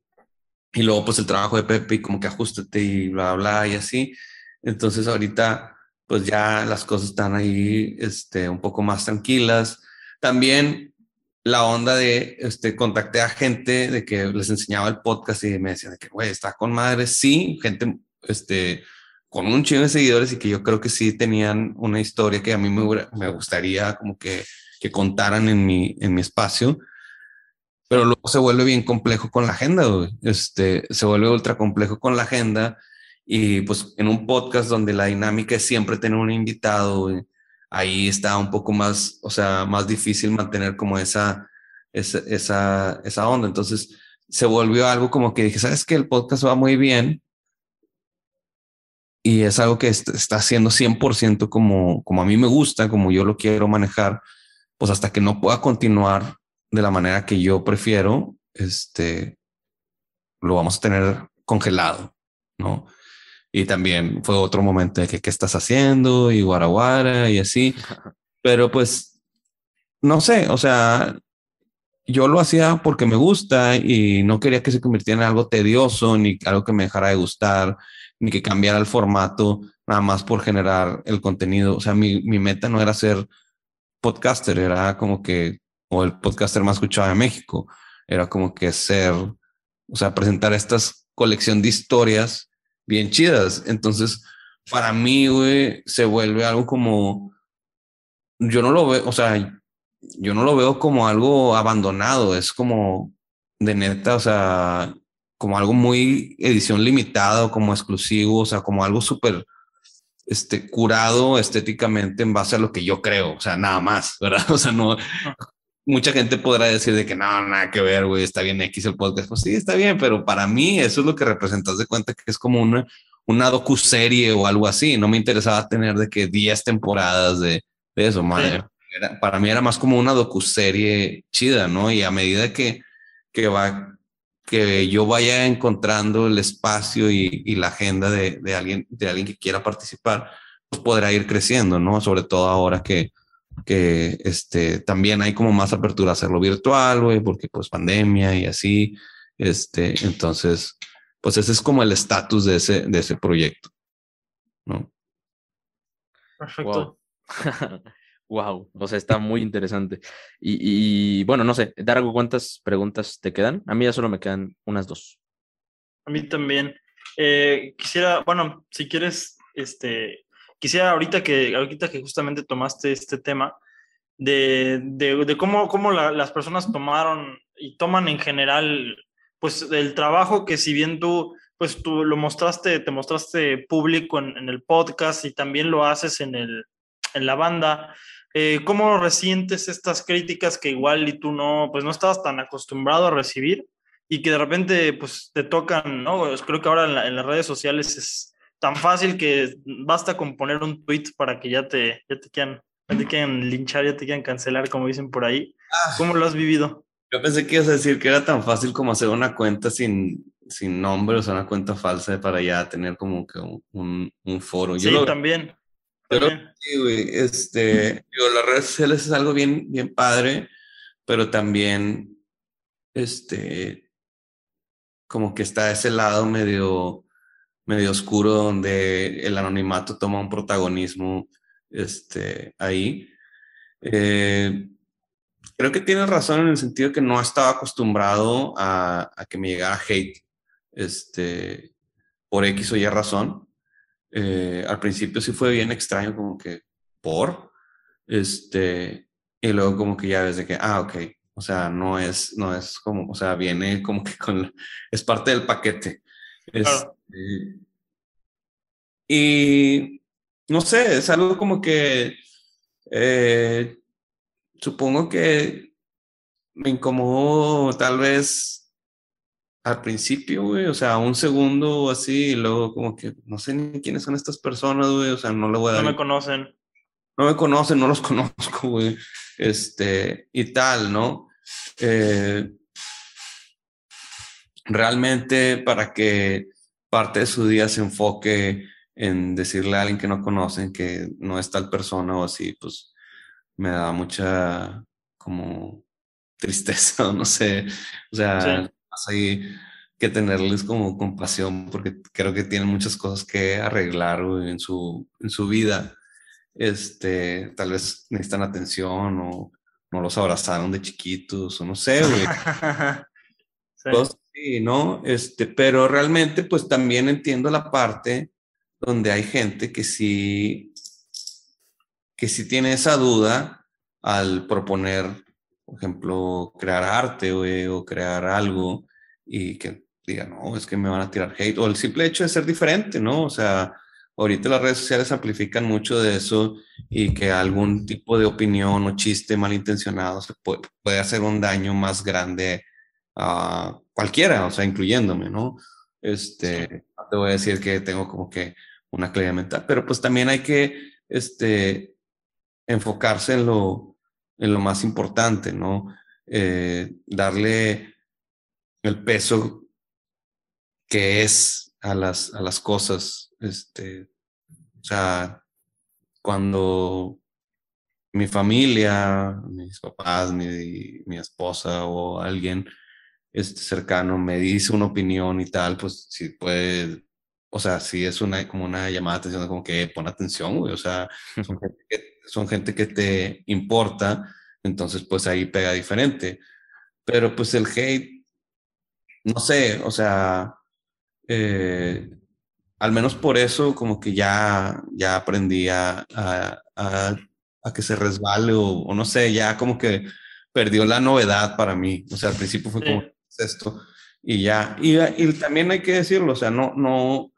y luego pues el trabajo de Pepe y como que ajustate y bla, bla, y así. Entonces ahorita pues ya las cosas están ahí este, un poco más tranquilas. También la onda de, este, contacté a gente de que les enseñaba el podcast y me decían que, güey, está con madre. Sí, gente, este, con un chingo de seguidores y que yo creo que sí tenían una historia que a mí me, me gustaría como que, que contaran en mi, en mi espacio pero luego se vuelve bien complejo con la agenda, güey. Este, se vuelve ultra complejo con la agenda y pues en un podcast donde la dinámica es siempre tener un invitado, güey, ahí está un poco más, o sea, más difícil mantener como esa, esa, esa, onda. Entonces se volvió algo como que dije, ¿sabes qué? El podcast va muy bien y es algo que está haciendo 100% como, como a mí me gusta, como yo lo quiero manejar, pues hasta que no pueda continuar de la manera que yo prefiero, este, lo vamos a tener congelado, ¿no? Y también fue otro momento de que, ¿qué estás haciendo? Y guaraguara y así. Pero pues, no sé, o sea, yo lo hacía porque me gusta y no quería que se convirtiera en algo tedioso, ni algo que me dejara de gustar, ni que cambiara el formato, nada más por generar el contenido. O sea, mi, mi meta no era ser podcaster, era como que, o el podcaster más escuchado de México, era como que ser, o sea, presentar estas colección de historias bien chidas. Entonces, para mí, güey, se vuelve algo como, yo no lo veo, o sea, yo no lo veo como algo abandonado, es como de neta, o sea, como algo muy edición limitada como exclusivo, o sea, como algo súper este, curado estéticamente en base a lo que yo creo, o sea, nada más, ¿verdad? O sea, no, mucha gente podrá decir de que no, nada que ver, güey, está bien X el podcast. Pues sí, está bien, pero para mí eso es lo que representas de cuenta que es como una, una docu-serie o algo así. No me interesaba tener de que 10 temporadas de, de eso, madre. para mí era más como una docu-serie chida, ¿no? Y a medida que, que va, que yo vaya encontrando el espacio y, y la agenda de, de, alguien, de alguien que quiera participar, pues podrá ir creciendo, ¿no? Sobre todo ahora que, que este, también hay como más apertura a hacerlo virtual, güey, porque pues pandemia y así, este, entonces, pues ese es como el estatus de ese, de ese proyecto, ¿no? Perfecto. Wow. o sea, está muy interesante. Y, y, bueno, no sé, Dargo, ¿cuántas preguntas te quedan? A mí ya solo me quedan unas dos. A mí también. Eh, quisiera, bueno, si quieres, este, quisiera ahorita que, ahorita que justamente tomaste este tema, de, de, de cómo, cómo la, las personas tomaron y toman en general, pues el trabajo que si bien tú, pues tú lo mostraste, te mostraste público en, en el podcast y también lo haces en, el, en la banda, eh, ¿cómo resientes estas críticas que igual y tú no, pues no estabas tan acostumbrado a recibir y que de repente pues te tocan, ¿no? Pues creo que ahora en, la, en las redes sociales es tan fácil que basta con poner un tweet para que ya te, ya te quieran, ya te quieran linchar, ya te quieran cancelar, como dicen por ahí. Ah. ¿Cómo lo has vivido? Yo pensé que ibas a decir que era tan fácil como hacer una cuenta sin, sin nombre, o sea, una cuenta falsa para ya tener como que un, un foro. Yo sí, lo, también. Pero sí, güey, este, digo, las redes sociales es algo bien, bien padre, pero también, este, como que está ese lado medio medio oscuro donde el anonimato toma un protagonismo este, ahí. Eh, creo que tienes razón en el sentido que no estaba acostumbrado a, que me llegara hate este, por X o Y razón. Eh, al principio sí fue bien extraño, como que por, este, y luego como que ya ves de que, ah, ok, o sea, no es, no es como, o sea, viene como que con, es parte del paquete. Claro. Y no sé, es algo como que eh, supongo que me incomodó tal vez al principio, güey, o sea, un segundo o así, y luego como que no sé ni quiénes son estas personas, güey, o sea, no le voy a dar. No me conocen. No me conocen, no los conozco, güey, este, y tal, ¿no? Eh, realmente para que parte de su día se enfoque en decirle a alguien que no conocen que no es tal persona o así, pues me da mucha como tristeza, no sé, o sea, sí. que tenerles como compasión porque creo que tienen muchas cosas que arreglar en su, en su vida. Este, tal vez necesitan atención o no los abrazaron de chiquitos o no sé, güey. sí. Sí, ¿no? Este, pero realmente pues también entiendo la parte donde hay gente que sí, que sí tiene esa duda al proponer, por ejemplo, crear arte o, crear algo y que diga, no, es que me van a tirar hate, o el simple hecho de ser diferente, ¿no? O sea, ahorita las redes sociales amplifican mucho de eso y que algún tipo de opinión o chiste malintencionado se puede hacer un daño más grande a cualquiera, o sea, incluyéndome, ¿no? Este, te voy a decir que tengo como que una claridad mental, pero pues también hay que, este, enfocarse en lo, en lo más importante, ¿no? eh, darle el peso que es a las, a las cosas. Este, o sea, cuando mi familia, mis papás, mi, mi esposa o alguien este, cercano me dice una opinión y tal, pues si puede, o sea, si es una, como una llamada de atención, como que pon atención, güey, o sea, son gente, que, son gente que te importa, entonces pues ahí pega diferente. Pero pues el hate, no sé, o sea, eh, al menos por eso como que ya, ya aprendí a, a, a, que se resbale o, o, no sé, ya como que perdió la novedad para mí. O sea, al principio fue como esto y ya. Y, también hay que decirlo, o sea, no, no,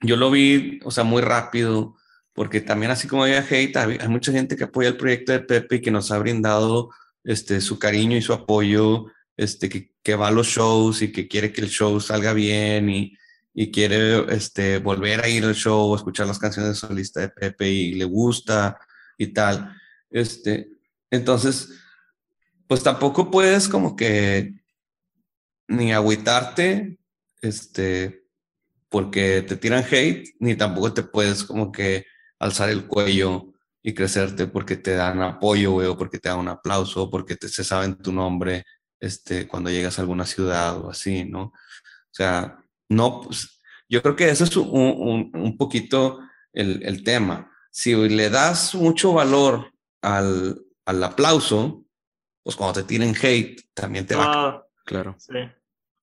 yo lo vi, o sea, muy rápido, porque también así como había hate, hay mucha gente que apoya el proyecto de Pepe y que nos ha brindado este, su cariño y su apoyo, este, que, que va a los shows y que quiere que el show salga bien y, y quiere este, volver a ir al show, escuchar las canciones de solista de Pepe y le gusta y tal. Este, entonces, pues tampoco puedes como que ni agüitarte, este, porque te tiran hate, ni tampoco te puedes como que alzar el cuello y crecerte porque te dan apoyo, o porque te dan un aplauso, o porque te, se saben tu nombre, este, cuando llegas a alguna ciudad o así, ¿no? O sea, no, pues, yo creo que eso es un, un, un poquito el, el, tema. Si le das mucho valor al, al aplauso, pues cuando te tienen hate, también te va. Ah, claro. Sí.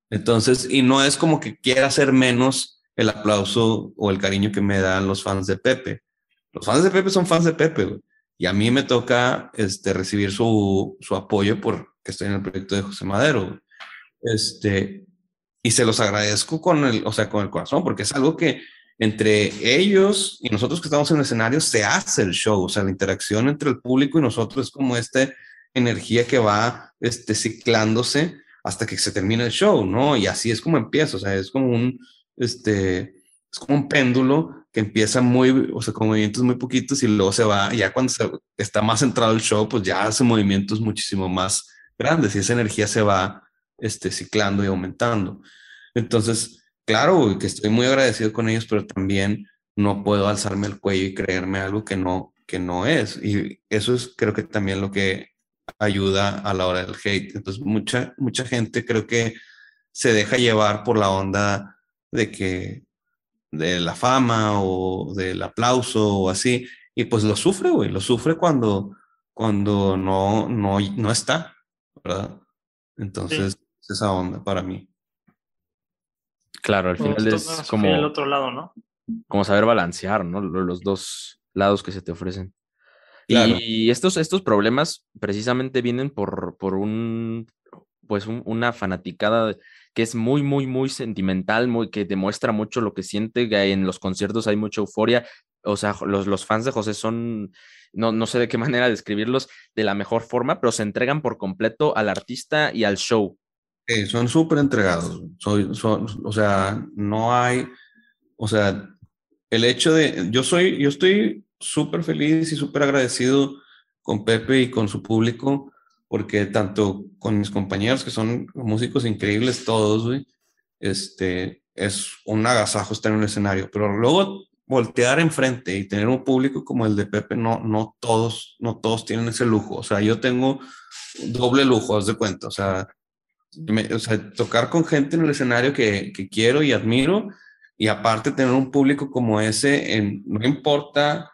Entonces, y no es como que quiera hacer menos el aplauso o el cariño que me dan los fans de Pepe. Los fans de Pepe son fans de Pepe, güey. Y a mí me toca este, recibir su, su apoyo porque estoy en el proyecto de José Madero. Este, y se los agradezco con el, o sea, con el corazón, porque es algo que entre ellos y nosotros que estamos en el escenario se hace el show. O sea, la interacción entre el público y nosotros es como este energía que va este, ciclándose hasta que se termina el show, ¿no? Y así es como empieza, o sea, es como un, este, es como un péndulo que empieza muy, o sea, con movimientos muy poquitos y luego se va, ya cuando está más centrado el show, pues ya hace movimientos muchísimo más grandes y esa energía se va, este, ciclando y aumentando. Entonces, claro, que estoy muy agradecido con ellos, pero también no puedo alzarme el cuello y creerme algo que no, que no es. Y eso es, creo que también lo que ayuda a la hora del hate. Entonces, mucha, mucha gente creo que se deja llevar por la onda de que de la fama o del aplauso o así, y pues lo sufre, güey, lo sufre cuando, cuando no, no, no está, ¿verdad? Entonces, esa onda para mí. Claro, al final es como... El otro lado, ¿no? Como saber balancear, ¿no? Los dos lados que se te ofrecen. Y estos, estos problemas precisamente vienen por, por un, pues una fanaticada que es muy, muy, muy sentimental, muy, que demuestra mucho lo que siente. En los conciertos hay mucha euforia. O sea, los, los fans de José son, no, no sé de qué manera describirlos de la mejor forma, pero se entregan por completo al artista y al show. Sí, son súper entregados. Soy, son, o sea, no hay, o sea, el hecho de, yo soy, yo estoy súper feliz y súper agradecido con Pepe y con su público, porque tanto con mis compañeros, que son músicos increíbles todos, este, es un agasajo estar en un escenario, pero luego voltear enfrente y tener un público como el de Pepe, no, no todos, no todos tienen ese lujo, o sea, yo tengo doble lujo, haz de cuenta, o sea, o sea tocar con gente en el escenario que, que quiero y admiro, y aparte tener un público como ese, en, no importa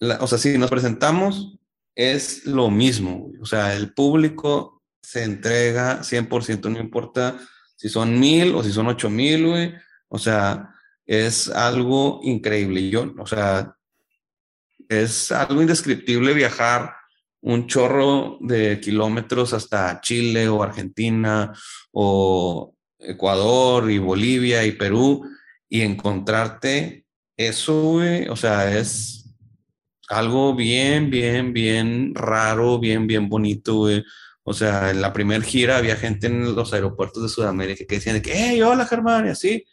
o sea, si nos presentamos, es lo mismo. O sea, el público se entrega 100%, no importa si son mil o si son ocho mil, güey. O sea, es algo increíble. Yo, o sea, es algo indescriptible viajar un chorro de kilómetros hasta Chile o Argentina o Ecuador y Bolivia y Perú y encontrarte eso, güey, o sea, es algo bien, bien, bien raro, bien, bien bonito, güey. O sea, en la primera gira había gente en los aeropuertos de Sudamérica que decían que, hey, hola Germán, y así.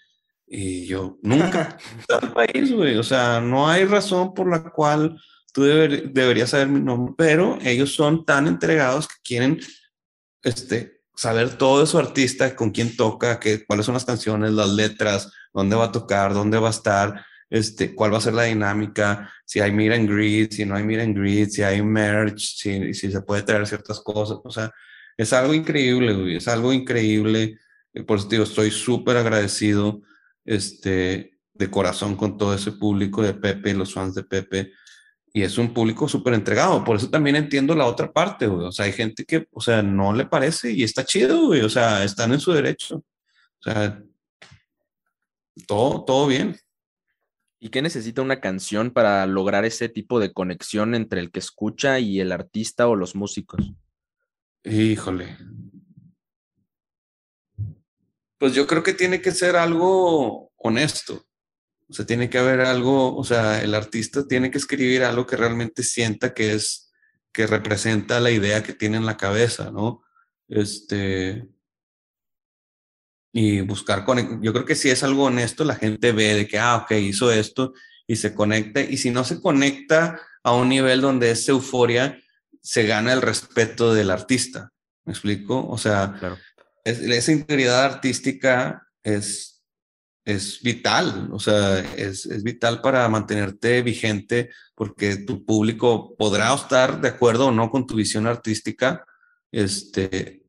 Y yo, nunca al país, güey. O sea, no hay razón por la cual tú deberías saber mi nombre, pero ellos son tan entregados que quieren este, saber todo de su artista, con quién toca, qué, cuáles son las canciones, las letras, dónde va a tocar, dónde va a estar, este, cuál va a ser la dinámica, si hay meet and greet, si no hay meet and greet, si hay merch, si, si se puede traer ciertas cosas. O sea, es algo increíble, es algo increíble. Por eso digo, estoy súper agradecido este, de corazón con todo ese público de Pepe, los fans de Pepe. Y es un público súper entregado. Por eso también entiendo la otra parte, güey. O sea, hay gente que, o sea, no le parece y está chido, güey. O sea, están en su derecho. O sea, todo, todo bien. ¿Y qué necesita una canción para lograr ese tipo de conexión entre el que escucha y el artista o los músicos? Híjole. Pues yo creo que tiene que ser algo honesto. O sea, tiene que haber algo, o sea, el artista tiene que escribir algo que realmente sienta que es, que representa la idea que tiene en la cabeza, ¿no? Este, y buscar con yo creo que si es algo honesto la gente ve de que ah ok hizo esto y se conecta y si no se conecta a un nivel donde es euforia se gana el respeto del artista me explico o sea esa integridad artística es es vital o sea es, es vital para mantenerte vigente porque tu público podrá estar de acuerdo o no con tu visión artística este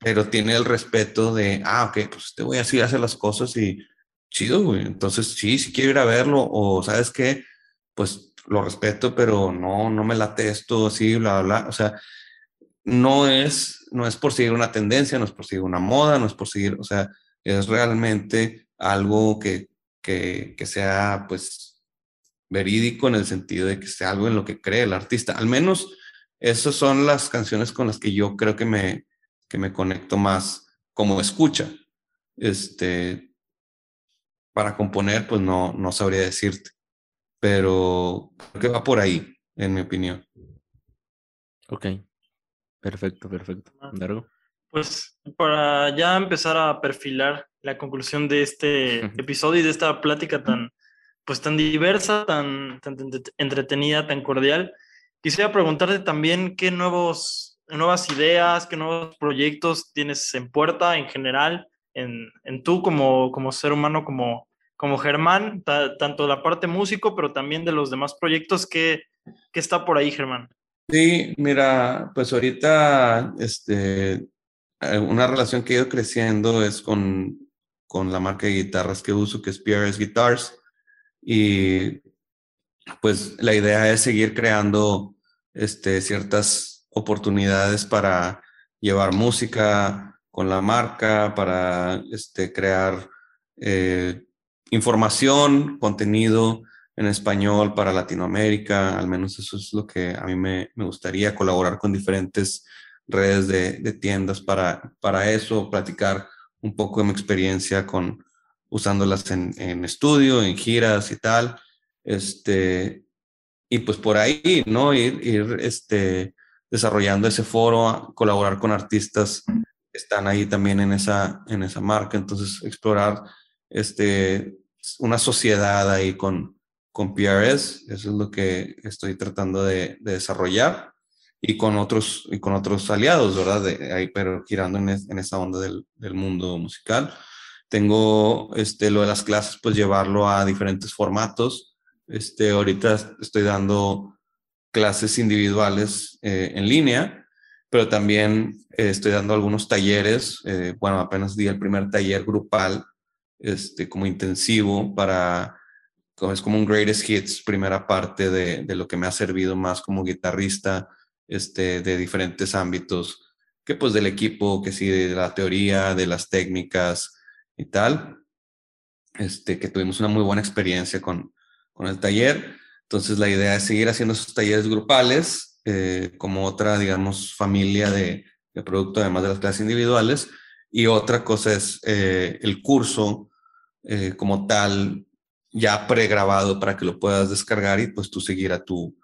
pero tiene el respeto de, ah, ok, pues te voy a decir, hacer las cosas y chido, güey. Entonces, sí, si quiero ir a verlo, o sabes qué, pues lo respeto, pero no, no me late esto, así, bla, bla. O sea, no es, no es por seguir una tendencia, no es por seguir una moda, no es por seguir, o sea, es realmente algo que, que, que sea, pues, verídico en el sentido de que sea algo en lo que cree el artista. Al menos esas son las canciones con las que yo creo que me, que me conecto más como escucha. Este, para componer, pues no, no sabría decirte, pero creo que va por ahí, en mi opinión. Ok, perfecto, perfecto. Largo. Pues para ya empezar a perfilar la conclusión de este episodio y de esta plática tan, pues tan diversa, tan, tan entretenida, tan cordial, quisiera preguntarte también qué nuevos nuevas ideas, qué nuevos proyectos tienes en puerta en general, en, en tú como, como ser humano, como, como Germán, tanto la parte músico, pero también de los demás proyectos que, que está por ahí, Germán. Sí, mira, pues ahorita este, una relación que he ido creciendo es con, con la marca de guitarras que uso, que es PRS Guitars. Y pues la idea es seguir creando este, ciertas oportunidades para llevar música con la marca, para este, crear eh, información, contenido en español para Latinoamérica. Al menos eso es lo que a mí me, gustaría, colaborar con diferentes redes de, tiendas para, para eso, platicar un poco de mi experiencia con usándolas en, en estudio, en giras y tal. Este, y pues por ahí, ¿no? Ir, ir este, desarrollando ese foro, colaborar con artistas que están ahí también en esa, en esa marca. Entonces, explorar este, una sociedad ahí con, con PRS, eso es lo que estoy tratando de, desarrollar y con otros, y con otros aliados, ¿verdad? De, ahí, pero girando en, en esa onda del, del, mundo musical. Tengo este, lo de las clases, pues llevarlo a diferentes formatos. Este, ahorita estoy dando clases individuales eh, en línea, pero también eh, estoy dando algunos talleres. Eh, bueno, apenas di el primer taller grupal, este, como intensivo para, es como un greatest hits, primera parte de, de lo que me ha servido más como guitarrista, este, de diferentes ámbitos, que pues del equipo, que sí, de la teoría, de las técnicas y tal. Este, que tuvimos una muy buena experiencia con, con el taller. Entonces la idea es seguir haciendo esos talleres grupales eh, como otra, digamos, familia de, producto, además de las clases individuales. Y otra cosa es eh, el curso eh, como tal, ya pregrabado para que lo puedas descargar y pues tú seguir a tu,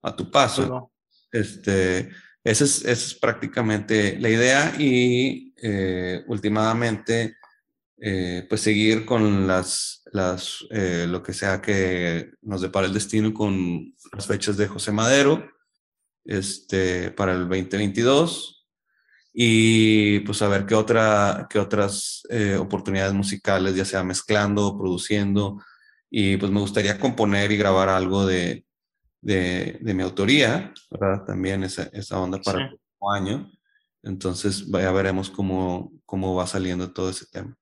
a tu paso. Este, esa es, es, prácticamente la idea y últimamente eh, pues seguir con las, las eh, lo que sea que nos depara el destino con las fechas de José Madero este, para el 2022 y pues a ver qué, otra, qué otras eh, oportunidades musicales, ya sea mezclando, produciendo, y pues me gustaría componer y grabar algo de, de, de mi autoría, ¿verdad? También esa, esa onda para el próximo año. Entonces ya veremos cómo, cómo va saliendo todo ese tema.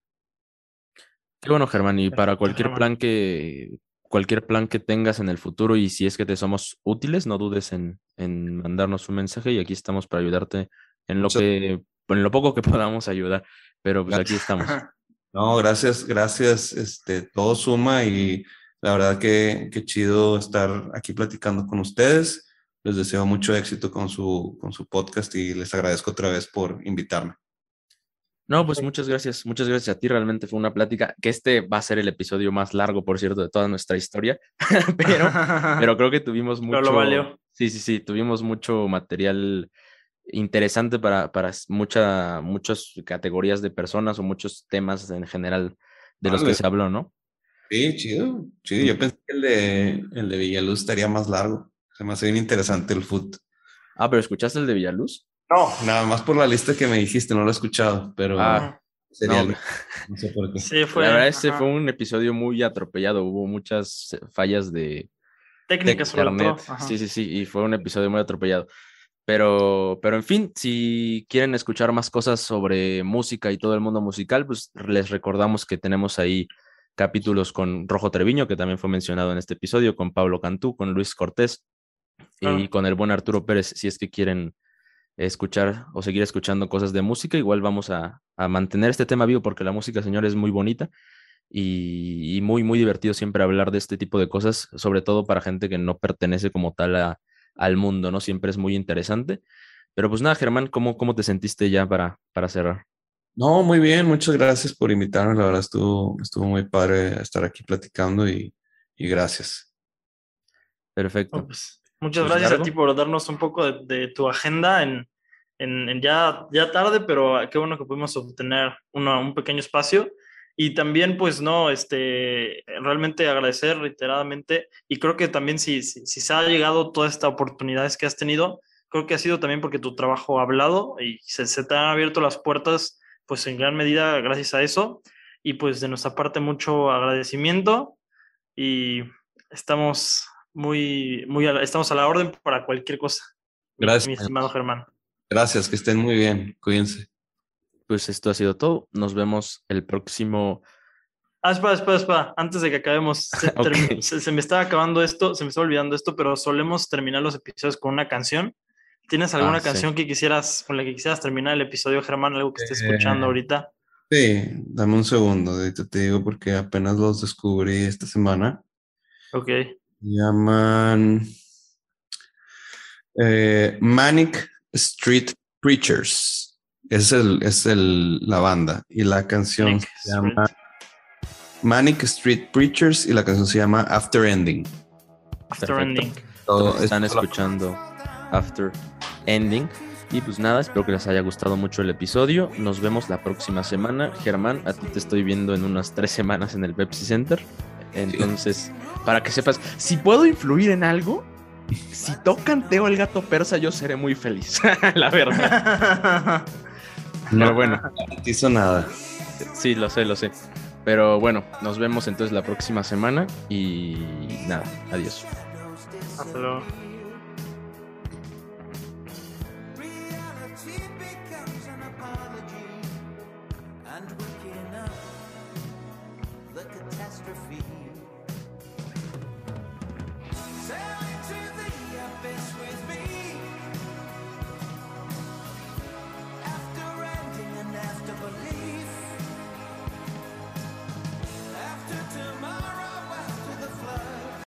Qué bueno, Germán. Y para cualquier plan que cualquier plan que tengas en el futuro y si es que te somos útiles, no dudes en, en mandarnos un mensaje y aquí estamos para ayudarte en lo que en lo poco que podamos ayudar. Pero pues aquí estamos. No, gracias, gracias. Este, todo suma y la verdad que, que chido estar aquí platicando con ustedes. Les deseo mucho éxito con su, con su podcast y les agradezco otra vez por invitarme. No, pues muchas gracias, muchas gracias a ti. Realmente fue una plática que este va a ser el episodio más largo, por cierto, de toda nuestra historia, pero, pero creo que tuvimos mucho. Pero lo valió. Sí, sí, sí, tuvimos mucho material interesante para, para mucha, muchas categorías de personas o muchos temas en general de los que se habló, ¿no? Sí, chido, chido. Yo pensé que el de, el de Villaluz estaría más largo. Se me hace bien interesante el foot. Ah, pero ¿escuchaste el de Villaluz? No, nada más por la lista que me dijiste, no lo he escuchado, pero Ah, sería no. no sé por qué. Sí, fue. La verdad, este fue un episodio muy atropellado. Hubo muchas fallas de, Técnica, sobre internet. todo. Sí, sí, sí, y fue un episodio muy atropellado. Pero, pero en fin, si quieren escuchar más cosas sobre música y todo el mundo musical, pues les recordamos que tenemos ahí capítulos con Rojo Treviño, que también fue mencionado en este episodio, con Pablo Cantú, con Luis Cortés y Claro. con el buen Arturo Pérez, si es que quieren escuchar o seguir escuchando cosas de música, igual vamos a, a mantener este tema vivo porque la música, señor, es muy bonita y, y muy, muy divertido siempre hablar de este tipo de cosas, sobre todo para gente que no pertenece como tal a, al mundo, ¿no? Siempre es muy interesante. Pero pues nada, Germán, ¿cómo, cómo te sentiste ya para, para cerrar? No, muy bien, muchas gracias por invitarme. La verdad estuvo, estuvo muy padre estar aquí platicando y, y gracias. Perfecto. Pues, muchas Pues, gracias largo. a ti por darnos un poco de, de tu agenda en, en- en ya, ya tarde, pero qué bueno que pudimos obtener una- un pequeño espacio. Y también, pues, no, este, realmente agradecer reiteradamente. Y creo que también si, si, si se ha llegado todas estas oportunidades que has tenido, creo que ha sido también porque tu trabajo ha hablado y se, se te han abierto las puertas, pues, en gran medida gracias a eso. Y pues, de nuestra parte, mucho agradecimiento. Y estamos muy, muy, estamos a la orden para cualquier cosa. Gracias. Mi estimado Germán. Gracias, que estén muy bien. Cuídense. Pues esto ha sido todo. Nos vemos el próximo. Ah, espera, espera, espera. Antes de que acabemos, se, me está acabando esto, se me está olvidando esto, pero solemos terminar los episodios con una canción. ¿Tienes alguna Ah, sí. canción que quisieras, con la que quisieras terminar el episodio, Germán? Algo que estés Eh, escuchando ahorita. Sí, dame un segundo, te digo porque apenas los descubrí esta semana. Ok. Se llaman eh, Manic Street Preachers. Es, el, es el, la banda. Y la canción Manic se llama Manic Street Preachers y la canción se llama After Ending. After Perfecto. Ending. Todo- Están es- escuchando After Ending. Y pues nada, espero que les haya gustado mucho el episodio. Nos vemos la próxima semana. Germán, a ti te estoy viendo en unas tres semanas en el Pepsi Center. Entonces, para que sepas, si puedo influir en algo, si tocan Teo el gato persa, yo seré muy feliz. la verdad. Pero bueno, No garantizo nada. sí, lo sé, lo sé. Pero bueno, nos vemos entonces la próxima semana y nada, adiós. Hasta luego.